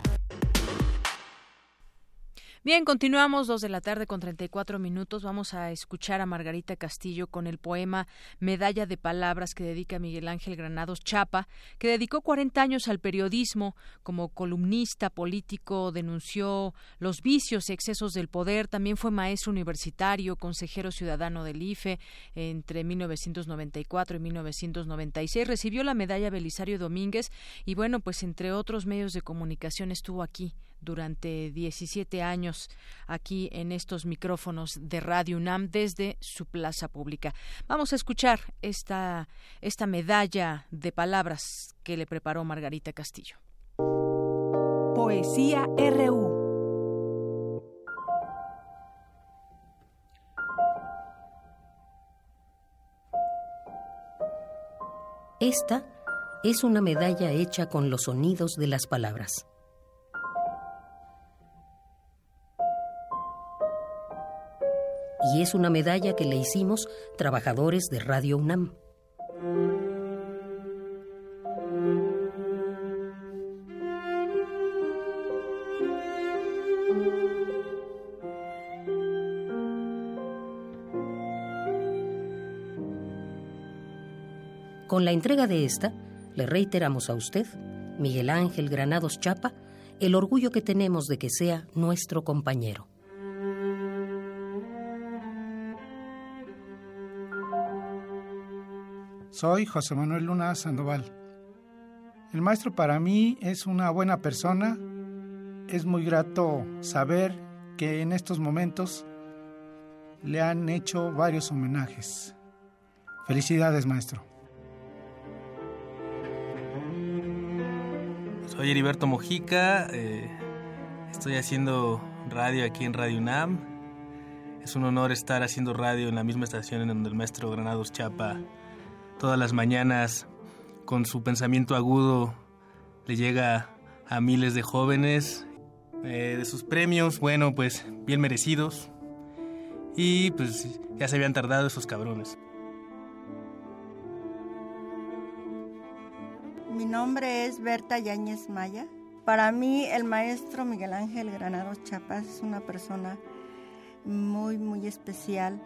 Bien, continuamos dos de la tarde con 34 minutos. Vamos a escuchar a Margarita Castillo con el poema Medalla de Palabras que dedica Miguel Ángel Granados Chapa, que dedicó 40 años al periodismo. Como columnista político denunció los vicios y excesos del poder. También fue maestro universitario, consejero ciudadano del IFE entre 1994 y 1996. Recibió la medalla Belisario Domínguez y bueno, pues entre otros medios de comunicación estuvo aquí durante 17 años aquí en estos micrófonos de Radio UNAM desde su plaza pública. Vamos a escuchar esta, esta medalla de palabras que le preparó Margarita Castillo. Poesía RU. Esta es una medalla hecha con los sonidos de las palabras. Es una medalla que le hicimos trabajadores de Radio UNAM. Con la entrega de esta, le reiteramos a usted, Miguel Ángel Granados Chapa, el orgullo que tenemos de que sea nuestro compañero. Soy José Manuel Luna Sandoval. El maestro para mí es una buena persona. Es muy grato saber que en estos momentos le han hecho varios homenajes. Felicidades, maestro. Soy Heriberto Mojica, eh, estoy haciendo radio aquí en Radio UNAM. Es un honor estar haciendo radio en la misma estación en donde el maestro Granados Chapa todas las mañanas con su pensamiento agudo le llega a miles de jóvenes. Eh, de sus premios, bueno, pues bien merecidos. Y pues ya se habían tardado esos cabrones. Mi nombre es Berta Yáñez Maya. Para mí el maestro Miguel Ángel Granados Chapas es una persona muy, muy especial.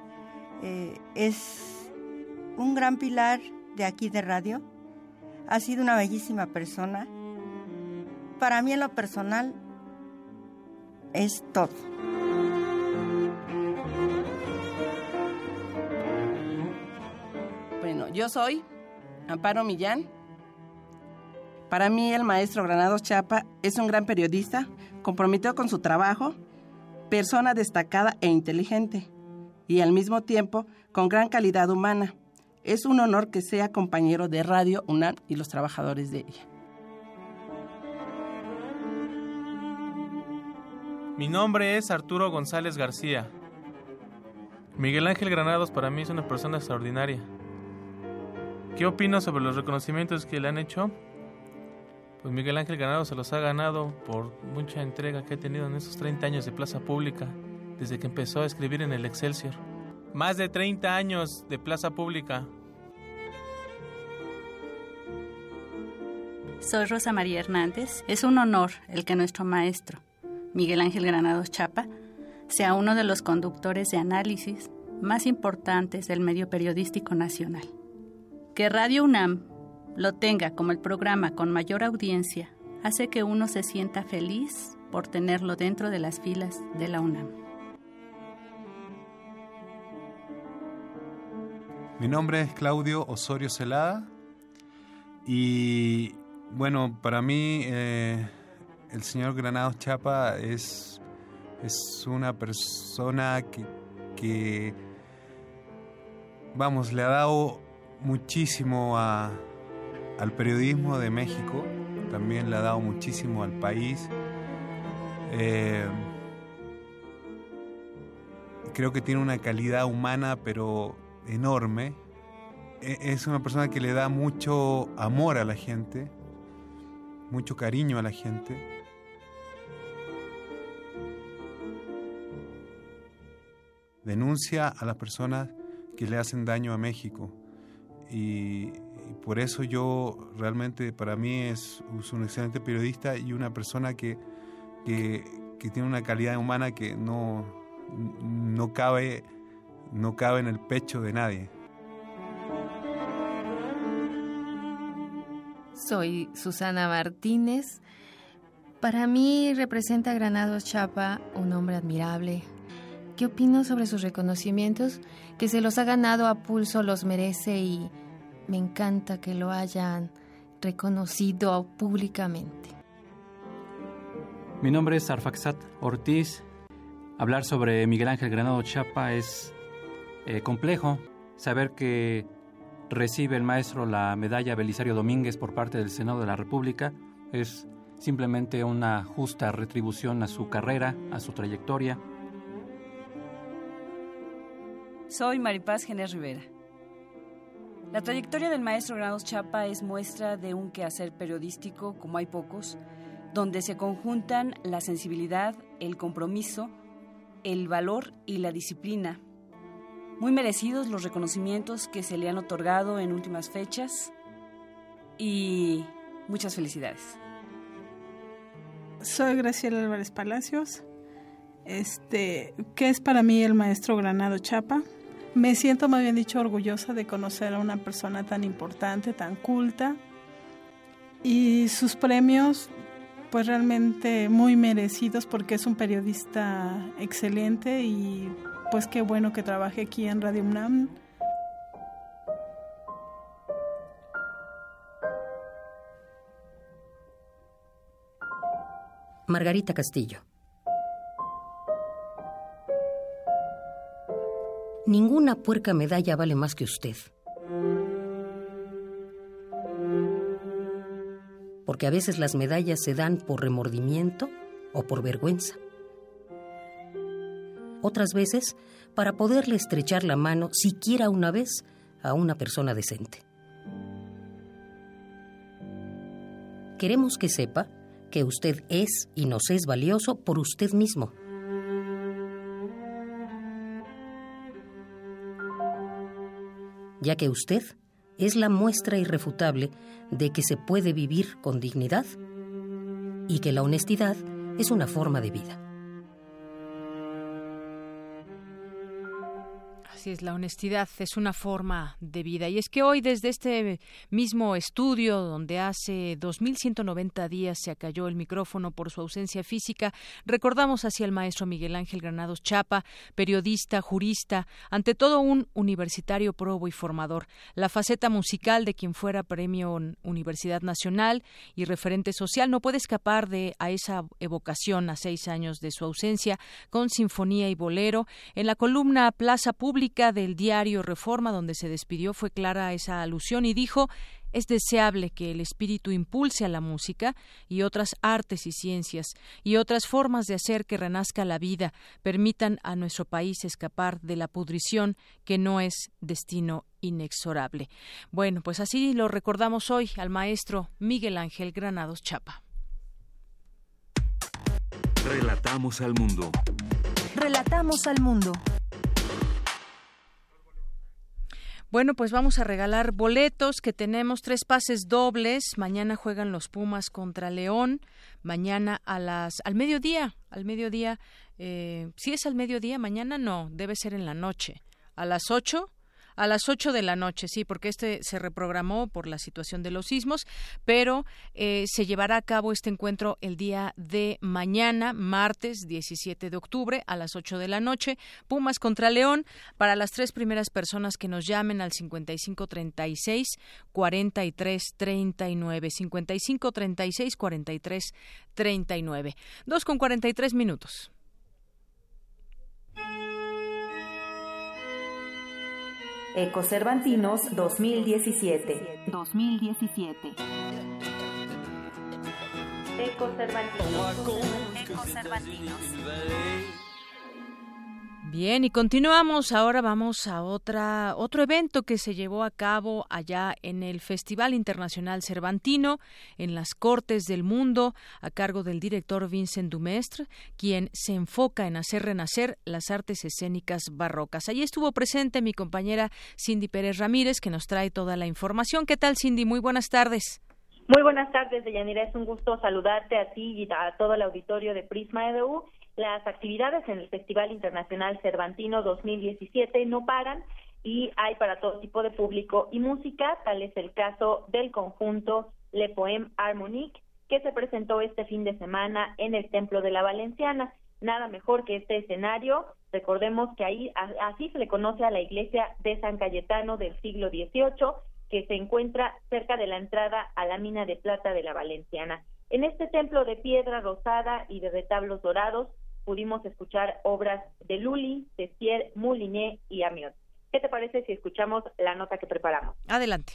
Eh, es un gran pilar de aquí de radio. Ha sido una bellísima persona. Para mí en lo personal es todo. Bueno, yo soy Amparo Millán. Para mí el maestro Granados Chapa es un gran periodista, comprometido con su trabajo, persona destacada e inteligente, y al mismo tiempo con gran calidad humana. Es un honor que sea compañero de Radio UNAM y los trabajadores de ella. Mi nombre es Arturo González García. Miguel Ángel Granados para mí es una persona extraordinaria. ¿Qué opino sobre los reconocimientos que le han hecho? Pues Miguel Ángel Granados se los ha ganado por mucha entrega que ha tenido en esos 30 años de plaza pública, desde que empezó a escribir en el Excelsior. Más de 30 años de plaza pública. Soy Rosa María Hernández. Es un honor el que nuestro maestro, Miguel Ángel Granados Chapa, sea uno de los conductores de análisis más importantes del medio periodístico nacional. Que Radio UNAM lo tenga como el programa con mayor audiencia hace que uno se sienta feliz por tenerlo dentro de las filas de la UNAM. Mi nombre es Claudio Osorio Celada y bueno, para mí eh, el señor Granados Chapa es, es una persona que, que, vamos, le ha dado muchísimo a, al periodismo de México, también le ha dado muchísimo al país. Eh, creo que tiene una calidad humana, pero enorme. E, es una persona que le da mucho amor a la gente, mucho cariño a la gente. Denuncia a las personas que le hacen daño a México. Y, por eso yo realmente para mí es, un excelente periodista y una persona que, que, que tiene una calidad humana que no, no cabe no cabe en el pecho de nadie. Soy Susana Martínez. Para mí representa Granados Chapa un hombre admirable. ¿Qué opino sobre sus reconocimientos? Que se los ha ganado a pulso, los merece y me encanta que lo hayan reconocido públicamente. Mi nombre es Arfaxat Ortiz. Hablar sobre Miguel Ángel Granado Chapa es eh, complejo saber que recibe el maestro la medalla Belisario Domínguez por parte del Senado de la República. Es simplemente una justa retribución a su carrera, a su trayectoria. Soy Maripaz Genes Rivera. La trayectoria del maestro Granados Chapa es muestra de un quehacer periodístico como hay pocos, donde se conjuntan la sensibilidad, el compromiso, el valor y la disciplina muy merecidos los reconocimientos que se le han otorgado en últimas fechas y muchas felicidades. Soy Graciela Álvarez Palacios. Este, ¿qué es para mí el maestro Granado Chapa? Me siento, más bien dicho, orgullosa de conocer a una persona tan importante, tan culta. Y sus premios, pues realmente muy merecidos porque es un periodista excelente y pues qué bueno que trabaje aquí en Radio UNAM. Margarita Castillo. Ninguna puerca medalla vale más que usted. Porque a veces las medallas se dan por remordimiento o por vergüenza. Otras veces para poderle estrechar la mano siquiera una vez a una persona decente. Queremos que sepa que usted es y nos es valioso por usted mismo. Ya que usted es la muestra irrefutable de que se puede vivir con dignidad y que la honestidad es una forma de vida. Es, la honestidad es una forma de vida. Y es que hoy, desde este mismo estudio, donde hace 2.190 días se acalló el micrófono por su ausencia física, recordamos así al maestro Miguel Ángel Granados Chapa, periodista, jurista, ante todo un universitario probo y formador. La faceta musical de quien fuera premio Universidad Nacional y referente social no puede escapar de a esa evocación a seis años de su ausencia con sinfonía y bolero en la columna Plaza Pública del diario Reforma, donde se despidió, fue clara esa alusión y dijo es deseable que el espíritu impulse a la música y otras artes y ciencias y otras formas de hacer que renazca la vida permitan a nuestro país escapar de la pudrición que no es destino inexorable. Bueno, pues así lo recordamos hoy al maestro Miguel Ángel Granados Chapa. Relatamos al mundo. Relatamos al mundo. Bueno, pues vamos a regalar boletos que tenemos tres pases dobles. Mañana juegan los Pumas contra León. Mañana a las al mediodía, al mediodía. Eh, si es al mediodía, mañana no, debe ser en la noche. A las ocho a las 8 de la noche, sí, porque este se reprogramó por la situación de los sismos, pero eh, se llevará a cabo este encuentro el día de mañana, martes 17 de octubre, a las 8 de la noche. Pumas contra León, para las tres primeras personas que nos llamen al 5536 4339 5536 4339 Dos con 43 minutos. Ecocervantinos 2017. 2017. Ecocervantinos. Ecocervantinos. Bien, y continuamos. Ahora vamos a otra otro evento que se llevó a cabo allá en el Festival Internacional Cervantino, en las Cortes del Mundo, a cargo del director Vincent Dumestre, quien se enfoca en hacer renacer las artes escénicas barrocas. Allí estuvo presente mi compañera Cindy Pérez Ramírez, que nos trae toda la información. ¿Qué tal, Cindy? Muy buenas tardes. Muy buenas tardes, Deyanira. Es un gusto saludarte a ti y a todo el auditorio de Prisma EDU las actividades en el Festival Internacional Cervantino 2017 no paran y hay para todo tipo de público y música, tal es el caso del conjunto Le Poème Harmonique, que se presentó este fin de semana en el Templo de la Valenciana. Nada mejor que este escenario. Recordemos que ahí así se le conoce a la iglesia de San Cayetano del siglo XVIII, que se encuentra cerca de la entrada a la mina de plata de la Valenciana. En este templo de piedra rosada y de retablos dorados pudimos escuchar obras de Lully, Tessier, Moulinet y Amiot. ¿Qué te parece si escuchamos la nota que preparamos? Adelante.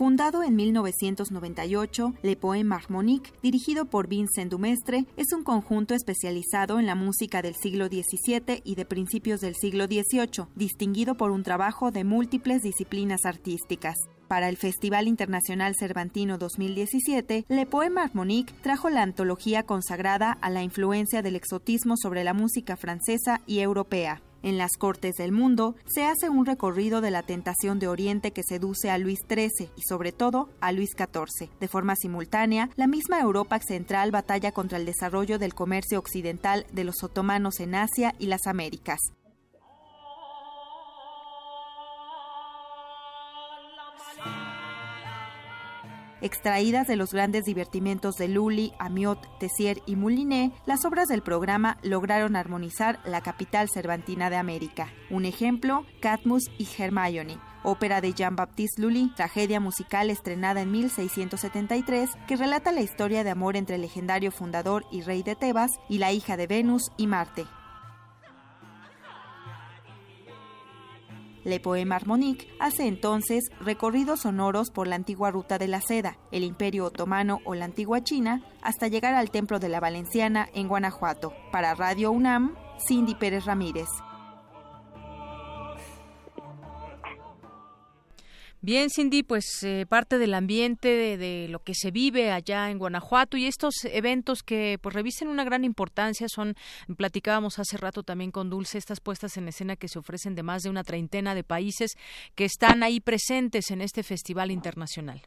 Fundado en 1998, Le Poème Harmonique, dirigido por Vincent Dumestre, es un conjunto especializado en la música del siglo XVII y de principios del siglo XVIII, distinguido por un trabajo de múltiples disciplinas artísticas. Para el Festival Internacional Cervantino 2017, Le Poème Harmonique trajo la antología consagrada a la influencia del exotismo sobre la música francesa y europea. En las Cortes del Mundo se hace un recorrido de la tentación de Oriente que seduce a Luis XIII y sobre todo a Luis XIV. De forma simultánea, la misma Europa central batalla contra el desarrollo del comercio occidental de los otomanos en Asia y las Américas. Extraídas de los grandes divertimientos de Lully, Amiot, Tessier y Moulinet, las obras del programa lograron armonizar la capital cervantina de América. Un ejemplo, Cadmus y Hermione, ópera de Jean-Baptiste Lully, tragedia musical estrenada en 1673 que relata la historia de amor entre el legendario fundador y rey de Tebas y la hija de Venus y Marte. Le Poème Harmonique hace entonces recorridos sonoros por la antigua ruta de la seda, el Imperio Otomano o la antigua China, hasta llegar al Templo de la Valenciana en Guanajuato. Para Radio UNAM, Cindy Pérez Ramírez. Bien, Cindy, pues eh, parte del ambiente de, lo que se vive allá en Guanajuato y estos eventos que pues revisten una gran importancia son, platicábamos hace rato también con Dulce, estas puestas en escena que se ofrecen de más de una treintena de países que están ahí presentes en este festival internacional.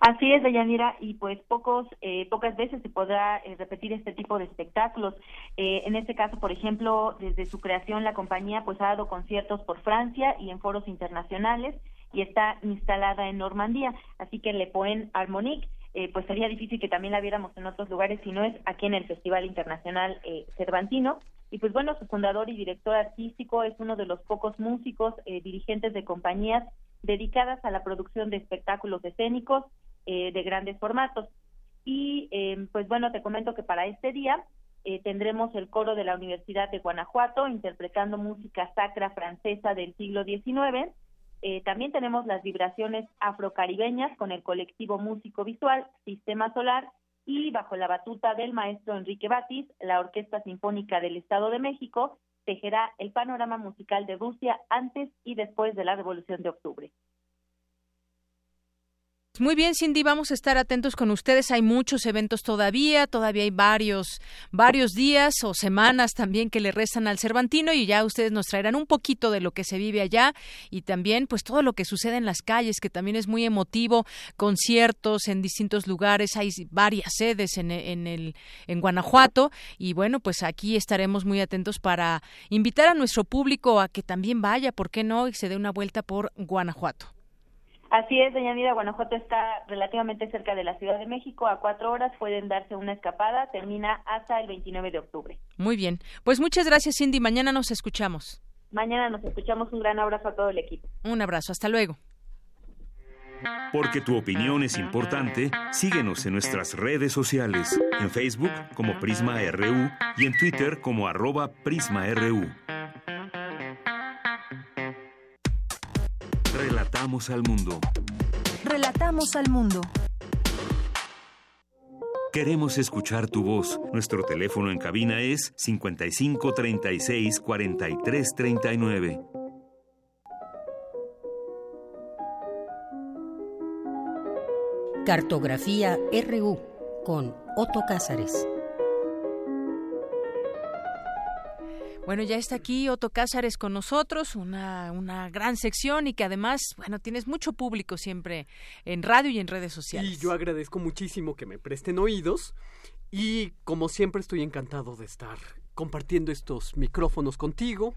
Así es, Deyanira, y pues pocos, eh, pocas veces se podrá eh, repetir este tipo de espectáculos. en este caso, por ejemplo, desde su creación la compañía pues ha dado conciertos por Francia y en foros internacionales y está instalada en Normandía, así que Le Poen Harmonique eh, pues sería difícil que también la viéramos en otros lugares si no es aquí en el Festival Internacional eh, Cervantino. Y pues bueno, su fundador y director artístico es uno de los pocos músicos eh, dirigentes de compañías dedicadas a la producción de espectáculos escénicos eh, de grandes formatos. Y pues bueno, te comento que para este día tendremos el coro de la Universidad de Guanajuato interpretando música sacra francesa del siglo XIX eh, también tenemos las vibraciones afrocaribeñas con el colectivo músico visual Sistema Solar y bajo la batuta del maestro Enrique Batis, la Orquesta Sinfónica del Estado de México tejerá el panorama musical de Rusia antes y después de la Revolución de Octubre. Muy bien, Cindy, vamos a estar atentos con ustedes. Hay muchos eventos todavía, todavía hay varios, varios días o semanas también que le restan al Cervantino y ya ustedes nos traerán un poquito de lo que se vive allá y también pues todo lo que sucede en las calles, que también es muy emotivo, conciertos en distintos lugares, hay varias sedes en, en el en Guanajuato y bueno, pues aquí estaremos muy atentos para invitar a nuestro público a que también vaya, ¿por qué no? y se dé una vuelta por Guanajuato. Así es, doña Nida, Guanajuato está relativamente cerca de la Ciudad de México, a cuatro horas pueden darse una escapada, termina hasta el 29 de octubre. Muy bien, pues muchas gracias Cindy, mañana nos escuchamos. Mañana nos escuchamos, un gran abrazo a todo el equipo. Un abrazo, hasta luego. Porque tu opinión es importante, síguenos en nuestras redes sociales, en Facebook como Prisma RU y en Twitter como arroba PrismaRU. Relatamos al mundo. Relatamos al mundo. Queremos escuchar tu voz. Nuestro teléfono en cabina es 55 36 43 39. Cartografía RU con Otto Cázares. Bueno, ya está aquí Otto Cázares con nosotros, una, una gran sección y que además, bueno, tienes mucho público siempre en radio y en redes sociales. Y yo agradezco muchísimo que me presten oídos y como siempre estoy encantado de estar compartiendo estos micrófonos contigo.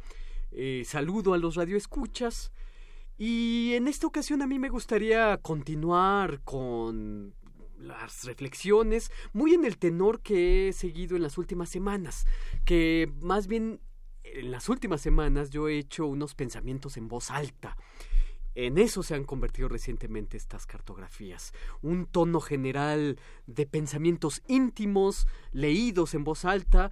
Eh, saludo a los radioescuchas y en esta ocasión a mí me gustaría continuar con las reflexiones, muy en el tenor que he seguido en las últimas semanas, que más bien en las últimas semanas yo he hecho unos pensamientos en voz alta. En eso se han convertido recientemente estas cartografías. Un tono general de pensamientos íntimos, leídos en voz alta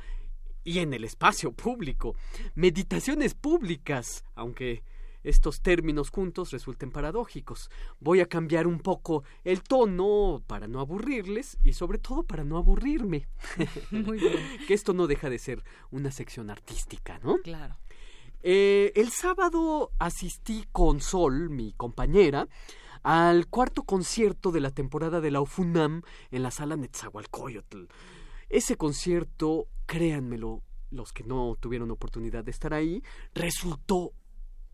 y en el espacio público. Meditaciones públicas, aunque estos términos juntos resulten paradójicos. Voy a cambiar un poco el tono para no aburrirles y sobre todo para no aburrirme. Muy bien. que esto no deja de ser una sección artística, ¿no? Claro. Eh, el sábado asistí con Sol, mi compañera, al cuarto concierto de la temporada de la UFUNAM en la sala Netzahualcoyotl. Ese concierto, créanmelo, los que no tuvieron oportunidad de estar ahí, resultó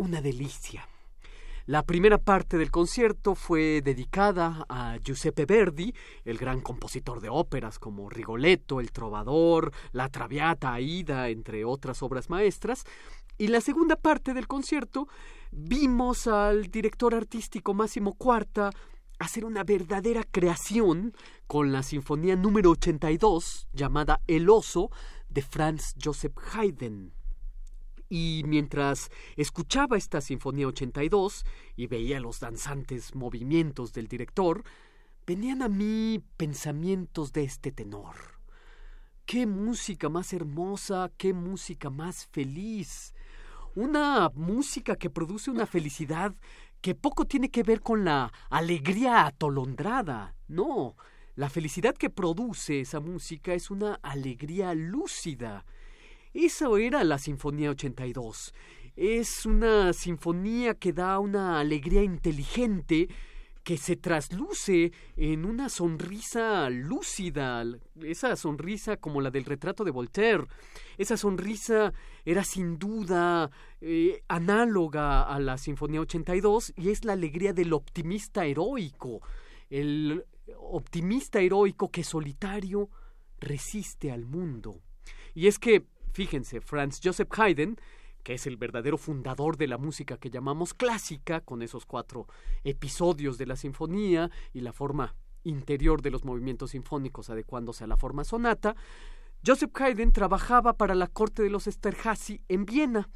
una delicia. La primera parte del concierto fue dedicada a Giuseppe Verdi, el gran compositor de óperas como Rigoletto, El Trovador, La Traviata, Aida, entre otras obras maestras. Y la segunda parte del concierto vimos al director artístico Máximo Cuarta hacer una verdadera creación con la sinfonía número 82 llamada El Oso de Franz Joseph Haydn Y mientras escuchaba esta Sinfonía 82 y veía los danzantes movimientos del director, venían a mí pensamientos de este tenor. Qué música más hermosa, qué música más feliz. Una música que produce una felicidad que poco tiene que ver con la alegría atolondrada. No, la felicidad que produce esa música es una alegría lúcida. Esa era la Sinfonía 82. Es una sinfonía que da una alegría inteligente que se trasluce en una sonrisa lúcida, esa sonrisa como la del retrato de Voltaire. Esa sonrisa era sin duda eh, análoga a la Sinfonía 82 y es la alegría del optimista heroico, el optimista heroico que solitario resiste al mundo. Y es que, fíjense, Franz Joseph Haydn que es el verdadero fundador de la música que llamamos clásica, con esos cuatro episodios de la sinfonía y la forma interior de los movimientos sinfónicos adecuándose a la forma sonata, Joseph Haydn trabajaba para la corte de los Esterhazy en Viena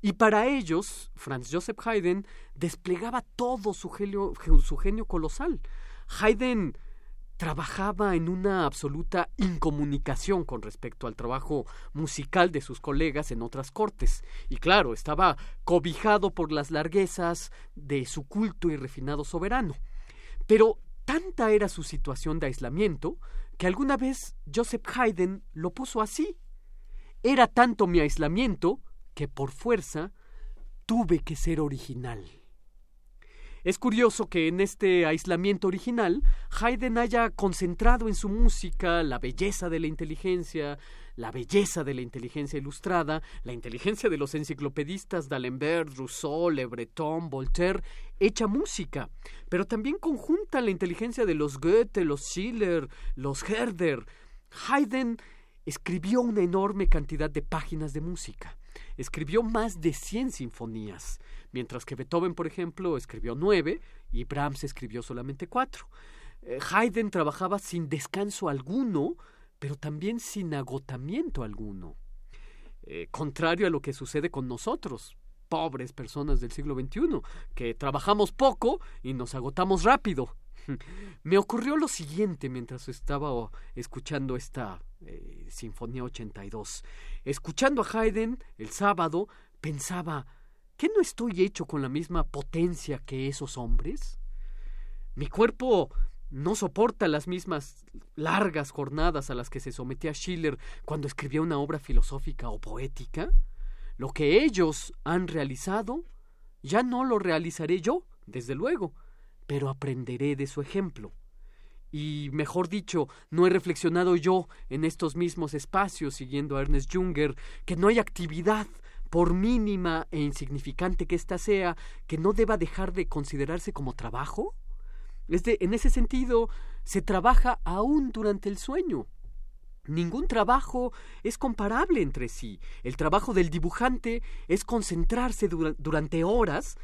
y para ellos Franz Joseph Haydn desplegaba todo su genio, su genio colosal. Haydn trabajaba en una absoluta incomunicación con respecto al trabajo musical de sus colegas en otras cortes, y claro, estaba cobijado por las larguezas de su culto y refinado soberano. Pero tanta era su situación de aislamiento que alguna vez Joseph Haydn lo puso así. Era tanto mi aislamiento que por fuerza tuve que ser original. Es curioso que en este aislamiento original Haydn haya concentrado en su música la belleza de la inteligencia, la belleza de la inteligencia ilustrada, la inteligencia de los enciclopedistas D'Alembert, Rousseau, Le Breton, Voltaire, hecha música, pero también conjunta la inteligencia de los Goethe, los Schiller, los Herder. Haydn escribió una enorme cantidad de páginas de música. Escribió más de 100 sinfonías mientras que Beethoven, por ejemplo, escribió nueve y Brahms escribió solamente cuatro. Eh, Haydn trabajaba sin descanso alguno, pero también sin agotamiento alguno. Eh, contrario a lo que sucede con nosotros, pobres personas del siglo XXI, que trabajamos poco y nos agotamos rápido. Me ocurrió lo siguiente mientras estaba escuchando esta eh, Sinfonía 82. Escuchando a Haydn el sábado, pensaba, ¿Qué no estoy hecho con la misma potencia que esos hombres? Mi cuerpo no soporta las mismas largas jornadas a las que se sometía Schiller cuando escribía una obra filosófica o poética. Lo que ellos han realizado, ya no lo realizaré yo, desde luego, pero aprenderé de su ejemplo. Y, mejor dicho, no he reflexionado yo en estos mismos espacios, siguiendo a Ernest Junger, que no hay actividad por mínima e insignificante que ésta sea, que no deba dejar de considerarse como trabajo? Es en ese sentido, se trabaja aún durante el sueño. Ningún trabajo es comparable entre sí. El trabajo del dibujante es concentrarse durante horas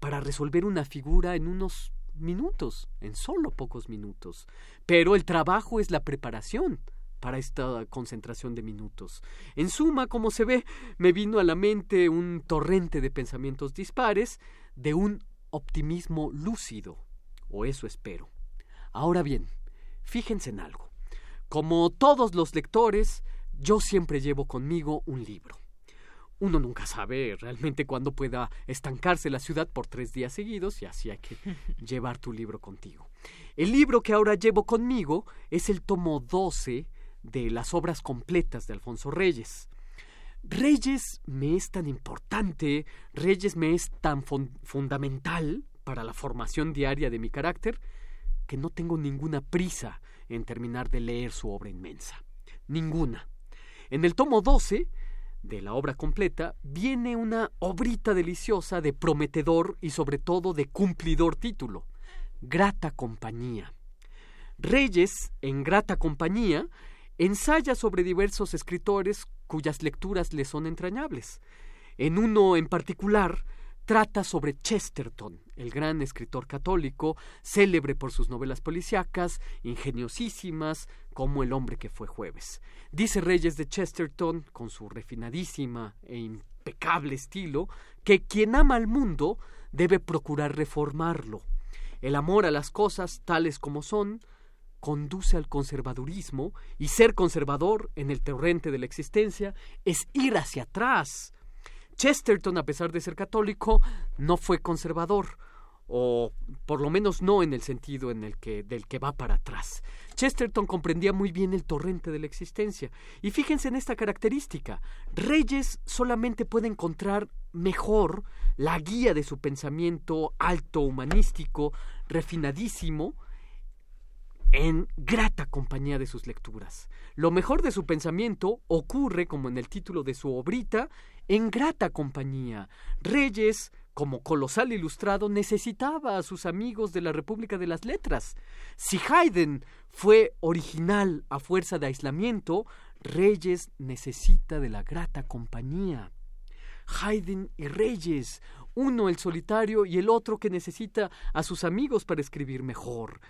para resolver una figura en unos minutos, en solo pocos minutos. Pero el trabajo es la preparación, para esta concentración de minutos. En suma, como se ve, me vino a la mente un torrente de pensamientos dispares, de un optimismo lúcido, o eso espero. Ahora bien, fíjense en algo. Como todos los lectores, yo siempre llevo conmigo un libro. Uno nunca sabe realmente cuándo pueda estancarse la ciudad por tres días seguidos y así hay que llevar tu libro contigo. El libro que ahora llevo conmigo es el tomo 12 de las obras completas de Alfonso Reyes. Reyes me es tan importante, Reyes me es tan fundamental para la formación diaria de mi carácter, que no tengo ninguna prisa en terminar de leer su obra inmensa. Ninguna. En el tomo 12 de la obra completa viene una obrita deliciosa de prometedor y sobre todo de cumplidor título, Grata Compañía. Reyes, en Grata Compañía, ensaya sobre diversos escritores cuyas lecturas le son entrañables. En uno en particular trata sobre Chesterton, el gran escritor católico, célebre por sus novelas policíacas, ingeniosísimas, como El hombre que fue jueves. Dice Reyes de Chesterton, con su refinadísima e impecable estilo que quien ama al mundo debe procurar reformarlo. El amor a las cosas tales como son conduce al conservadurismo y ser conservador en el torrente de la existencia es ir hacia atrás. Chesterton, a pesar de ser católico, no fue conservador, o por lo menos no en el sentido en el que del que va para atrás. Chesterton comprendía muy bien el torrente de la existencia. Y fíjense en esta característica. Reyes solamente puede encontrar mejor la guía de su pensamiento alto, humanístico, refinadísimo, en grata compañía de sus lecturas. Lo mejor de su pensamiento ocurre, como en el título de su obrita, en grata compañía. Reyes, como colosal ilustrado, necesitaba a sus amigos de la República de las Letras. Si Haydn fue original a fuerza de aislamiento, Reyes necesita de la grata compañía. Haydn y Reyes, uno el solitario y el otro que necesita a sus amigos para escribir mejor.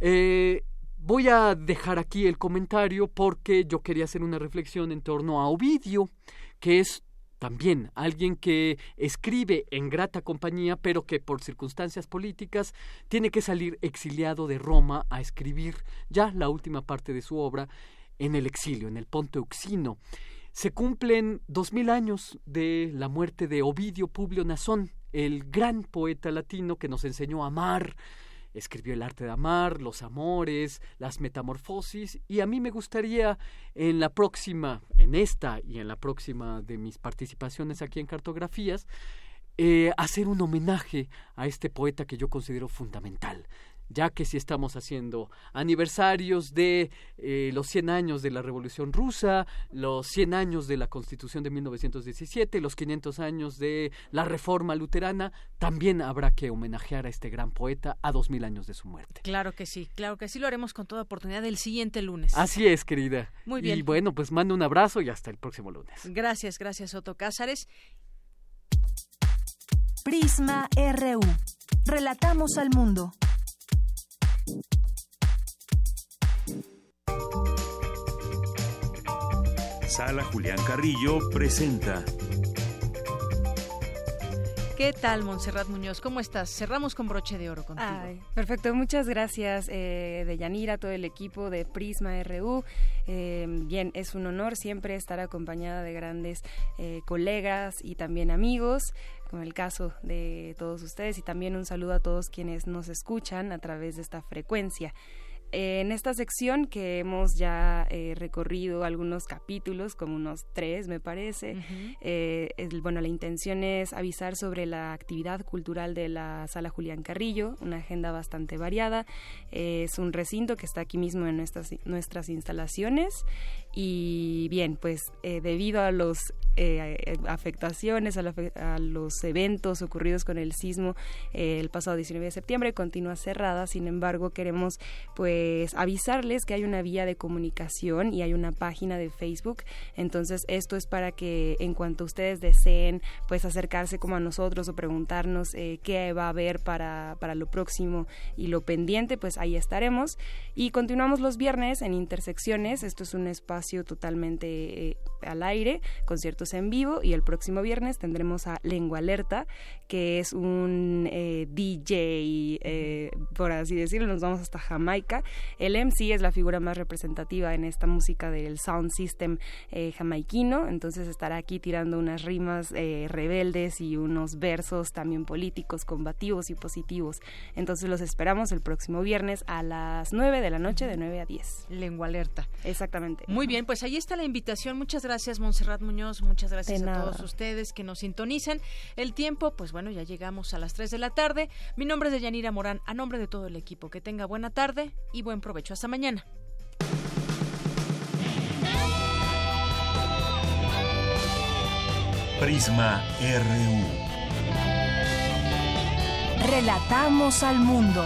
Eh, voy a dejar aquí el comentario porque yo quería hacer una reflexión en torno a Ovidio, que es también alguien que escribe en grata compañía, pero que por circunstancias políticas tiene que salir exiliado de Roma a escribir ya la última parte de su obra en el exilio, en el Ponte Euxino. Se cumplen dos mil años de la muerte de Ovidio Publio Nazón, el gran poeta latino que nos enseñó a amar, escribió El arte de amar, Los amores, las metamorfosis y a mí me gustaría en la próxima, en esta y en la próxima de mis participaciones aquí en Cartografías, eh, hacer un homenaje a este poeta que yo considero fundamental ya que si estamos haciendo aniversarios de eh, los 100 años de la Revolución Rusa, los 100 años de la Constitución de 1917, los 500 años de la Reforma Luterana, también habrá que homenajear a este gran poeta a 2000 años de su muerte. Claro que sí, claro que sí, lo haremos con toda oportunidad el siguiente lunes. Así es, querida. Muy bien. Y bueno, pues mando un abrazo y hasta el próximo lunes. Gracias, gracias, Otto Cázares. Prisma RU. Relatamos al mundo. Sala Julián Carrillo presenta. ¿Qué tal, Montserrat Muñoz? ¿Cómo estás? Cerramos con broche de oro contigo. perfecto, muchas gracias eh, de Yanira, todo el equipo de Prisma RU. Eh, bien, es un honor siempre estar acompañada de grandes eh, colegas y también amigos como el caso de todos ustedes y también un saludo a todos quienes nos escuchan a través de esta frecuencia. En esta sección que hemos ya eh, recorrido algunos capítulos, como unos tres me parece, eh, bueno, la intención es avisar sobre la actividad cultural de la Sala Julián Carrillo, una agenda bastante variada. es un recinto que está aquí mismo en nuestras, nuestras instalaciones y bien, pues eh, debido a los afectaciones, a, los eventos ocurridos con el sismo el pasado 19 de septiembre, continúa cerrada. Sin embargo, queremos pues avisarles que hay una vía de comunicación y hay una página de Facebook. Entonces esto es para que en cuanto ustedes deseen pues acercarse como a nosotros o preguntarnos eh, qué va a haber para, para lo próximo y lo pendiente, pues ahí estaremos. Y continuamos los viernes en Intersecciones. Esto es un espacio totalmente eh, al aire, conciertos en vivo y el próximo viernes tendremos a Lengua Alerta, que es un eh, DJ, por así decirlo, nos vamos hasta Jamaica el MC es la figura más representativa en esta música del sound system eh, jamaiquino, entonces estará aquí tirando unas rimas eh, rebeldes y unos versos también políticos, combativos y positivos. Entonces los esperamos el próximo viernes a las 9 de la noche, de 9 a 10. Lengua alerta. Exactamente. Muy bien, pues ahí está la invitación. Muchas gracias, Montserrat Muñoz. Muchas gracias a todos ustedes que nos sintonizan. El tiempo, pues bueno, ya llegamos a las 3 de la tarde. Mi nombre es Deyanira Morán, a nombre de todo el equipo. Que tenga buena tarde y buen provecho. Hasta mañana. Prisma RU. Relatamos al mundo.